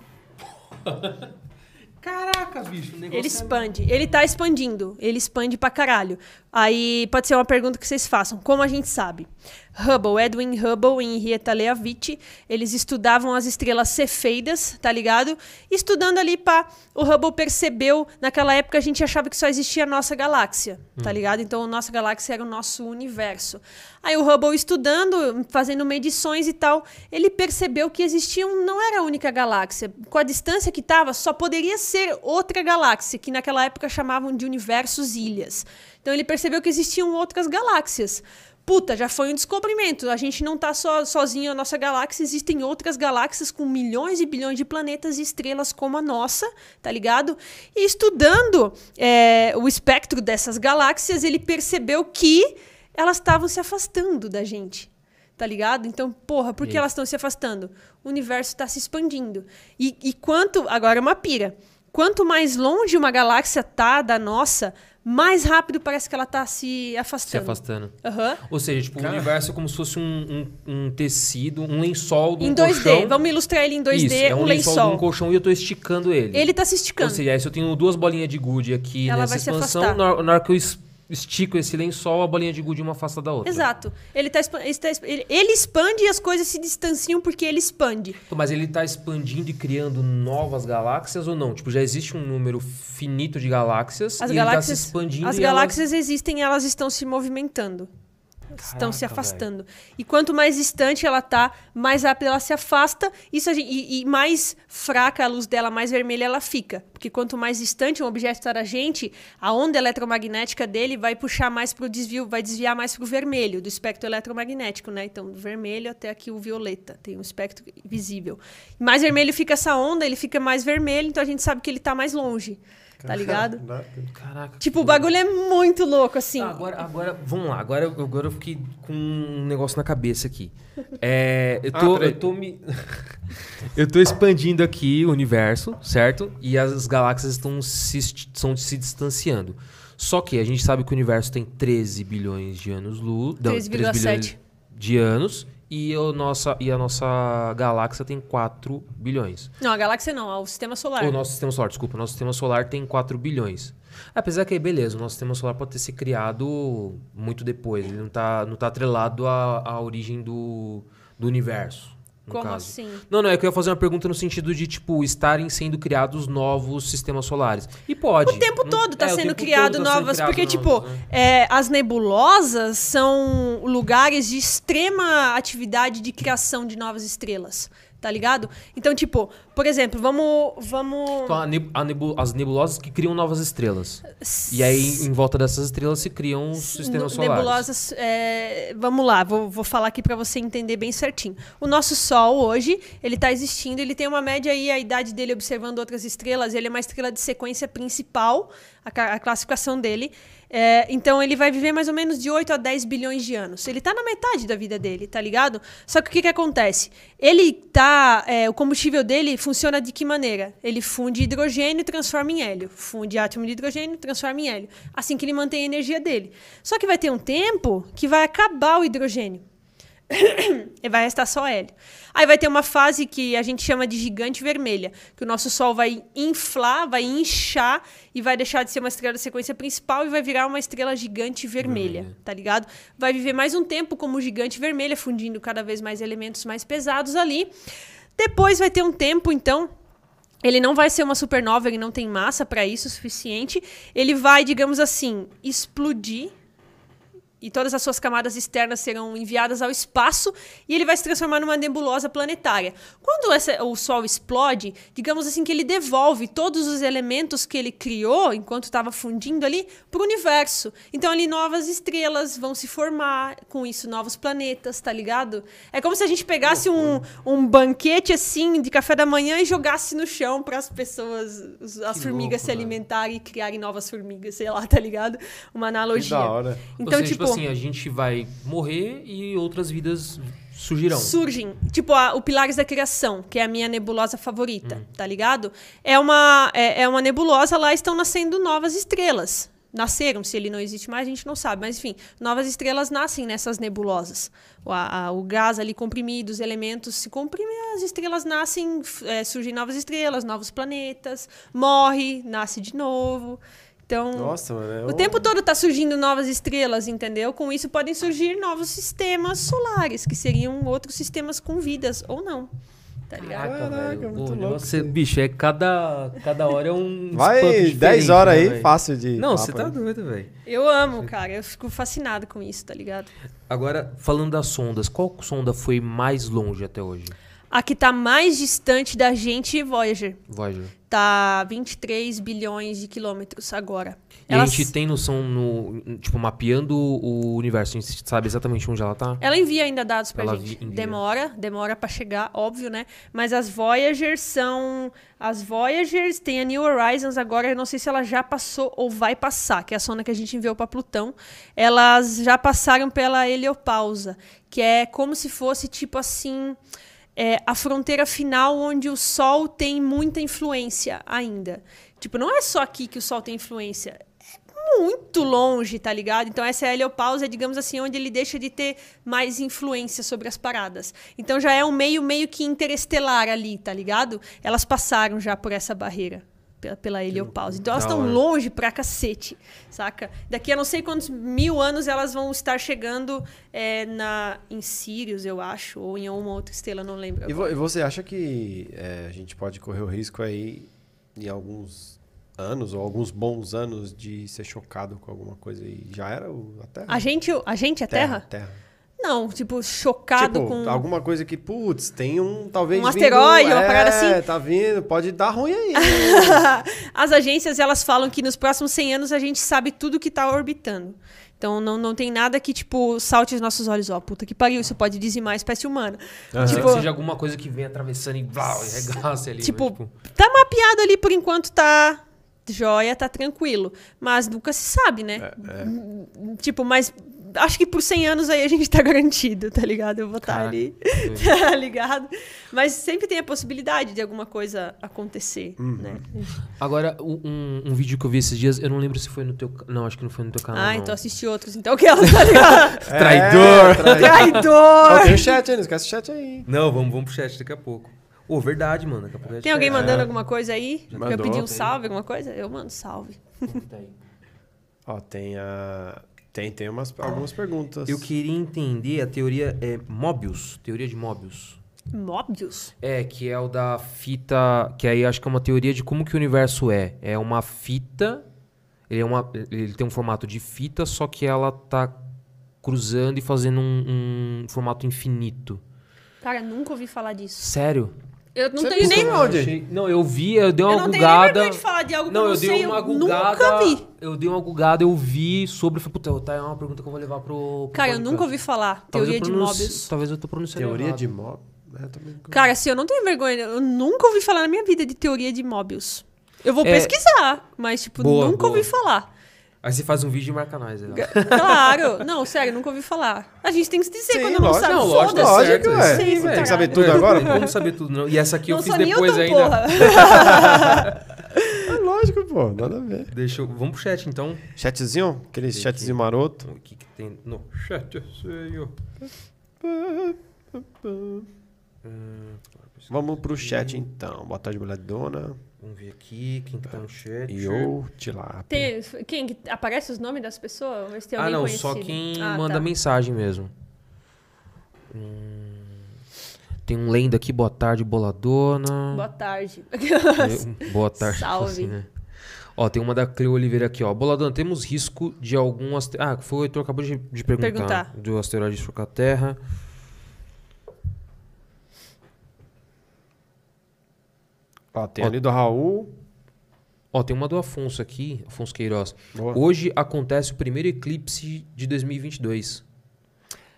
[SPEAKER 2] Eita! Caraca, bicho. o negócio
[SPEAKER 3] Ele
[SPEAKER 2] é-
[SPEAKER 3] expande. Ele tá expandindo. Ele expande pra caralho. Aí pode ser uma pergunta que vocês façam. Como a gente sabe? Hubble, Edwin Hubble e Henrietta Leavitt, eles estudavam as estrelas cefeidas, tá ligado? Estudando ali, pá, o Hubble percebeu, naquela época a gente achava que só existia a nossa galáxia, tá ligado? Então a nossa galáxia era o nosso universo. Aí o Hubble estudando, fazendo medições e tal, ele percebeu que existia um, não era a única galáxia. Com a distância que estava, só poderia ser outra galáxia, que naquela época chamavam de universos ilhas. Então ele percebeu que existiam outras galáxias. Puta, já foi um descobrimento. A gente não tá só, sozinho na nossa galáxia, existem outras galáxias com milhões e bilhões de planetas e estrelas como a nossa, tá ligado? E estudando é, o espectro dessas galáxias, ele percebeu que elas estavam se afastando da gente. Tá ligado? Então, porra, por que elas estão se afastando? O universo está se expandindo. E, e quanto. Agora é uma pira. Quanto mais longe uma galáxia tá da nossa, mais rápido parece que ela tá se
[SPEAKER 2] Se
[SPEAKER 3] afastando.
[SPEAKER 2] afastando.
[SPEAKER 3] Aham.
[SPEAKER 2] Ou seja, tipo,
[SPEAKER 1] Cara.
[SPEAKER 2] o universo é como se fosse um, um, um tecido, um lençol de um
[SPEAKER 3] Em 2D.
[SPEAKER 2] colchão.
[SPEAKER 3] Vamos ilustrar ele em 2D,
[SPEAKER 2] Isso, é um,
[SPEAKER 3] um
[SPEAKER 2] lençol, de
[SPEAKER 3] lençol.
[SPEAKER 2] um colchão e eu tô esticando ele.
[SPEAKER 3] Ele tá se
[SPEAKER 2] Ou
[SPEAKER 3] esticando.
[SPEAKER 2] seja, aí se eu tenho duas bolinhas de gude aqui
[SPEAKER 3] Ela
[SPEAKER 2] nessa
[SPEAKER 3] vai se
[SPEAKER 2] expansão,
[SPEAKER 3] afastar.
[SPEAKER 2] na hora, na hora que eu estico esse lençol, a bolinha de gude uma afasta da outra.
[SPEAKER 3] Exato. Ele, tá, ele, tá ele- expande e as coisas se distanciam porque ele expande.
[SPEAKER 2] Mas ele tá expandindo e criando novas galáxias ou não? Tipo, já existe um número finito de galáxias
[SPEAKER 3] As
[SPEAKER 2] e
[SPEAKER 3] galáxias,
[SPEAKER 2] ele tá se expandindo
[SPEAKER 3] as
[SPEAKER 2] e elas-
[SPEAKER 3] galáxias existem e elas estão se movimentando. Estão se afastando. E quanto mais distante ela tá, mais rápido ela se afasta isso gente- e, e mais fraca a luz dela, mais vermelha ela fica. Porque quanto mais distante um objeto está da gente, a onda eletromagnética dele vai puxar mais para o desvio, vai desviar mais para o vermelho, do espectro eletromagnético, né? Então, do vermelho até aqui o violeta, tem um espectro visível. Mais vermelho fica essa onda, ele fica mais vermelho, então a gente sabe que ele tá mais longe. Tá ligado?
[SPEAKER 2] Caraca.
[SPEAKER 3] Tipo, o bagulho é muito louco, assim.
[SPEAKER 2] Tá, agora, agora, vamos lá. Agora, eu- agora eu fiquei com um negócio na cabeça aqui. É, eu, tô,
[SPEAKER 1] Ah,
[SPEAKER 2] eu tô me. eu tô expandindo aqui o universo, certo? E as galáxias estão se, estão se distanciando. Só que a gente sabe que o universo tem 13 bilhões de anos-luz.
[SPEAKER 3] 13,7.
[SPEAKER 2] de anos. E, o nossa, e a nossa galáxia tem 4 bilhões.
[SPEAKER 3] Não, a galáxia não, é o sistema solar.
[SPEAKER 2] O nosso sistema solar, desculpa, o nosso sistema solar tem 4 bilhões. Apesar que, beleza, o nosso sistema solar pode ter se criado muito depois. Ele não tá, não tá atrelado à, à origem do, do universo.
[SPEAKER 3] Como
[SPEAKER 2] caso.
[SPEAKER 3] assim?
[SPEAKER 2] Não, não, é que eu ia fazer uma pergunta no sentido de, tipo, estarem sendo criados novos sistemas solares. E pode.
[SPEAKER 3] O tempo
[SPEAKER 2] Não-
[SPEAKER 3] todo tá
[SPEAKER 2] é,
[SPEAKER 3] sendo criado
[SPEAKER 2] tá sendo
[SPEAKER 3] novas,
[SPEAKER 2] criado
[SPEAKER 3] porque,
[SPEAKER 2] novos,
[SPEAKER 3] tipo,
[SPEAKER 2] né?
[SPEAKER 3] é, as nebulosas são lugares de extrema atividade de criação de novas estrelas, tá ligado? Então, tipo, por exemplo, vamos. vamos...
[SPEAKER 2] Então, neb- nebu- as nebulosas que criam novas estrelas. E aí, em volta dessas estrelas, se criam sistemas solares.
[SPEAKER 3] Nebulosas, é, vamos lá, vou, vou falar aqui para você entender bem certinho. O nosso Sol hoje, ele está existindo, ele tem uma média aí, a idade dele observando outras estrelas, ele é uma estrela de sequência principal, a, a classificação dele. É, então ele vai viver mais ou menos de 8 a 10 bilhões de anos. Ele tá na metade da vida dele, tá ligado? Só que o que, que acontece? Ele tá. é, o combustível dele funciona de que maneira? Ele funde hidrogênio e transforma em hélio. Funde átomo de hidrogênio e transforma em hélio. Assim que ele mantém a energia dele. Só que vai ter um tempo que vai acabar o hidrogênio. e vai restar só hélio. Aí vai ter uma fase que a gente chama de gigante vermelha, que o nosso Sol vai inflar, vai inchar e vai deixar de ser uma estrela de sequência principal e vai virar uma estrela gigante vermelha,
[SPEAKER 2] Vermelha.
[SPEAKER 3] tá ligado? Vai viver mais um tempo como gigante vermelha, fundindo cada vez mais elementos mais pesados ali. Depois vai ter um tempo, então, ele não vai ser uma supernova, ele não tem massa para isso o suficiente. Ele vai, digamos assim, explodir e todas as suas camadas externas serão enviadas ao espaço e ele vai se transformar numa nebulosa planetária. Quando essa- o Sol explode, digamos assim que ele devolve todos os elementos que ele criou enquanto estava fundindo ali para o universo. Então ali novas estrelas vão se formar, com isso novos planetas, tá ligado? É como se a gente pegasse um, um banquete assim de café da manhã e jogasse no chão para as pessoas, as
[SPEAKER 2] Que
[SPEAKER 3] formigas
[SPEAKER 2] louco,
[SPEAKER 3] se alimentarem e criarem novas formigas, sei lá, tá ligado? Uma
[SPEAKER 1] Que
[SPEAKER 3] analogia.
[SPEAKER 1] da hora.
[SPEAKER 3] Então,
[SPEAKER 2] Ou seja,
[SPEAKER 3] tipo,
[SPEAKER 2] assim, a gente vai morrer e outras vidas surgirão.
[SPEAKER 3] surgem. Tipo, a- o Pilares da Criação, que é a minha nebulosa favorita,
[SPEAKER 2] Hum.
[SPEAKER 3] tá ligado? É uma, é, é uma nebulosa, lá estão nascendo novas estrelas. Nasceram, se ele não existe mais, a gente não sabe. Mas, enfim, novas estrelas nascem nessas nebulosas. O, a- o gás ali comprimido, os elementos se comprimem, as estrelas nascem, é, surgem novas estrelas, novos planetas, morre, nasce de novo. Então,
[SPEAKER 1] Nossa, mano. é
[SPEAKER 3] o
[SPEAKER 1] um-
[SPEAKER 3] tempo todo tá surgindo novas estrelas, entendeu? Com isso podem surgir novos sistemas solares, que seriam outros sistemas com vidas, ou não. Tá ligado?
[SPEAKER 2] Caraca,
[SPEAKER 1] Caraca,
[SPEAKER 2] velho.
[SPEAKER 1] muito
[SPEAKER 2] Pô,
[SPEAKER 1] louco isso aí.
[SPEAKER 2] bicho, é cada, cada hora é um.
[SPEAKER 1] Vai
[SPEAKER 2] espanto
[SPEAKER 1] 10
[SPEAKER 2] diferente,
[SPEAKER 1] horas
[SPEAKER 2] né,
[SPEAKER 1] aí, fácil de.
[SPEAKER 2] Não, você tá
[SPEAKER 1] né?
[SPEAKER 2] doido, velho.
[SPEAKER 3] Eu amo, cara. Eu fico fascinado com isso, tá ligado?
[SPEAKER 2] Agora, falando das sondas, qual sonda foi mais longe até hoje?
[SPEAKER 3] A que tá mais distante da gente, Voyager.
[SPEAKER 2] Voyager.
[SPEAKER 3] Tá 23 bilhões de quilômetros agora.
[SPEAKER 2] E
[SPEAKER 3] Ela,
[SPEAKER 2] a gente tem noção no. Tipo, mapeando o universo, a gente sabe exatamente onde ela tá?
[SPEAKER 3] ela envia ainda dados pra
[SPEAKER 2] Ela
[SPEAKER 3] gente.
[SPEAKER 2] vi- envia.
[SPEAKER 3] Demora, demora pra chegar, óbvio, né? Mas as Voyagers são. As Voyagers tem a New Horizons agora, eu não sei se ela já passou ou vai passar, que é a sonda que a gente enviou pra Plutão. Elas já passaram pela heliopausa, que é como se fosse tipo assim. É, a fronteira final onde o Sol tem muita influência ainda. Tipo, não é só aqui que o Sol tem influência. É muito longe, tá ligado? Então essa é heliopausa, digamos assim, onde ele deixa de ter mais influência sobre as paradas. Então já é um meio meio que interestelar ali, tá ligado? Elas passaram já por essa barreira. Pela, heliopausa. Então elas estão longe pra cacete, saca? Daqui a não sei quantos mil anos elas vão estar chegando é, na, em Sirius, eu acho, ou em alguma outra estrela, não lembro.
[SPEAKER 1] E, vo- e você acha que é, a gente pode correr o risco aí em alguns anos, ou alguns bons anos de ser chocado com alguma coisa e já era o, a Terra?
[SPEAKER 3] A gente, a gente é terra?
[SPEAKER 1] Terra.
[SPEAKER 3] Não, tipo, chocado
[SPEAKER 1] tipo,
[SPEAKER 3] com.
[SPEAKER 1] alguma coisa que, putz, tem um, talvez
[SPEAKER 3] Um
[SPEAKER 1] vindo-
[SPEAKER 3] asteroide, uma
[SPEAKER 1] é,
[SPEAKER 3] parada assim.
[SPEAKER 1] tá vindo, pode dar ruim aí.
[SPEAKER 3] As agências, elas falam que nos próximos 100 anos a gente sabe tudo que tá orbitando. Então não, não tem nada que, tipo, salte os nossos olhos. Ó, puta que pariu, isso pode dizimar a espécie humana.
[SPEAKER 1] Aham.
[SPEAKER 2] Tipo,
[SPEAKER 3] Tipo-
[SPEAKER 2] seja alguma coisa que vem atravessando e blau, e regaça ali.
[SPEAKER 3] Tipo,
[SPEAKER 2] mas,
[SPEAKER 3] tá mapeado ali por enquanto, tá joia, tá tranquilo. Mas nunca se sabe, né?
[SPEAKER 1] É,
[SPEAKER 3] Tipo, mas acho que por 100 anos aí a gente tá garantido, tá ligado? Eu vou estar
[SPEAKER 2] Caraca,
[SPEAKER 3] ali, tá ligado? Mas sempre tem a possibilidade de alguma coisa acontecer,
[SPEAKER 1] Uhum.
[SPEAKER 3] né?
[SPEAKER 2] Agora, um, um- um vídeo que eu vi esses dias, eu não lembro se foi no teu... Não, acho que não foi no teu canal,
[SPEAKER 3] Ah,
[SPEAKER 2] não.
[SPEAKER 3] então assisti outros. Então que ela tá ligado?
[SPEAKER 2] Traidor.
[SPEAKER 1] É, traidor.
[SPEAKER 3] Traidor!
[SPEAKER 1] Tem o chat aí, não esquece o chat aí.
[SPEAKER 2] Não, vamos, vamos pro chat daqui a pouco. Ô, verdade, mano. Daqui a pouco a gente
[SPEAKER 3] Tem alguém mandando alguma coisa aí?
[SPEAKER 1] Mandou,
[SPEAKER 3] pedir um
[SPEAKER 2] tem.
[SPEAKER 3] salve, alguma coisa? Eu mando salve.
[SPEAKER 2] Tá aí.
[SPEAKER 1] Ó, tem a. Tem, tem umas, algumas perguntas.
[SPEAKER 2] Eu queria entender a teoria é, Mobius. Teoria de Mobius.
[SPEAKER 3] Mobius?
[SPEAKER 2] É, que é o da fita. Que aí acho que é uma teoria de como que o universo é. É uma fita. Ele, é uma, ele tem um formato de fita, só que ela tá cruzando e fazendo um, um formato infinito.
[SPEAKER 3] Cara, nunca ouvi falar disso.
[SPEAKER 2] Sério?
[SPEAKER 3] Eu não
[SPEAKER 1] Você
[SPEAKER 3] tenho nem.
[SPEAKER 1] onde?
[SPEAKER 2] Achei- Não, eu vi, eu dei uma
[SPEAKER 3] Eu não tenho nem
[SPEAKER 2] gugada.
[SPEAKER 3] vergonha de falar de algo que
[SPEAKER 2] Não,
[SPEAKER 3] eu
[SPEAKER 2] eu
[SPEAKER 3] não
[SPEAKER 2] dei
[SPEAKER 3] sei.
[SPEAKER 2] uma
[SPEAKER 3] eu
[SPEAKER 2] gugada.
[SPEAKER 3] nunca vi.
[SPEAKER 2] Eu dei uma gugada, eu vi sobre. Falei, puta, tá, é uma pergunta que eu vou levar pro. pro
[SPEAKER 3] Cara, eu
[SPEAKER 2] podcast.
[SPEAKER 3] nunca ouvi falar.
[SPEAKER 2] Talvez
[SPEAKER 3] Teoria
[SPEAKER 2] eu
[SPEAKER 3] de Mobius.
[SPEAKER 2] Talvez eu tô pronunciando
[SPEAKER 1] Teoria
[SPEAKER 2] errado.
[SPEAKER 1] de mob. É, também...
[SPEAKER 3] Cara, assim, eu não tenho vergonha. Eu nunca ouvi falar na minha vida de teoria de Mobius. Eu vou
[SPEAKER 2] É-
[SPEAKER 3] pesquisar, mas, tipo,
[SPEAKER 2] Boa,
[SPEAKER 3] nunca
[SPEAKER 2] boa.
[SPEAKER 3] ouvi falar.
[SPEAKER 2] Aí você faz um vídeo e marca nós. né?
[SPEAKER 3] Claro. Não, sério, nunca ouvi falar. A gente tem que se dizer
[SPEAKER 1] Sim,
[SPEAKER 3] quando não
[SPEAKER 1] lógico.
[SPEAKER 3] sabe.
[SPEAKER 2] Não, lógico, é
[SPEAKER 1] Lógico,
[SPEAKER 2] certo,
[SPEAKER 1] ué.
[SPEAKER 3] Sim,
[SPEAKER 1] Tem que saber tudo
[SPEAKER 2] É,
[SPEAKER 1] agora,
[SPEAKER 2] Não como saber tudo, não. E essa aqui
[SPEAKER 3] Não
[SPEAKER 2] eu fiz depois
[SPEAKER 3] Newton,
[SPEAKER 2] ainda.
[SPEAKER 3] porra.
[SPEAKER 1] É lógico, pô. Nada a ver.
[SPEAKER 2] Deixa eu... Vamos pro chat, então.
[SPEAKER 1] Chatzinho? Aquele
[SPEAKER 2] Tem
[SPEAKER 1] chatzinho maroto.
[SPEAKER 2] O que, que tem no chat? Eu ó.
[SPEAKER 1] Vamos pro chat então. Boa tarde, mulher dona.
[SPEAKER 2] Vamos ver aqui quem que tá no chat.
[SPEAKER 1] E o Tilápia.
[SPEAKER 3] Tem, quem que aparece os nomes das pessoas? Vamos ver se tem
[SPEAKER 2] Ah, não,
[SPEAKER 3] conhecido.
[SPEAKER 2] só quem
[SPEAKER 3] Ah,
[SPEAKER 2] manda
[SPEAKER 3] tá.
[SPEAKER 2] mensagem mesmo. Hum, Tem um lenda aqui, boa tarde, boladona.
[SPEAKER 3] Boa tarde.
[SPEAKER 2] Boa tarde.
[SPEAKER 3] Salve.
[SPEAKER 2] assim, né? Ó, tem uma da Cleo Oliveira aqui, ó. Boladona, temos risco de algum... Aste... Ah, foi o Heitor acabou de, de perguntar.
[SPEAKER 3] Perguntar.
[SPEAKER 2] Do asteroide chocar a Terra.
[SPEAKER 1] Ó, tem
[SPEAKER 2] Ó.
[SPEAKER 1] ali do Raul.
[SPEAKER 2] Ó, tem uma do Afonso aqui, Afonso Queiroz.
[SPEAKER 1] Boa.
[SPEAKER 2] Hoje acontece o primeiro eclipse de 2022.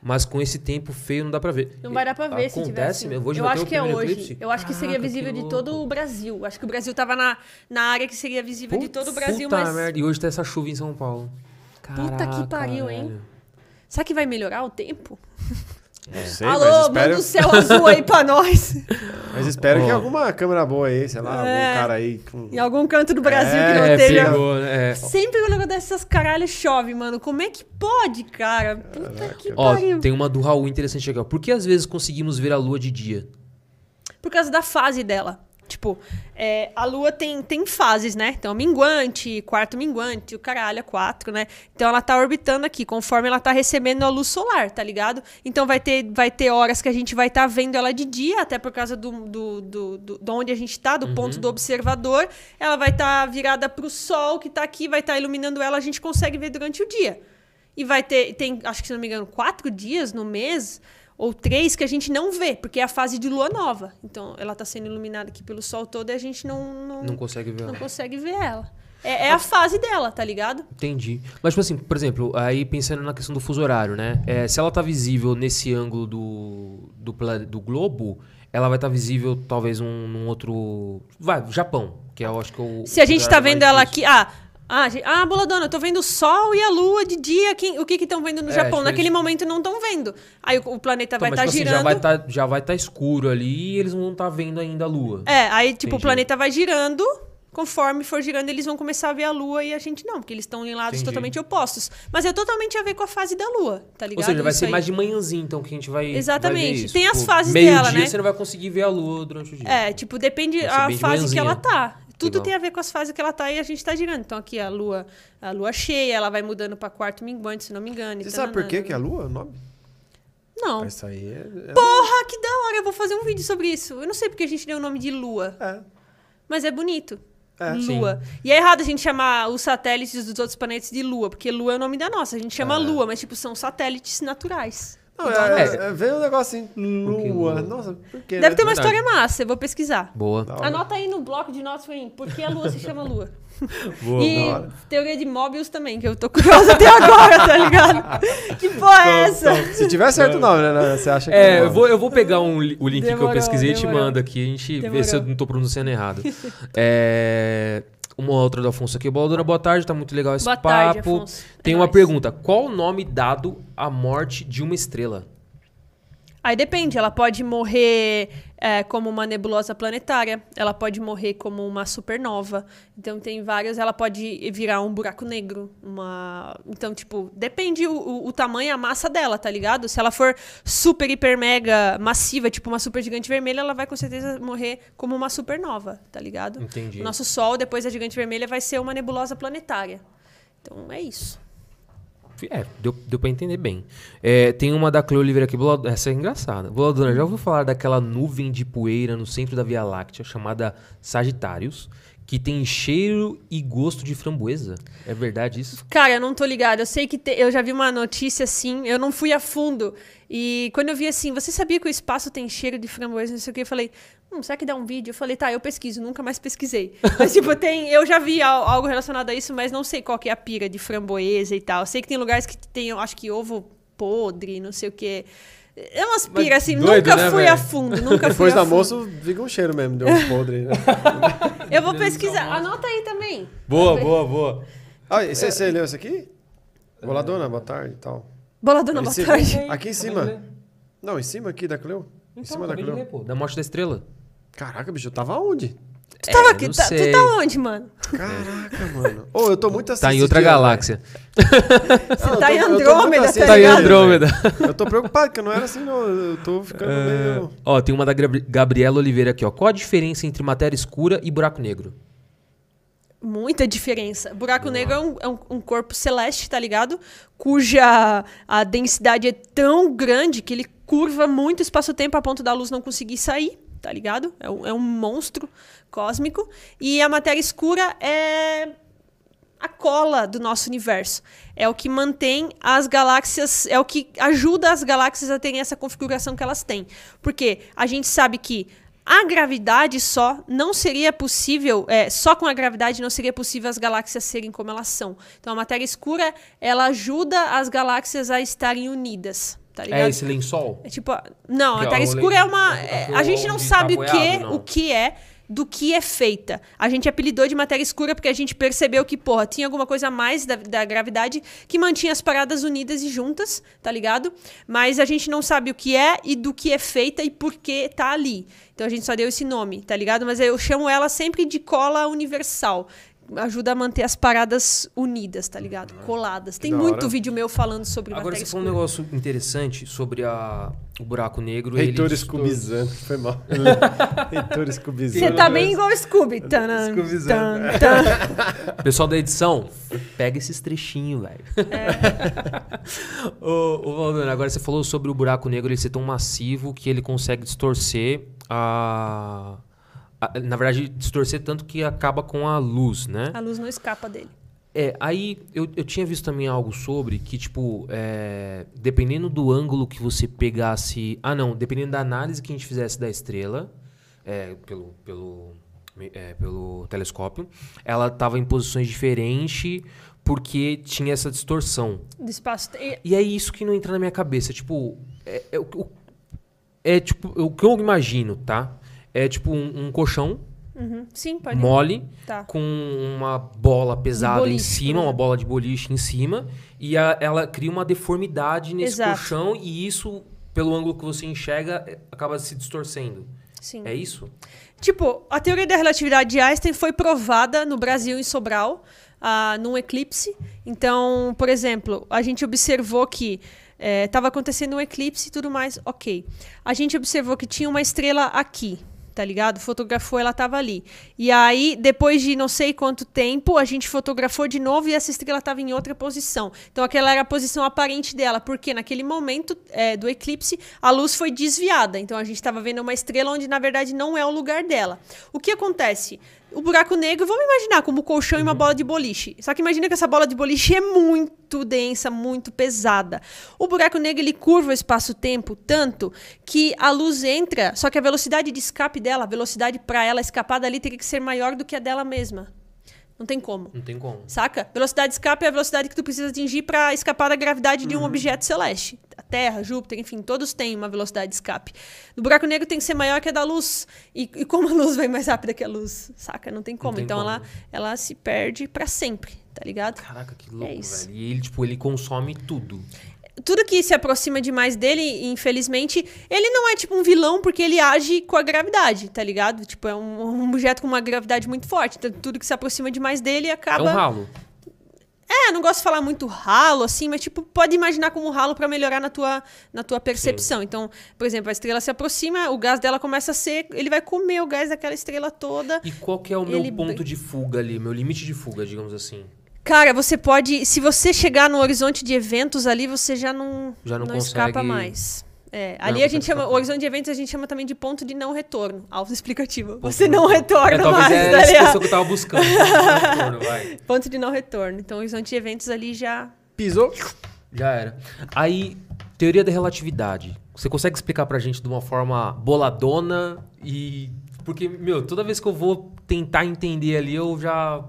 [SPEAKER 2] Mas com esse tempo feio não dá pra ver.
[SPEAKER 3] Não vai dar pra ver se tiver
[SPEAKER 2] Acontece
[SPEAKER 3] assim.
[SPEAKER 2] mesmo? Hoje
[SPEAKER 3] eu acho
[SPEAKER 2] o
[SPEAKER 3] que é
[SPEAKER 2] primeiro
[SPEAKER 3] hoje.
[SPEAKER 2] eclipse?
[SPEAKER 3] Eu acho que seria
[SPEAKER 2] Caraca,
[SPEAKER 3] visível
[SPEAKER 2] que
[SPEAKER 3] de todo o Brasil. Acho que o Brasil tava na, na área que seria visível de todo o Brasil,
[SPEAKER 2] Puta
[SPEAKER 3] mas.
[SPEAKER 2] merda, e hoje tá essa chuva em São Paulo.
[SPEAKER 3] Puta que pariu, hein?
[SPEAKER 2] velho.
[SPEAKER 3] Será que vai melhorar o tempo?
[SPEAKER 1] Não sei,
[SPEAKER 3] Alô,
[SPEAKER 1] mas
[SPEAKER 3] manda
[SPEAKER 1] espero,
[SPEAKER 3] o céu azul aí pra nós.
[SPEAKER 1] mas espero que
[SPEAKER 2] Ó.
[SPEAKER 1] alguma câmera boa aí, sei lá,
[SPEAKER 3] É.
[SPEAKER 1] algum cara aí com...
[SPEAKER 3] Em algum canto do Brasil que não
[SPEAKER 2] É,
[SPEAKER 3] esteja.
[SPEAKER 2] pegou, né? É.
[SPEAKER 3] Sempre quando acontece essas caralho chove, mano. Como é que pode, cara? Puta que
[SPEAKER 2] Ó,
[SPEAKER 3] pariu.
[SPEAKER 2] tem uma do Raul interessante aqui, ó. Por que às vezes conseguimos ver a lua de dia?
[SPEAKER 3] Por causa da fase dela. Tipo, é, a lua tem, tem fases, né? Então, minguante, quarto minguante, o caralho, é quatro, né? Então, ela tá orbitando aqui, conforme ela tá recebendo a luz solar, tá ligado? Então, vai ter, vai ter horas que a gente vai estar vendo ela de dia, até por causa do, do, do, do- de onde a gente tá, do ponto do observador. Ela vai estar virada pro sol que tá aqui, vai estar iluminando ela, a gente consegue ver durante o dia. E vai ter, tem, acho que se não me engano, quatro dias no mês, ou três, que a gente não vê, porque é a fase de lua nova. Então, ela tá sendo iluminada aqui pelo sol todo e a gente não, não,
[SPEAKER 2] Não consegue ver
[SPEAKER 3] não
[SPEAKER 2] ela.
[SPEAKER 3] consegue ver ela. É, é a fase dela, tá ligado?
[SPEAKER 2] Entendi. Mas, tipo assim, por exemplo, aí pensando na questão do fuso horário, né? É, se ela tá visível nesse ângulo do, do, do globo, ela vai estar visível talvez num, num outro. Vai, Japão, que eu acho que é o.
[SPEAKER 3] Se a gente tá vendo ela aqui. Ah, ah, gente- ah, boladona, eu tô vendo o sol e a lua de dia. Quem, o que que estão vendo no
[SPEAKER 2] É,
[SPEAKER 3] Japão?
[SPEAKER 2] tipo,
[SPEAKER 3] Naquele
[SPEAKER 2] eles-
[SPEAKER 3] momento não estão vendo. Aí o, o planeta
[SPEAKER 2] Então,
[SPEAKER 3] vai estar
[SPEAKER 2] tipo assim,
[SPEAKER 3] girando.
[SPEAKER 2] já vai tá, já vai estar escuro ali e eles não vão estar vendo ainda a lua.
[SPEAKER 3] É, aí, tipo, o
[SPEAKER 2] Entendi.
[SPEAKER 3] planeta vai girando. Conforme for girando, eles vão começar a ver a lua e a gente não, porque eles estão em lados
[SPEAKER 2] Entendi.
[SPEAKER 3] totalmente opostos. Mas é totalmente a ver com a fase da lua, tá ligado?
[SPEAKER 2] Ou seja, vai
[SPEAKER 3] Isso
[SPEAKER 2] ser
[SPEAKER 3] aí.
[SPEAKER 2] mais de manhãzinho, então, que a gente vai.
[SPEAKER 3] Exatamente.
[SPEAKER 2] vai isso.
[SPEAKER 3] Tem as
[SPEAKER 2] Tipo,
[SPEAKER 3] fases
[SPEAKER 2] meio
[SPEAKER 3] dela,
[SPEAKER 2] dia
[SPEAKER 3] né?
[SPEAKER 2] você não vai conseguir ver a lua durante o dia.
[SPEAKER 3] É, tipo, depende a fase que ela
[SPEAKER 2] manhãzinha.
[SPEAKER 3] tá. Tudo
[SPEAKER 2] Legal.
[SPEAKER 3] tem a ver com as fases que ela tá e a gente tá girando. Então aqui a lua, a lua cheia, ela vai mudando pra quarto minguante, se não me engano. e
[SPEAKER 1] Você sabe por que que é a lua é o nome?
[SPEAKER 3] Não.
[SPEAKER 1] Isso aí é... é-
[SPEAKER 3] Porra, que da hora, eu vou fazer um vídeo sobre isso. Eu não sei porque a gente deu o nome de lua,
[SPEAKER 1] É.
[SPEAKER 3] mas é bonito.
[SPEAKER 1] É.
[SPEAKER 3] Lua. E é errado a gente chamar os satélites dos outros planetas de Lua, porque Lua é o nome da nossa. A gente chama Lua, mas tipo, são satélites naturais.
[SPEAKER 1] Não, é, é, é, veio um negócio assim, lua. Nossa, por quê?
[SPEAKER 3] Deve
[SPEAKER 1] né?
[SPEAKER 3] ter uma história massa, eu vou pesquisar.
[SPEAKER 2] Boa.
[SPEAKER 1] Da hora.
[SPEAKER 3] Anota aí no bloco de notas pra mim, por que a Lua se chama Lua?
[SPEAKER 2] Boa.
[SPEAKER 3] e teoria de Mobius também, que eu tô curiosa até agora, tá ligado? que porra é essa?
[SPEAKER 1] Se tiver certo não, né? Você acha que
[SPEAKER 2] É,
[SPEAKER 1] não?
[SPEAKER 2] eu vou, eu vou pegar um o link que eu
[SPEAKER 3] Demorou,
[SPEAKER 2] pesquisei e te
[SPEAKER 3] demorou.
[SPEAKER 2] mando aqui. A gente vê
[SPEAKER 3] Demorou.
[SPEAKER 2] se eu não tô pronunciando errado. É, uma outra do Afonso aqui. Boladora, boa tarde. Tá muito legal esse
[SPEAKER 3] Boa
[SPEAKER 2] papo.
[SPEAKER 3] tarde, Afonso. É
[SPEAKER 2] Tem uma
[SPEAKER 3] nóis.
[SPEAKER 2] pergunta. Qual o nome dado à morte de uma estrela?
[SPEAKER 3] Aí depende, ela pode morrer é, como uma nebulosa planetária, ela pode morrer como uma supernova. Então tem várias, ela pode virar um buraco negro, uma. Então, tipo, depende o, o, o tamanho e a massa dela, tá ligado? Se ela for super, hiper, mega massiva, tipo uma super gigante vermelha, ela vai com certeza morrer como uma supernova, tá ligado?
[SPEAKER 2] Entendi.
[SPEAKER 3] O nosso Sol, depois da gigante vermelha, vai ser uma nebulosa planetária. Então é isso.
[SPEAKER 2] É, deu, deu pra entender bem. É, tem uma da Cleo Oliveira aqui. Essa é engraçada. Boladona, já ouviu falar daquela nuvem de poeira no centro da Via Láctea chamada Sagitários? Que tem cheiro e gosto de framboesa? É verdade isso?
[SPEAKER 3] Cara, eu não tô ligada. Eu sei que te- eu já vi uma notícia assim, eu não fui a fundo. E quando eu vi assim, você sabia que o espaço tem cheiro de framboesa, não sei o que, eu falei, hum, será que dá um vídeo? Eu falei, tá, eu pesquiso, nunca mais pesquisei. Mas, tipo, tem. Eu já vi al- algo relacionado a isso, mas não sei qual que é a pira de framboesa e tal. Eu sei que tem lugares que tem, acho que ovo podre, não sei o que. É umas
[SPEAKER 2] Mas
[SPEAKER 3] piras, assim,
[SPEAKER 2] doido,
[SPEAKER 3] nunca
[SPEAKER 2] né,
[SPEAKER 3] fui
[SPEAKER 2] velho?
[SPEAKER 3] a fundo, nunca
[SPEAKER 1] Depois
[SPEAKER 3] fui
[SPEAKER 1] do
[SPEAKER 3] a fundo.
[SPEAKER 1] almoço, fica um cheiro mesmo de um podre, né?
[SPEAKER 3] Eu vou pesquisar. Anota aí também.
[SPEAKER 2] Boa, boa, boa.
[SPEAKER 1] Ah, e você, você leu isso aqui? Boladona, boa tarde e tal.
[SPEAKER 3] Boladona, boa tarde.
[SPEAKER 1] Aqui em cima. Não, em cima aqui da Cleo. em cima da Cleo.
[SPEAKER 2] ler, pô, da morte da estrela.
[SPEAKER 1] Caraca, bicho, eu tava onde?
[SPEAKER 3] Tu tava
[SPEAKER 2] É,
[SPEAKER 3] aqui,
[SPEAKER 2] não
[SPEAKER 3] tá, tu tá onde, mano?
[SPEAKER 1] Caraca, mano. Ô, eu tô muito assim.
[SPEAKER 2] Tá em outra galáxia.
[SPEAKER 3] Você tá em Andrômeda, tá
[SPEAKER 2] Tá em? Andrômeda.
[SPEAKER 1] Eu tô preocupado, porque não era assim, não. Eu tô ficando meio.
[SPEAKER 2] Ó, tem uma da Gabri- Gabriela Oliveira aqui, ó. Qual a diferença entre matéria escura e buraco negro?
[SPEAKER 3] Muita diferença. Buraco negro é, um, é um- um corpo celeste, tá ligado? Cuja a densidade é tão grande que ele curva muito o espaço-tempo a ponto da luz não conseguir sair, tá ligado? É um, é um monstro cósmico. E a matéria escura é a cola do nosso universo. É o que mantém as galáxias, é o que ajuda as galáxias a terem essa configuração que elas têm. Porque a gente sabe que a gravidade só não seria possível, é, só com a gravidade não seria possível as galáxias serem como elas são. Então a matéria escura, ela ajuda as galáxias a estarem unidas, tá ligado?
[SPEAKER 2] É esse lençol?
[SPEAKER 3] É tipo, não, a
[SPEAKER 2] Que é
[SPEAKER 3] matéria
[SPEAKER 2] o
[SPEAKER 3] escura é uma.
[SPEAKER 2] é
[SPEAKER 3] é, a gente não sabe o que,
[SPEAKER 2] tapoiado, não.
[SPEAKER 3] o que é, do que é feita. A gente apelidou de matéria escura porque a gente percebeu que, porra, tinha alguma coisa a mais da, da gravidade que mantinha as paradas unidas e juntas, tá ligado? Mas a gente não sabe o que é e do que é feita e por que tá ali. Então a gente só deu esse nome, tá ligado? Mas eu chamo ela sempre de cola universal. Ajuda a manter as paradas unidas, tá ligado? Coladas. Tem
[SPEAKER 1] da
[SPEAKER 3] muito
[SPEAKER 1] hora.
[SPEAKER 3] vídeo meu falando sobre
[SPEAKER 2] Agora você falou um negócio interessante sobre a, o buraco negro.
[SPEAKER 1] Reitor
[SPEAKER 2] ele
[SPEAKER 1] Scubizano. Foi mal. Reitor Scubizano.
[SPEAKER 3] Você tá bem igual o Scooby. Tan, tan.
[SPEAKER 2] Pessoal da edição, pega esses trechinhos, velho. ô, ô, Valdana, agora você falou sobre o buraco negro ele ser tão massivo que ele consegue distorcer a... Na verdade, distorcer tanto que acaba com a luz, né?
[SPEAKER 3] A luz não escapa dele.
[SPEAKER 2] É, aí eu, eu tinha visto também algo sobre que, tipo, é, dependendo do ângulo que você pegasse. Ah, não, dependendo da análise que a gente fizesse da estrela, é, pelo, pelo, é, pelo telescópio, ela estava em posições diferentes porque tinha essa distorção.
[SPEAKER 3] Do espaço. e-
[SPEAKER 2] E é isso que não entra na minha cabeça. Tipo, é, é, o- é tipo, o que eu imagino, tá? É tipo um, um colchão
[SPEAKER 3] Uhum. Sim, pode.
[SPEAKER 2] mole
[SPEAKER 3] Tá.
[SPEAKER 2] com uma bola pesada
[SPEAKER 3] boliche,
[SPEAKER 2] em cima, uma
[SPEAKER 3] exemplo.
[SPEAKER 2] bola de boliche em cima, e a- ela cria uma deformidade nesse
[SPEAKER 3] Exato.
[SPEAKER 2] colchão, e isso, pelo ângulo que você enxerga, é- acaba se distorcendo.
[SPEAKER 3] Sim.
[SPEAKER 2] É isso?
[SPEAKER 3] Tipo, a teoria da relatividade de Einstein foi provada no Brasil, em Sobral, ah, num eclipse. Então, por exemplo, a gente observou que estava acontecendo um eclipse e tudo mais, ok. A gente observou que tinha uma estrela aqui, tá ligado? Fotografou, ela estava ali. E aí, depois de não sei quanto tempo, a gente fotografou de novo e essa estrela estava em outra posição. Então, aquela era a posição aparente dela, porque naquele momento é, do eclipse, a luz foi desviada. Então, a gente estava vendo uma estrela onde, na verdade, não é o lugar dela. O que acontece? O buraco negro, vamos imaginar como colchão e uma bola de boliche. Só que imagina que essa bola de boliche é muito densa, muito pesada. O buraco negro ele curva o espaço-tempo tanto que a luz entra, só que a velocidade de escape dela, a velocidade para ela escapar dali teria que ser maior do que a dela mesma. Não tem como.
[SPEAKER 2] Não tem como.
[SPEAKER 3] Saca? Velocidade de escape é a velocidade que tu precisa atingir para escapar da gravidade de um objeto celeste. A Terra, Júpiter, enfim, todos têm uma velocidade de escape. Do buraco negro tem que ser maior que a da luz. E, e como a luz vai mais rápida que a luz, saca? Não tem como.
[SPEAKER 2] tem
[SPEAKER 3] então
[SPEAKER 2] como.
[SPEAKER 3] Ela, ela se perde para sempre, tá ligado?
[SPEAKER 2] Caraca, que louco,
[SPEAKER 3] isso.
[SPEAKER 2] velho. E ele, tipo, ele consome tudo.
[SPEAKER 3] Tudo que se aproxima demais dele, infelizmente, ele não é tipo um vilão porque ele age com a gravidade, tá ligado? Tipo, é um, um objeto com uma gravidade muito forte. Então, tudo que se aproxima demais dele acaba.
[SPEAKER 2] É um ralo.
[SPEAKER 3] É, não gosto de falar muito ralo, assim, mas, tipo, pode imaginar como ralo pra melhorar na tua, na tua percepção. Então, por exemplo, a estrela se aproxima, o gás dela começa a ser. Ele vai comer o gás daquela estrela toda.
[SPEAKER 2] E qual que é o meu
[SPEAKER 3] Ele-
[SPEAKER 2] ponto de fuga ali, meu limite de fuga, digamos assim?
[SPEAKER 3] Cara, você pode. Se você chegar no horizonte de eventos ali, você já não,
[SPEAKER 2] Já não
[SPEAKER 3] escapa
[SPEAKER 2] consegue-
[SPEAKER 3] mais. É,
[SPEAKER 2] não
[SPEAKER 3] ali a
[SPEAKER 2] consegue
[SPEAKER 3] gente chama. O horizonte de eventos a gente chama também de ponto de não retorno. Autoexplicativo. Você não retorna
[SPEAKER 2] É, talvez
[SPEAKER 3] mais,
[SPEAKER 2] é
[SPEAKER 3] tá
[SPEAKER 2] essa que eu tava buscando. Não retorno.
[SPEAKER 3] Ponto de não retorno. Então, o horizonte de eventos ali já.
[SPEAKER 1] Pisou.
[SPEAKER 2] Já era. Aí, teoria da relatividade. Você consegue explicar pra gente de uma forma boladona e. Porque, meu, toda vez que eu vou tentar entender ali, eu já.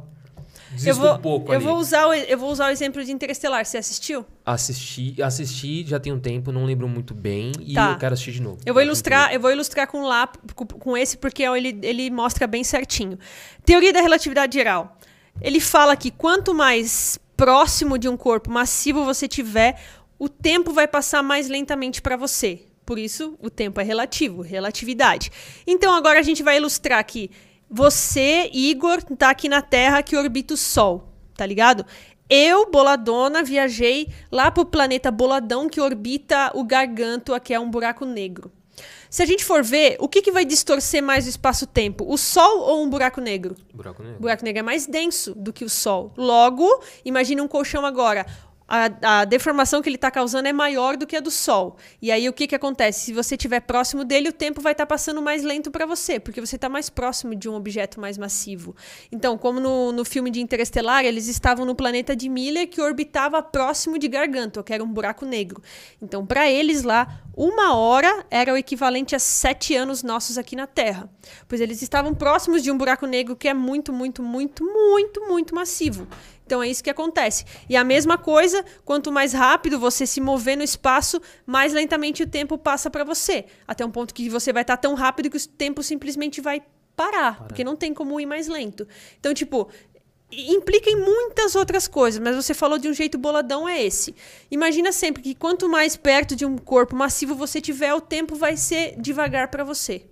[SPEAKER 2] Desisto
[SPEAKER 3] Eu vou,
[SPEAKER 2] um pouco
[SPEAKER 3] eu,
[SPEAKER 2] ali.
[SPEAKER 3] vou usar o, eu vou usar o exemplo de Interestelar. Você assistiu?
[SPEAKER 2] Assisti, assisti já tem um tempo, não lembro muito bem. E
[SPEAKER 3] Tá.
[SPEAKER 2] eu quero assistir de novo.
[SPEAKER 3] Eu vou
[SPEAKER 2] Pra
[SPEAKER 3] ilustrar, eu vou ilustrar com lá com, com esse porque ele, ele mostra bem certinho. Teoria da relatividade geral. Ele fala que quanto mais próximo de um corpo massivo você tiver, o tempo vai passar mais lentamente para você. Por isso, o tempo é relativo, relatividade. Então agora a gente vai ilustrar aqui. Você, Igor, tá aqui na Terra que orbita o Sol, tá ligado? Eu, Boladona, viajei lá pro planeta Boladão que orbita o Gargantua, que é um buraco negro. Se a gente for ver, o que, que vai distorcer mais o espaço-tempo? O Sol ou um buraco negro?
[SPEAKER 2] Buraco
[SPEAKER 3] O
[SPEAKER 2] negro.
[SPEAKER 3] buraco negro é mais denso do que o Sol. Logo, imagine um colchão agora. A, a deformação que ele está causando é maior do que a do Sol. E aí, o que, que acontece? Se você estiver próximo dele, o tempo vai estar passando mais lento para você, porque você está mais próximo de um objeto mais massivo. Então, como no, no filme de Interestelar, eles estavam no planeta de Miller, que orbitava próximo de Gargantua, que era um buraco negro. Então, para eles lá, uma hora era o equivalente a sete anos nossos aqui na Terra. Pois eles estavam próximos de um buraco negro que é muito, muito, muito, muito, muito massivo. Então é isso que acontece. E a mesma coisa, quanto mais rápido você se mover no espaço, mais lentamente o tempo passa para você. Até um ponto que você vai estar tão rápido que o tempo simplesmente vai parar, porque não tem como ir mais lento. Então, tipo, implica em muitas outras coisas, mas você falou de um jeito boladão é esse. Imagina sempre que quanto mais perto de um corpo massivo você tiver, o tempo vai ser devagar para você.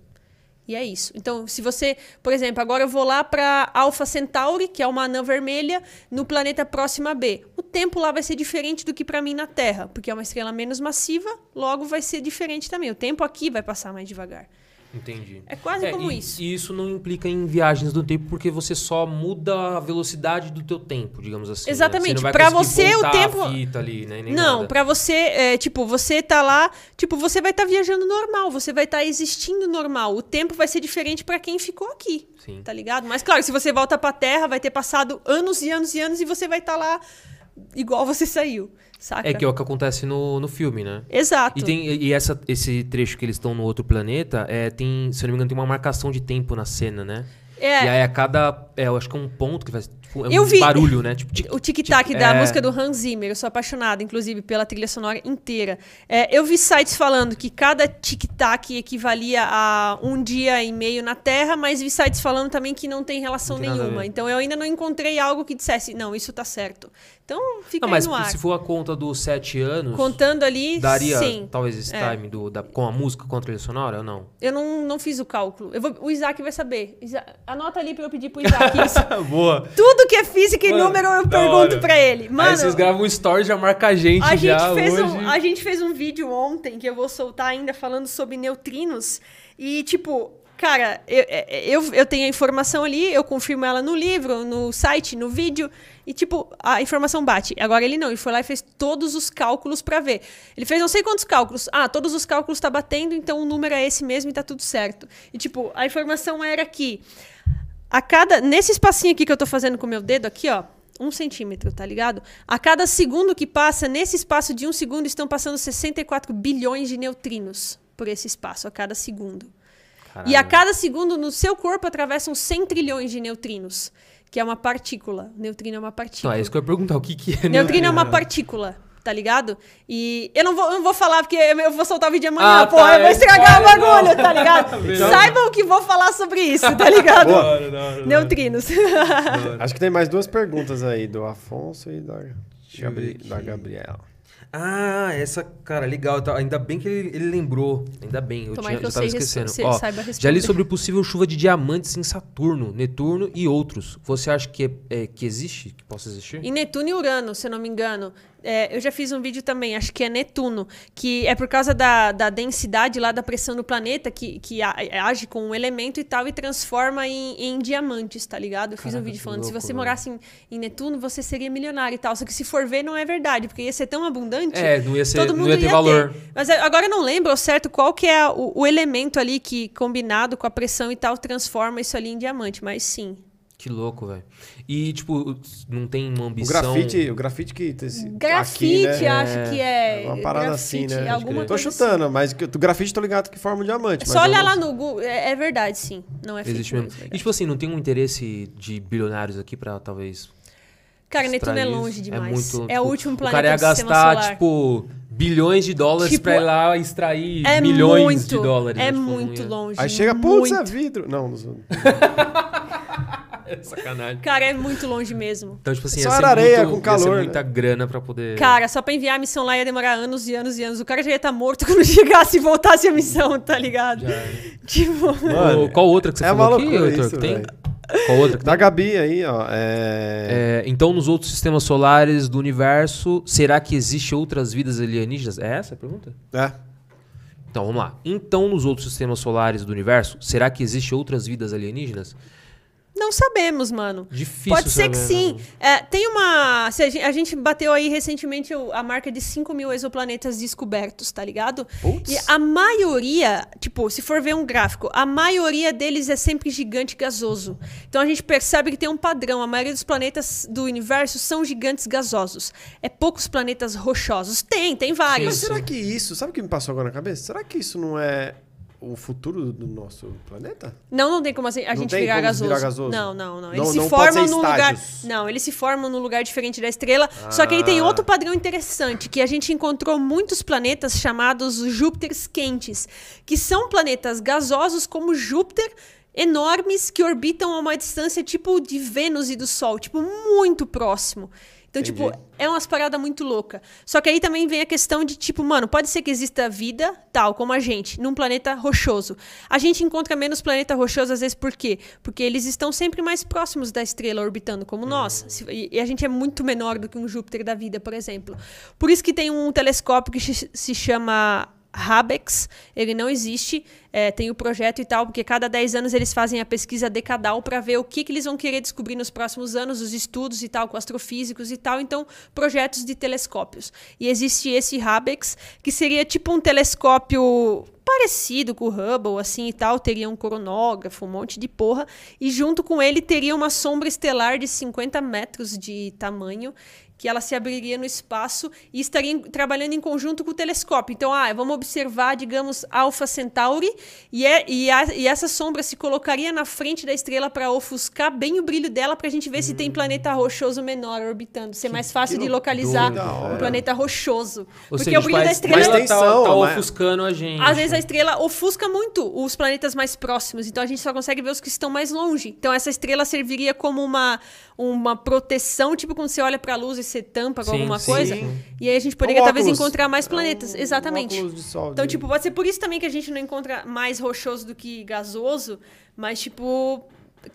[SPEAKER 3] E é isso. Então, se você, por exemplo, agora eu vou lá para Alpha Centauri, que é uma anã vermelha, no planeta próximo a B. O tempo lá vai ser diferente do que para mim na Terra, porque é uma estrela menos massiva, logo vai ser diferente também. O tempo aqui vai passar mais devagar.
[SPEAKER 2] Entendi.
[SPEAKER 3] É quase como
[SPEAKER 2] e,
[SPEAKER 3] isso.
[SPEAKER 2] E isso não implica em viagens do tempo, porque você só muda a velocidade do teu tempo, digamos assim. né?
[SPEAKER 3] Exatamente. Pra
[SPEAKER 2] conseguir
[SPEAKER 3] você, o tempo-
[SPEAKER 2] ali, né?
[SPEAKER 3] Não, pra você, é, tipo, você tá lá, tipo, você vai estar viajando normal, você vai estar existindo normal. O tempo vai ser diferente pra quem ficou aqui.
[SPEAKER 2] Sim.
[SPEAKER 3] Tá ligado? Mas claro, se você volta pra Terra, vai ter passado anos e anos e anos e você vai estar lá igual você saiu, saca?
[SPEAKER 2] É que é o que acontece no, no filme, né?
[SPEAKER 3] Exato.
[SPEAKER 2] E, tem, e essa, esse trecho que eles estão no outro planeta, é, tem, se eu não me engano, tem uma marcação de tempo na cena, né?
[SPEAKER 3] É.
[SPEAKER 2] E aí a cada. É, eu acho que é um ponto que faz. Tipo, é
[SPEAKER 3] Eu
[SPEAKER 2] um
[SPEAKER 3] vi-
[SPEAKER 2] barulho, né? Tipo, tic-
[SPEAKER 3] O tic-tac
[SPEAKER 2] tic-
[SPEAKER 3] da
[SPEAKER 2] é.
[SPEAKER 3] música do Hans Zimmer, eu sou apaixonada, inclusive, pela trilha sonora inteira. É, eu vi sites falando que cada tic-tac equivalia a um dia e meio na Terra, mas vi sites falando também que não tem relação
[SPEAKER 2] Não tem
[SPEAKER 3] nenhuma. Então eu ainda não encontrei algo que dissesse, não, isso tá certo. Então fica
[SPEAKER 2] Não, mas
[SPEAKER 3] no ar.
[SPEAKER 2] se for a conta dos sete anos,
[SPEAKER 3] Contando ali,
[SPEAKER 2] daria
[SPEAKER 3] sim.
[SPEAKER 2] talvez esse
[SPEAKER 3] É.
[SPEAKER 2] time do, da, com a música com a trilha sonora ou não?
[SPEAKER 3] Eu não, não fiz o cálculo. Eu vou- o Isaac vai saber. Isa- anota ali pra eu pedir pro Isaac isso.
[SPEAKER 2] Boa.
[SPEAKER 3] Tudo que é física e
[SPEAKER 2] Mano,
[SPEAKER 3] número eu pergunto pra ele. Mano,
[SPEAKER 2] Aí vocês gravam um story já marca a gente
[SPEAKER 3] A gente,
[SPEAKER 2] já
[SPEAKER 3] fez
[SPEAKER 2] hoje.
[SPEAKER 3] um, a gente fez um vídeo ontem que eu vou soltar ainda falando sobre neutrinos. E, tipo, cara, eu, eu, eu tenho a informação ali, eu confirmo ela no livro, no site, no vídeo. E, tipo, a informação bate. Agora ele não, ele foi lá e fez todos os cálculos pra ver. Ele fez não sei quantos cálculos. Ah, todos os cálculos tá batendo, então o número é esse mesmo e tá tudo certo. E, tipo, a informação era que a cada. Nesse espacinho aqui que eu tô fazendo com o meu dedo, aqui, ó. Um centímetro, tá ligado? A cada segundo que passa, nesse espaço de um segundo, estão passando 64 bilhões de neutrinos por esse espaço, a cada segundo. E a cada segundo, no seu corpo, atravessam 100 trilhões de neutrinos, que é uma partícula. Neutrino é uma
[SPEAKER 2] Não,
[SPEAKER 3] partícula.
[SPEAKER 2] é isso que eu ia perguntar. O que, que é
[SPEAKER 3] Neutrino é uma
[SPEAKER 2] neutrino?
[SPEAKER 3] partícula, tá ligado? E eu não vou, eu não vou falar porque eu vou soltar o vídeo amanhã,
[SPEAKER 2] Ah,
[SPEAKER 3] pô,
[SPEAKER 2] tá,
[SPEAKER 3] eu vou
[SPEAKER 2] é
[SPEAKER 3] estragar o bagulho, tá ligado? Saibam que vou falar sobre isso, tá ligado?
[SPEAKER 1] Boa.
[SPEAKER 3] Neutrinos.
[SPEAKER 1] Acho que tem mais duas perguntas aí, do Afonso e da,
[SPEAKER 2] eu abrir
[SPEAKER 1] da. Gabriela.
[SPEAKER 2] Ah, essa, cara, legal. tá- Ainda bem que ele, ele lembrou. Ainda bem, eu,
[SPEAKER 3] Tomara
[SPEAKER 2] tinha,
[SPEAKER 3] que eu
[SPEAKER 2] já tava esquecendo. Ó, já li sobre possível chuva de diamantes em Saturno, Netuno e outros. Você acha que, é- é, que existe? Que possa existir?
[SPEAKER 3] Em Netuno e Urano, se eu não me engano. É, eu já fiz um vídeo também, acho que é Netuno, que é por causa da, da densidade lá da pressão do planeta, que, que a- age com um elemento e tal e transforma em, em diamantes, tá ligado? Eu fiz um
[SPEAKER 2] Caraca,
[SPEAKER 3] vídeo
[SPEAKER 2] que
[SPEAKER 3] falando, se
[SPEAKER 2] louco,
[SPEAKER 3] você
[SPEAKER 2] velho.
[SPEAKER 3] morasse em, em Netuno, você seria milionário e tal. Só que se for ver, não é verdade, porque ia ser tão abundante.
[SPEAKER 2] É, não ia, ser,
[SPEAKER 3] Todo
[SPEAKER 2] não
[SPEAKER 3] mundo
[SPEAKER 2] ia ter valor.
[SPEAKER 3] Mas é, agora eu não lembro ao certo qual que é o, o elemento ali que, combinado com a pressão e tal, transforma isso ali em diamante, mas sim.
[SPEAKER 2] Que louco, velho. E, tipo, não tem uma
[SPEAKER 1] O
[SPEAKER 2] ambição...
[SPEAKER 1] grafite, o grafite que... Esse,
[SPEAKER 3] Grafite,
[SPEAKER 1] aqui, né?
[SPEAKER 3] acho que é.
[SPEAKER 1] É uma parada assim,
[SPEAKER 3] grafite,
[SPEAKER 1] né?
[SPEAKER 3] Alguma
[SPEAKER 1] Tô chutando, mas que- o grafite tô ligado que forma um diamante.
[SPEAKER 3] Assim.
[SPEAKER 1] mas
[SPEAKER 3] Só olhar lá no Google. É, é verdade, sim. Não é
[SPEAKER 2] Existe mesmo. E,
[SPEAKER 3] verdade.
[SPEAKER 2] tipo assim, não tem um interesse de bilionários aqui pra, talvez...
[SPEAKER 3] Cara, Netuno é longe
[SPEAKER 2] isso?
[SPEAKER 3] demais. É,
[SPEAKER 2] muito,
[SPEAKER 3] o
[SPEAKER 2] tipo,
[SPEAKER 3] último
[SPEAKER 2] O
[SPEAKER 3] planeta
[SPEAKER 2] cara ia
[SPEAKER 3] do sistema
[SPEAKER 2] gastar, tipo, bilhões de dólares
[SPEAKER 3] Tipo,
[SPEAKER 2] pra ir lá extrair
[SPEAKER 3] é
[SPEAKER 2] milhões
[SPEAKER 3] muito,
[SPEAKER 2] de dólares.
[SPEAKER 3] É
[SPEAKER 2] né? Tipo,
[SPEAKER 3] muito
[SPEAKER 2] ia-
[SPEAKER 3] longe.
[SPEAKER 1] Aí chega, putz, é vidro. Não, não
[SPEAKER 2] Sacanagem.
[SPEAKER 3] Cara, é muito longe mesmo.
[SPEAKER 2] Então, tipo assim,
[SPEAKER 1] Só
[SPEAKER 2] ia ser
[SPEAKER 1] areia
[SPEAKER 2] muito-
[SPEAKER 1] com
[SPEAKER 2] ia
[SPEAKER 1] calor,
[SPEAKER 2] ser
[SPEAKER 1] né?
[SPEAKER 2] muita grana pra poder...
[SPEAKER 3] Cara, só pra enviar a missão lá ia demorar anos e anos e anos. O cara já ia estar morto quando chegasse e voltasse a missão, tá ligado?
[SPEAKER 2] Já era.
[SPEAKER 3] Tipo.
[SPEAKER 1] Mano,
[SPEAKER 2] qual outra que você
[SPEAKER 1] é
[SPEAKER 2] falou
[SPEAKER 1] uma
[SPEAKER 2] aqui,
[SPEAKER 1] loucura
[SPEAKER 2] Heitor,
[SPEAKER 1] isso,
[SPEAKER 2] que tem? Qual outra que
[SPEAKER 1] Da
[SPEAKER 2] tem?
[SPEAKER 1] Gabi aí, ó. É...
[SPEAKER 2] É, então, nos outros sistemas solares do universo, será que existe outras vidas alienígenas? É essa a pergunta?
[SPEAKER 1] É.
[SPEAKER 2] Então, vamos lá. Então, nos outros sistemas solares do universo, será que existe outras vidas alienígenas?
[SPEAKER 3] Não sabemos, mano.
[SPEAKER 2] Difícil
[SPEAKER 3] Pode ser que
[SPEAKER 2] saber,
[SPEAKER 3] sim.
[SPEAKER 2] né?
[SPEAKER 3] É, tem uma. a, gente, a gente bateu aí recentemente a marca de 5 mil exoplanetas descobertos, tá ligado?
[SPEAKER 1] Putz.
[SPEAKER 3] E a maioria, tipo, se for ver um gráfico, a maioria deles é sempre gigante gasoso. Então a gente percebe que tem um padrão. A maioria dos planetas do universo são gigantes gasosos. É poucos planetas rochosos. Tem, tem
[SPEAKER 1] Mas
[SPEAKER 3] vários.
[SPEAKER 1] será que isso... Sabe o que me passou agora na cabeça? Será que isso não é o futuro do nosso planeta?
[SPEAKER 3] Não, não tem como assim, a
[SPEAKER 1] Não
[SPEAKER 3] gente virar
[SPEAKER 1] como
[SPEAKER 3] gasoso.
[SPEAKER 1] virar gasoso?
[SPEAKER 3] Não, não, não.
[SPEAKER 1] Não-
[SPEAKER 3] Eles se
[SPEAKER 1] não
[SPEAKER 3] formam num lugar. Não, eles se formam num lugar diferente da estrela. Só que aí tem
[SPEAKER 1] Ah.
[SPEAKER 3] outro padrão interessante, que a gente encontrou muitos planetas chamados Júpiteres quentes, que são planetas gasosos como Júpiter. Enormes que orbitam a uma distância tipo de Vênus e do Sol, tipo, muito próximo. Então,
[SPEAKER 1] Entendi.
[SPEAKER 3] tipo, é umas paradas muito loucas. Só que aí também vem a questão de, tipo, mano, pode ser que exista vida, tal, como a gente, num planeta rochoso. A gente encontra menos planeta rochoso, às vezes, por quê? Porque eles estão sempre mais próximos da estrela, orbitando, como nós. Se- E a gente é muito menor do que um Júpiter da vida, por exemplo. Por isso que tem um telescópio que se chama Habex, ele não existe, é, tem o projeto e tal, porque cada 10 anos eles fazem a pesquisa decadal para ver o que, que eles vão querer descobrir nos próximos anos, os estudos e tal, com astrofísicos e tal, então projetos de telescópios. E existe esse Habex, que seria tipo um telescópio parecido com o Hubble, assim e tal, teria um coronógrafo, um monte de porra, e junto com ele teria uma sombra estelar de 50 metros de tamanho, que ela se abriria no espaço e estaria em- trabalhando em conjunto com o telescópio. Então, ah, vamos observar, digamos, Alpha Centauri, e, é, e, a- e essa sombra se colocaria na frente da estrela para ofuscar bem o brilho dela, para a gente ver se tem planeta rochoso menor orbitando, ser mais fácil
[SPEAKER 1] que
[SPEAKER 3] de localizar um planeta rochoso.
[SPEAKER 2] Ou
[SPEAKER 3] Porque
[SPEAKER 2] seja,
[SPEAKER 3] o brilho
[SPEAKER 2] tipo,
[SPEAKER 3] da
[SPEAKER 2] a
[SPEAKER 3] estrela
[SPEAKER 1] tem
[SPEAKER 2] tá, tá
[SPEAKER 1] mas-
[SPEAKER 2] ofuscando a gente.
[SPEAKER 3] às vezes a estrela ofusca muito os planetas mais próximos, então a gente só consegue ver os que estão mais longe. Então essa estrela serviria como uma, uma proteção, tipo quando você olha pra luz e você tampa com
[SPEAKER 2] Sim,
[SPEAKER 3] alguma
[SPEAKER 2] sim.
[SPEAKER 3] coisa.
[SPEAKER 1] Sim.
[SPEAKER 3] E aí a gente poderia
[SPEAKER 1] Um
[SPEAKER 3] talvez
[SPEAKER 1] óculos.
[SPEAKER 3] encontrar mais
[SPEAKER 1] É
[SPEAKER 3] planetas.
[SPEAKER 1] um-
[SPEAKER 3] Exatamente.
[SPEAKER 1] um sol
[SPEAKER 3] então,
[SPEAKER 1] de-
[SPEAKER 3] tipo, pode ser por isso também que a gente não encontra mais rochoso do que gasoso, mas tipo.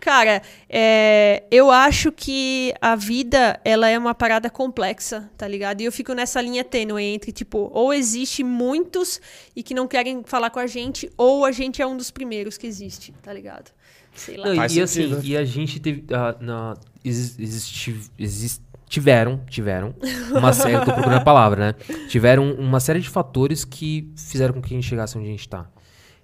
[SPEAKER 3] Cara, é, eu acho que a vida, ela é uma parada complexa, tá ligado? E eu fico nessa linha tênue entre, tipo, ou existe muitos e que não querem falar com a gente, ou a gente é um dos primeiros que existe, tá ligado? Sei lá.
[SPEAKER 2] Não, e, e assim,
[SPEAKER 1] sentido.
[SPEAKER 2] e a gente teve. ah, na, exi- existi, exis- tiveram, tiveram uma série. eu tô procurando a palavra, né? Tiveram uma série de fatores que fizeram com que a gente chegasse onde a gente tá.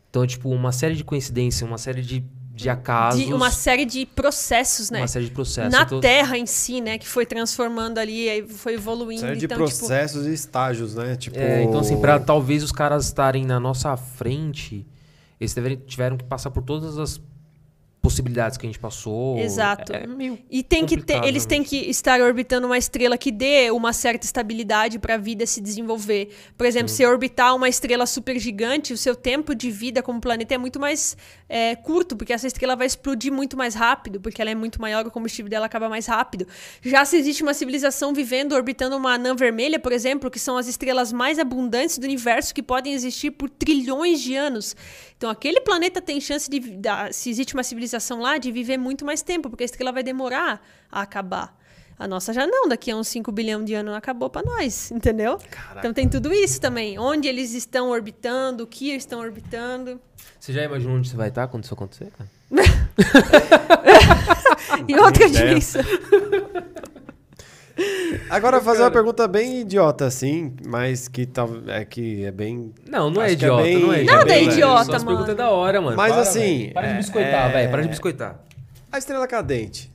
[SPEAKER 2] Então, tipo, uma série de coincidências, uma série de de acasos.
[SPEAKER 3] de uma série de processos, né?
[SPEAKER 2] uma série de processos.
[SPEAKER 3] Na
[SPEAKER 2] Então,
[SPEAKER 3] Terra em si, né? Que foi transformando ali, aí foi evoluindo.
[SPEAKER 1] Série de
[SPEAKER 3] então, tipo,
[SPEAKER 1] processos e estágios, né? Tipo.
[SPEAKER 2] é, então, assim, pra talvez os caras estarem na nossa frente, eles tiveram, tiveram que passar por todas as possibilidades que a gente passou.
[SPEAKER 3] Exato.
[SPEAKER 2] É, é meio
[SPEAKER 3] E tem que ter, eles têm que estar orbitando uma estrela que dê uma certa estabilidade para a vida se desenvolver. Por exemplo, se orbitar uma estrela supergigante, o seu tempo de vida como planeta é muito mais é, curto, porque essa estrela vai explodir muito mais rápido, porque ela é muito maior, o combustível dela acaba mais rápido. Já se existe uma civilização vivendo orbitando uma anã vermelha, por exemplo, que são as estrelas mais abundantes do universo que podem existir por trilhões de anos. Então, aquele planeta tem chance de, se existe uma civilização lá, de viver muito mais tempo, porque a estrela vai demorar a acabar. A nossa já não, daqui a uns 5 bilhões de anos acabou pra nós, entendeu? Então tem tudo isso também. Onde eles estão orbitando, o que eles estão orbitando.
[SPEAKER 2] Você já imaginou onde você vai estar quando isso acontecer, cara?
[SPEAKER 3] E outra
[SPEAKER 1] ideia. Agora fazer uma pergunta bem idiota, assim, mas que, tá, é, que é bem.
[SPEAKER 2] Não, não é
[SPEAKER 1] é
[SPEAKER 2] idiota,
[SPEAKER 1] bem-
[SPEAKER 2] não é idiota.
[SPEAKER 3] Nada é idiota,
[SPEAKER 2] perguntas
[SPEAKER 3] mano.
[SPEAKER 2] é da hora, mano.
[SPEAKER 1] Mas
[SPEAKER 2] Para,
[SPEAKER 1] assim,
[SPEAKER 2] velho. Para de
[SPEAKER 1] é-
[SPEAKER 2] biscoitar,
[SPEAKER 1] é-
[SPEAKER 2] velho. Para de biscoitar.
[SPEAKER 1] A estrela cadente.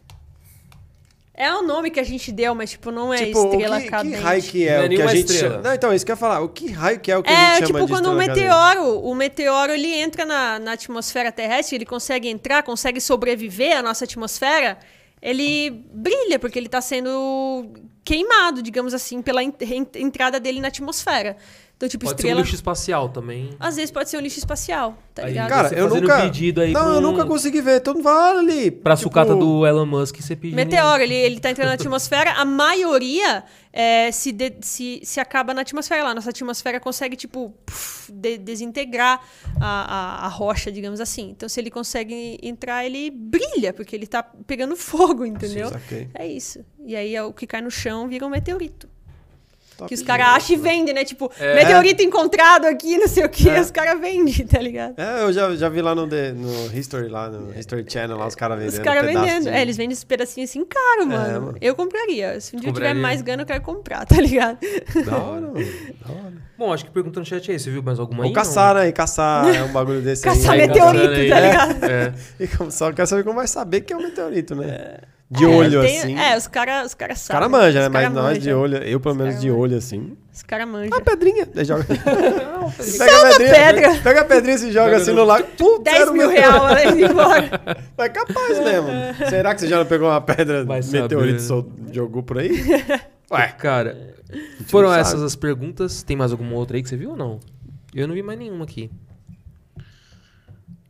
[SPEAKER 3] É o nome que a gente deu, mas tipo, não é
[SPEAKER 1] tipo,
[SPEAKER 3] estrela
[SPEAKER 1] o que,
[SPEAKER 3] cadente.
[SPEAKER 1] que raio que
[SPEAKER 2] Não
[SPEAKER 1] é,
[SPEAKER 2] é
[SPEAKER 1] o que a gente
[SPEAKER 2] estrela.
[SPEAKER 1] chama. Não, então, isso que eu ia falar. O que raio que é o que a
[SPEAKER 3] É,
[SPEAKER 1] gente
[SPEAKER 3] tipo
[SPEAKER 1] chama de
[SPEAKER 3] quando o
[SPEAKER 1] estrela cadente?
[SPEAKER 3] meteoro, o meteoro ele entra na, na atmosfera terrestre, ele consegue entrar, consegue sobreviver à nossa atmosfera, ele brilha porque ele está sendo queimado, digamos assim, pela en- en- entrada dele na atmosfera. Então, tipo,
[SPEAKER 2] Pode ser um
[SPEAKER 3] estrela.
[SPEAKER 2] lixo espacial também.
[SPEAKER 3] Às vezes pode ser um lixo espacial, tá
[SPEAKER 2] Aí,
[SPEAKER 3] ligado?
[SPEAKER 1] Cara,
[SPEAKER 2] Você
[SPEAKER 1] eu nunca.
[SPEAKER 2] pedido aí
[SPEAKER 1] não,
[SPEAKER 2] com-
[SPEAKER 1] eu nunca consegui ver. Fala "Olha ali.
[SPEAKER 2] Pra
[SPEAKER 1] tipo,
[SPEAKER 2] sucata do Elon Musk, você pediu.
[SPEAKER 3] Meteoro, ele, ele tá entrando na atmosfera, a maioria é, se, de- se, se acaba na atmosfera lá. Nossa atmosfera consegue, tipo, puf, de- desintegrar a, a, a rocha, digamos assim. Então, se ele consegue entrar, ele brilha, porque ele tá pegando fogo, entendeu?
[SPEAKER 1] Saquei.
[SPEAKER 3] É isso. E aí é o que cai no chão vira um meteorito.
[SPEAKER 1] Top
[SPEAKER 3] Que os caras acham e
[SPEAKER 1] né?
[SPEAKER 3] vendem, né? Tipo,
[SPEAKER 2] É.
[SPEAKER 3] meteorito encontrado aqui, não sei o que,
[SPEAKER 1] É.
[SPEAKER 3] os caras vendem, tá ligado?
[SPEAKER 1] É, eu já, já vi lá no, The- no History, lá no History Channel, lá os caras vendendo.
[SPEAKER 3] Os caras
[SPEAKER 1] pedaço
[SPEAKER 3] vendendo.
[SPEAKER 1] de-
[SPEAKER 3] É, eles vendem esses pedacinhos assim caro, mano.
[SPEAKER 1] mano.
[SPEAKER 3] Eu compraria. Se um dia eu tiver mais grana, eu quero comprar, tá ligado?
[SPEAKER 1] Da hora, mano. Da hora.
[SPEAKER 2] Bom, acho que perguntando no chat aí, você viu mais alguma aí?
[SPEAKER 1] Ou caçar, né? E caçar é um bagulho desse
[SPEAKER 3] Caçar
[SPEAKER 1] aí.
[SPEAKER 2] Vai
[SPEAKER 3] meteorito,
[SPEAKER 2] caçando aí.
[SPEAKER 3] tá ligado?
[SPEAKER 2] É.
[SPEAKER 1] E como- só quero saber como vai saber que é um meteorito, né? De olho,
[SPEAKER 3] Tem-
[SPEAKER 1] assim.
[SPEAKER 3] É, os caras os cara
[SPEAKER 1] Os
[SPEAKER 3] sabem.
[SPEAKER 1] caras manjam, né?
[SPEAKER 3] Os
[SPEAKER 1] Mas
[SPEAKER 3] cara
[SPEAKER 1] nós de olho, eu pelo menos
[SPEAKER 3] cara
[SPEAKER 1] de olho, assim.
[SPEAKER 3] Os caras manjam.
[SPEAKER 1] Uma pedrinha. Daí joga.
[SPEAKER 3] Só
[SPEAKER 1] pega a pedrinha.
[SPEAKER 3] pedra.
[SPEAKER 1] Pega a pedrinha e se joga assim
[SPEAKER 2] no-
[SPEAKER 1] lago. Putz,
[SPEAKER 3] 10
[SPEAKER 1] era um
[SPEAKER 3] mil reais ela indo embora.
[SPEAKER 1] É capaz mesmo. Será que você já não pegou uma pedra
[SPEAKER 2] Vai
[SPEAKER 1] meteorito e jogou por aí? Ué,
[SPEAKER 2] Cara, foram
[SPEAKER 1] não
[SPEAKER 2] essas as perguntas. Tem mais alguma outra aí que você viu ou não? Eu não vi mais nenhuma aqui.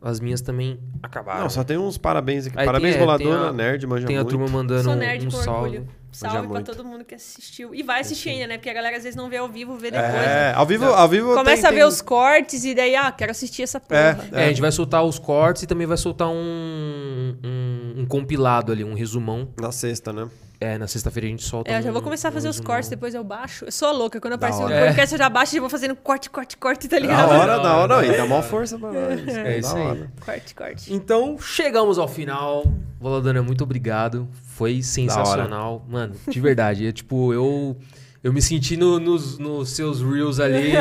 [SPEAKER 2] As minhas também acabaram.
[SPEAKER 1] não, só tem uns parabéns aqui.
[SPEAKER 2] Aí
[SPEAKER 1] parabéns,
[SPEAKER 2] tem- é,
[SPEAKER 1] boladona,
[SPEAKER 2] a-
[SPEAKER 1] nerd, manja
[SPEAKER 2] Tem a
[SPEAKER 1] muito.
[SPEAKER 2] turma mandando
[SPEAKER 3] Sou
[SPEAKER 2] um,
[SPEAKER 3] nerd
[SPEAKER 2] um
[SPEAKER 3] com
[SPEAKER 2] salve.
[SPEAKER 3] orgulho. Salve pra
[SPEAKER 1] muito.
[SPEAKER 3] todo mundo que assistiu. E vai assistir ainda, né? Porque a galera às vezes não vê ao vivo, vê depois.
[SPEAKER 1] É,
[SPEAKER 3] né?
[SPEAKER 1] ao vivo, ao vivo
[SPEAKER 3] Começa
[SPEAKER 1] tem-
[SPEAKER 3] a ver
[SPEAKER 1] tem-
[SPEAKER 3] os cortes e daí, ah, quero assistir essa porra.
[SPEAKER 1] É,
[SPEAKER 2] É, a gente vai soltar os cortes e também vai soltar um, um, um compilado ali, um resumão.
[SPEAKER 1] Na sexta, né?
[SPEAKER 2] É, na sexta-feira a gente solta
[SPEAKER 3] É, eu já vou
[SPEAKER 2] um-
[SPEAKER 3] começar a fazer
[SPEAKER 2] um
[SPEAKER 3] os cortes, depois eu baixo. Eu sou louca, quando aparece o
[SPEAKER 1] hora.
[SPEAKER 3] podcast eu já baixo e já vou fazendo corte, corte, corte, tá
[SPEAKER 1] Da
[SPEAKER 3] ligado?
[SPEAKER 1] hora,
[SPEAKER 2] Da
[SPEAKER 1] da
[SPEAKER 2] hora,
[SPEAKER 1] hora.
[SPEAKER 2] da
[SPEAKER 1] E dá maior força pra nós.
[SPEAKER 2] É isso
[SPEAKER 1] da
[SPEAKER 2] aí.
[SPEAKER 1] hora.
[SPEAKER 3] Corte, corte.
[SPEAKER 2] Então, chegamos ao final. Voladona, muito obrigado. Foi sensacional. Mano, de verdade. É, tipo, eu... Eu me senti no- nos, nos seus reels ali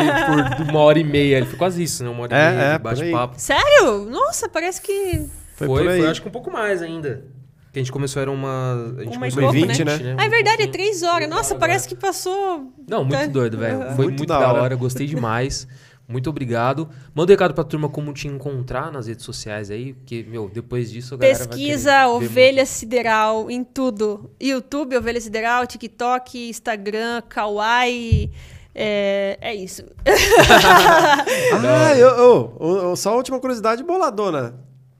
[SPEAKER 2] por uma hora e meia. Foi quase isso, né? Uma hora
[SPEAKER 1] É,
[SPEAKER 2] e meia
[SPEAKER 1] é,
[SPEAKER 2] de
[SPEAKER 1] aí.
[SPEAKER 2] bate-papo.
[SPEAKER 3] Sério? Nossa, parece que.
[SPEAKER 1] Foi,
[SPEAKER 2] Foi,
[SPEAKER 1] por aí.
[SPEAKER 2] foi, acho que um pouco mais ainda. Que a gente começou, era uma... A gente
[SPEAKER 3] Uma
[SPEAKER 2] começou
[SPEAKER 3] pouco,
[SPEAKER 2] em
[SPEAKER 1] né?
[SPEAKER 3] Ah, é verdade, é três horas. Nossa, parece que passou.
[SPEAKER 2] Não, muito
[SPEAKER 3] Tá.
[SPEAKER 2] doido, velho. Foi
[SPEAKER 1] Muito
[SPEAKER 2] muito,
[SPEAKER 1] da
[SPEAKER 2] da
[SPEAKER 1] hora.
[SPEAKER 2] hora. gostei demais. Muito obrigado. Manda um recado pra turma como te encontrar nas redes sociais aí, porque, meu, depois disso a galera vai
[SPEAKER 3] Pesquisa Ovelha Sideral em tudo. YouTube, Ovelha Sideral, TikTok, Instagram, Kawaii. É, é isso.
[SPEAKER 1] Ah, eu, eu- eu- só a última curiosidade, boladona.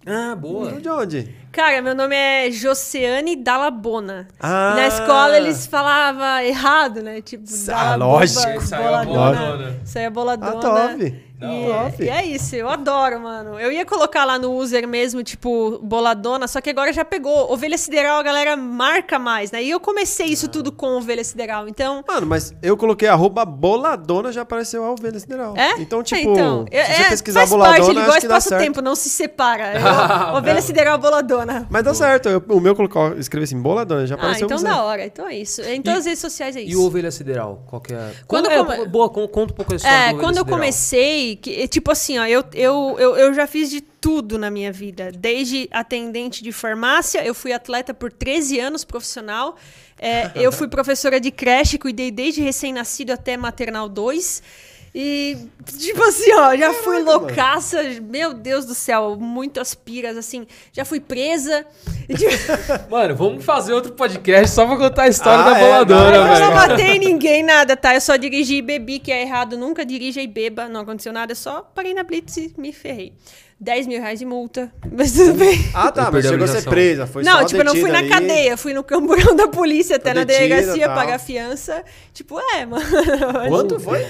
[SPEAKER 2] Ah, boa.
[SPEAKER 1] De onde?
[SPEAKER 3] Cara, meu nome é Joseane Dalabona.
[SPEAKER 1] Ah.
[SPEAKER 3] Na escola eles falavam errado, né? Tipo,
[SPEAKER 1] Ah, lógico.
[SPEAKER 2] Saiu a
[SPEAKER 3] boladona. aí é boladona.
[SPEAKER 1] Ah, top.
[SPEAKER 3] E,
[SPEAKER 1] Top.
[SPEAKER 3] e é isso, eu adoro, mano. Eu ia colocar lá no user mesmo, tipo, boladona, só que agora já pegou. Ovelha Sideral a galera marca mais, né? E eu comecei
[SPEAKER 1] Ah.
[SPEAKER 3] isso tudo com Ovelha Sideral, então.
[SPEAKER 1] Mano, mas eu coloquei arroba boladona, já apareceu a ovelha sideral.
[SPEAKER 3] É?
[SPEAKER 1] Então,
[SPEAKER 3] É,
[SPEAKER 1] tipo,
[SPEAKER 3] então,
[SPEAKER 1] se você
[SPEAKER 3] é,
[SPEAKER 1] pesquisar
[SPEAKER 3] faz
[SPEAKER 1] boladona,
[SPEAKER 3] parte, ele
[SPEAKER 1] acho
[SPEAKER 3] gosta e
[SPEAKER 1] certo.
[SPEAKER 3] tempo, não se separa. Eu- Ovelha Sideral boladona.
[SPEAKER 1] Mas dá certo. eu- o meu colocou, escrevi assim, boladona, já
[SPEAKER 3] Ah,
[SPEAKER 1] apareceu
[SPEAKER 3] então
[SPEAKER 1] você.
[SPEAKER 3] da hora. Então é isso. Em todas as redes sociais é
[SPEAKER 2] E
[SPEAKER 3] isso.
[SPEAKER 2] o Ovelha Sideral? Qual que é?
[SPEAKER 3] Quando eu
[SPEAKER 2] é, Boa, con- conta um pouco a história
[SPEAKER 3] É, quando eu
[SPEAKER 2] Sideral.
[SPEAKER 3] comecei, sei que, tipo assim, ó, eu, eu, eu, eu já fiz de tudo na minha vida. Desde atendente de farmácia, eu fui atleta por 13 anos profissional. É, eu fui professora de creche, cuidei desde recém-nascido até maternal 2. E, tipo assim, ó, já fui loucaça, meu Deus do céu, muitas piras, assim, já fui presa. E, tipo,
[SPEAKER 2] Mano, vamos fazer outro podcast só pra contar a história
[SPEAKER 1] Ah,
[SPEAKER 2] da
[SPEAKER 1] é,
[SPEAKER 2] boladora,
[SPEAKER 1] não,
[SPEAKER 3] eu não
[SPEAKER 2] velho.
[SPEAKER 3] matei ninguém, nada, tá? Eu só dirigi e bebi, que é errado, nunca dirija e beba, não aconteceu nada, só parei na Blitz e me ferrei. 10 mil reais de multa, mas tudo bem.
[SPEAKER 1] Ah, tá, mas chegou a ser presa. Foi
[SPEAKER 3] não,
[SPEAKER 1] só
[SPEAKER 3] tipo, eu não fui na
[SPEAKER 1] ali.
[SPEAKER 3] cadeia, fui no camburão da polícia até
[SPEAKER 1] Foi
[SPEAKER 3] na
[SPEAKER 1] detida,
[SPEAKER 3] delegacia
[SPEAKER 1] tal.
[SPEAKER 3] pagar fiança. Tipo, é, mano.
[SPEAKER 1] Quanto foi?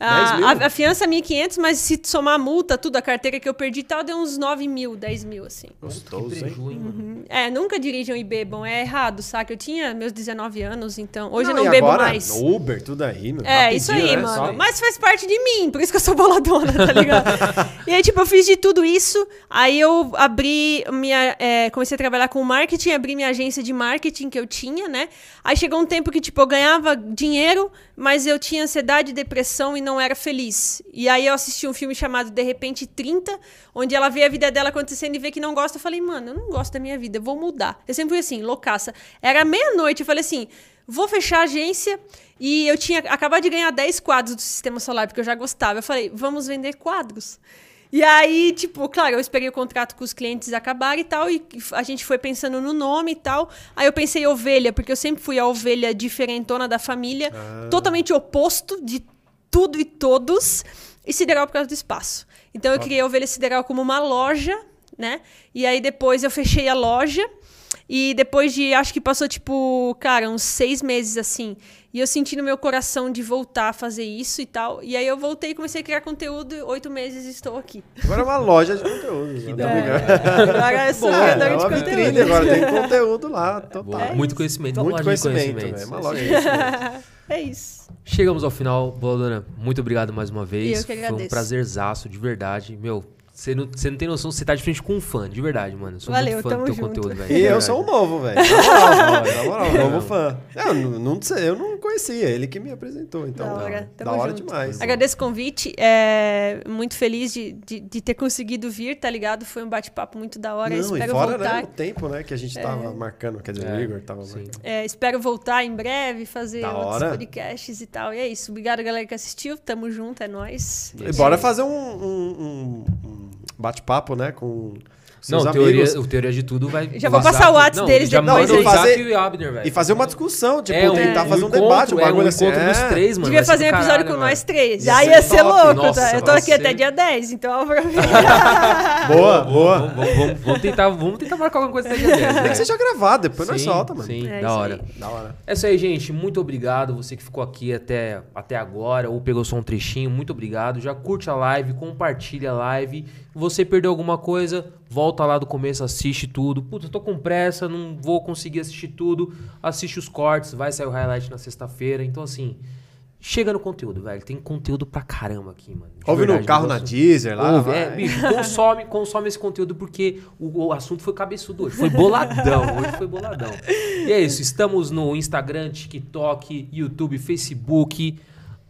[SPEAKER 3] A,
[SPEAKER 1] 10 mil?
[SPEAKER 3] a, a fiança é 1.500, mas se somar a multa, tudo, a carteira que eu perdi e tal, deu uns 9 mil, 10 mil, assim.
[SPEAKER 1] Gostoso, hein?
[SPEAKER 2] Mano?
[SPEAKER 3] É, nunca dirijam e bebam, é errado, saca? Eu tinha meus 19 anos, então. Hoje
[SPEAKER 1] Não,
[SPEAKER 3] eu
[SPEAKER 1] e
[SPEAKER 3] não bebo
[SPEAKER 1] agora,
[SPEAKER 3] mais.
[SPEAKER 1] no Uber, tudo aí, meu.
[SPEAKER 3] É,
[SPEAKER 1] rapidinho,
[SPEAKER 3] isso aí,
[SPEAKER 1] né?
[SPEAKER 3] mano.
[SPEAKER 1] Só-
[SPEAKER 3] Mas faz parte de mim, por isso que eu sou boladona, tá ligado? e aí, tipo, eu fiz de tudo isso. Aí eu abri minha. é, comecei a trabalhar com marketing, abri minha agência de marketing que eu tinha, né? Aí chegou um tempo que, tipo, eu ganhava dinheiro, mas eu tinha ansiedade, depressão e não era feliz. E aí eu assisti um filme chamado De Repente 30, onde ela vê a vida dela acontecendo e vê que não gosta. Eu falei, mano, eu não gosto da minha vida, eu vou mudar. Eu sempre fui assim, loucaça. Era meia-noite, eu falei assim, vou fechar a agência. E eu tinha acabado de ganhar 10 quadros do Sistema Solar, porque eu já gostava. Eu falei, vamos vender quadros. E aí, tipo, claro, eu esperei o contrato com os clientes acabar e tal, e a gente foi pensando no nome e tal. Aí eu pensei ovelha, porque eu sempre fui a ovelha diferentona da família, totalmente oposto de tudo e todos, e sideral por causa do espaço. Então eu criei a ovelha sideral como uma loja, né? E aí depois eu fechei a loja. E depois de, acho que passou, tipo, cara, uns seis meses assim. E eu senti no meu coração de voltar a fazer isso e tal. E aí eu voltei e comecei a criar conteúdo. e Oito meses estou aqui.
[SPEAKER 1] Agora é uma loja de conteúdo. Que
[SPEAKER 3] Agora eu sou
[SPEAKER 1] É,
[SPEAKER 3] criadora
[SPEAKER 1] é
[SPEAKER 3] de
[SPEAKER 1] uma
[SPEAKER 3] conteúdo.
[SPEAKER 1] vitrine agora, tem conteúdo lá, total.
[SPEAKER 2] Boa. Muito conhecimento.
[SPEAKER 1] Muito
[SPEAKER 2] uma loja de
[SPEAKER 1] conhecimento,
[SPEAKER 2] conhecimentos.
[SPEAKER 1] velho. Uma loja de conhecimento.
[SPEAKER 3] É isso.
[SPEAKER 2] Chegamos ao final, Boladona. Muito obrigado mais uma vez.
[SPEAKER 3] Eu que
[SPEAKER 2] Foi um
[SPEAKER 3] agradeço.
[SPEAKER 2] prazerzaço, de verdade. Meu, você não, você não tem noção, você tá de frente com um fã, de verdade, mano. Eu Sou
[SPEAKER 3] Valeu,
[SPEAKER 2] muito fã
[SPEAKER 3] tamo
[SPEAKER 2] do teu
[SPEAKER 3] junto.
[SPEAKER 2] conteúdo, velho.
[SPEAKER 1] E eu sou um novo, velho. Na moral, novo fã. É, Eu não, não sei, eu não conhecia, ele que me apresentou, então.
[SPEAKER 3] Da hora,
[SPEAKER 1] da hora
[SPEAKER 3] junto.
[SPEAKER 1] demais.
[SPEAKER 3] Agradeço o convite. É, muito feliz de, de, de ter conseguido vir, tá ligado? Foi um bate-papo muito da hora.
[SPEAKER 1] Não, e
[SPEAKER 3] Espero
[SPEAKER 1] fora
[SPEAKER 3] voltar.
[SPEAKER 1] né, o tempo, né, que a gente tava marcando, quer dizer, o
[SPEAKER 2] É,
[SPEAKER 1] Igor tava
[SPEAKER 2] sim.
[SPEAKER 1] marcando.
[SPEAKER 3] É, espero voltar em breve, fazer
[SPEAKER 1] Da
[SPEAKER 3] outros
[SPEAKER 1] hora.
[SPEAKER 3] podcasts e tal. E é isso. Obrigado, galera, que assistiu. Tamo junto, é nóis.
[SPEAKER 1] E bora fazer um, um- um- um bate-papo, né, com seus
[SPEAKER 2] Não,
[SPEAKER 1] amigos.
[SPEAKER 2] teoria, o Teoria de Tudo vai.
[SPEAKER 3] Já vou passar o. WhatsApp
[SPEAKER 2] Não,
[SPEAKER 3] deles
[SPEAKER 2] já
[SPEAKER 3] depois
[SPEAKER 2] manda o
[SPEAKER 1] aí.
[SPEAKER 2] Isaac
[SPEAKER 1] Fazer-
[SPEAKER 2] e Abner.
[SPEAKER 1] E fazer uma discussão, tipo,
[SPEAKER 2] É, um-
[SPEAKER 1] tentar fazer um,
[SPEAKER 2] encontro,
[SPEAKER 1] debate, um
[SPEAKER 2] é,
[SPEAKER 1] bagulho
[SPEAKER 2] um
[SPEAKER 1] assim.
[SPEAKER 2] encontro
[SPEAKER 1] é.
[SPEAKER 2] dos três, mano.
[SPEAKER 3] Devia fazer um episódio
[SPEAKER 2] caralho,
[SPEAKER 3] com
[SPEAKER 2] mano.
[SPEAKER 3] nós três. Já
[SPEAKER 2] ser
[SPEAKER 3] ia ser
[SPEAKER 2] top.
[SPEAKER 3] louco,
[SPEAKER 2] Nossa,
[SPEAKER 3] tá? Eu tô aqui
[SPEAKER 2] ser-
[SPEAKER 3] até dia 10, então aproveita.
[SPEAKER 1] Boa, boa.
[SPEAKER 2] Vamos, vamos, vamos, vamos tentar, vamos tentar marcar alguma coisa até dia 10,
[SPEAKER 1] Tem
[SPEAKER 2] né?
[SPEAKER 1] que seja gravado, depois nós
[SPEAKER 2] Sim,
[SPEAKER 1] solta, mano.
[SPEAKER 2] Sim,
[SPEAKER 3] É
[SPEAKER 2] da hora.
[SPEAKER 3] aí.
[SPEAKER 1] Da hora.
[SPEAKER 2] É isso aí, gente. Muito obrigado. Você que ficou aqui até, até agora ou pegou só um trechinho, muito obrigado. Já curte a live, compartilha a live. Você perdeu alguma coisa, volta lá do começo, assiste tudo. Puta, tô com pressa, não vou conseguir assistir tudo. Assiste os cortes, vai sair o highlight na sexta-feira. Então, assim, chega no conteúdo, velho. Tem conteúdo pra caramba aqui, mano. De
[SPEAKER 1] Ouve no
[SPEAKER 2] verdade,
[SPEAKER 1] carro
[SPEAKER 2] eu
[SPEAKER 1] na Deezer lá.
[SPEAKER 2] Ouve, é, bicho, consome, consome esse conteúdo porque o, o assunto foi cabeçudo hoje. Foi boladão. hoje foi boladão. E é isso. Estamos no Instagram, TikTok, YouTube, Facebook.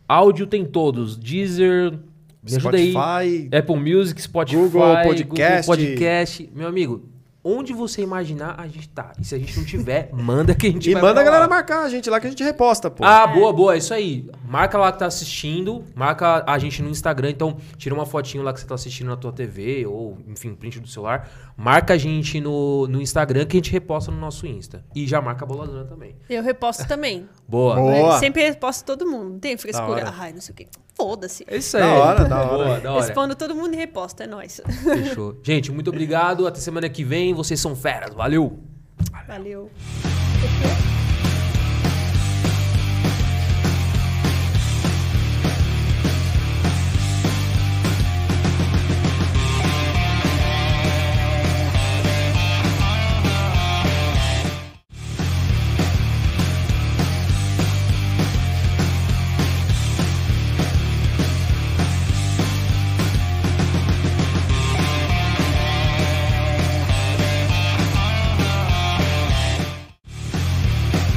[SPEAKER 2] Áudio tem todos. Deezer. Me ajuda aí.
[SPEAKER 1] Spotify.
[SPEAKER 2] Apple Music, Spotify,
[SPEAKER 1] Google Podcast.
[SPEAKER 2] Google Podcast. Meu amigo, onde você imaginar, a gente tá. E se a gente não tiver, manda que a gente
[SPEAKER 1] E
[SPEAKER 2] vai
[SPEAKER 1] manda a galera
[SPEAKER 2] lá.
[SPEAKER 1] marcar a gente lá que a gente reposta, pô.
[SPEAKER 2] Ah, boa, boa, é isso aí. Marca lá que tá assistindo, marca a gente no Instagram, então tira uma fotinho lá que você tá assistindo na tua TV, ou enfim, print do celular. Marca a gente no, no Instagram que a gente reposta no nosso Insta. E já marca a boladona também.
[SPEAKER 3] Eu reposto também.
[SPEAKER 2] Boa.
[SPEAKER 1] Boa.
[SPEAKER 3] Sempre reposto todo mundo. Não tem frescura. Ai, não sei o quê. Foda-se.
[SPEAKER 2] É isso aí.
[SPEAKER 1] Da hora, da hora.
[SPEAKER 2] Boa, da hora.
[SPEAKER 3] Respondo todo mundo e reposto. É nóis.
[SPEAKER 2] Fechou. Gente, muito obrigado. Até semana que vem. Vocês são feras. Valeu.
[SPEAKER 3] Valeu.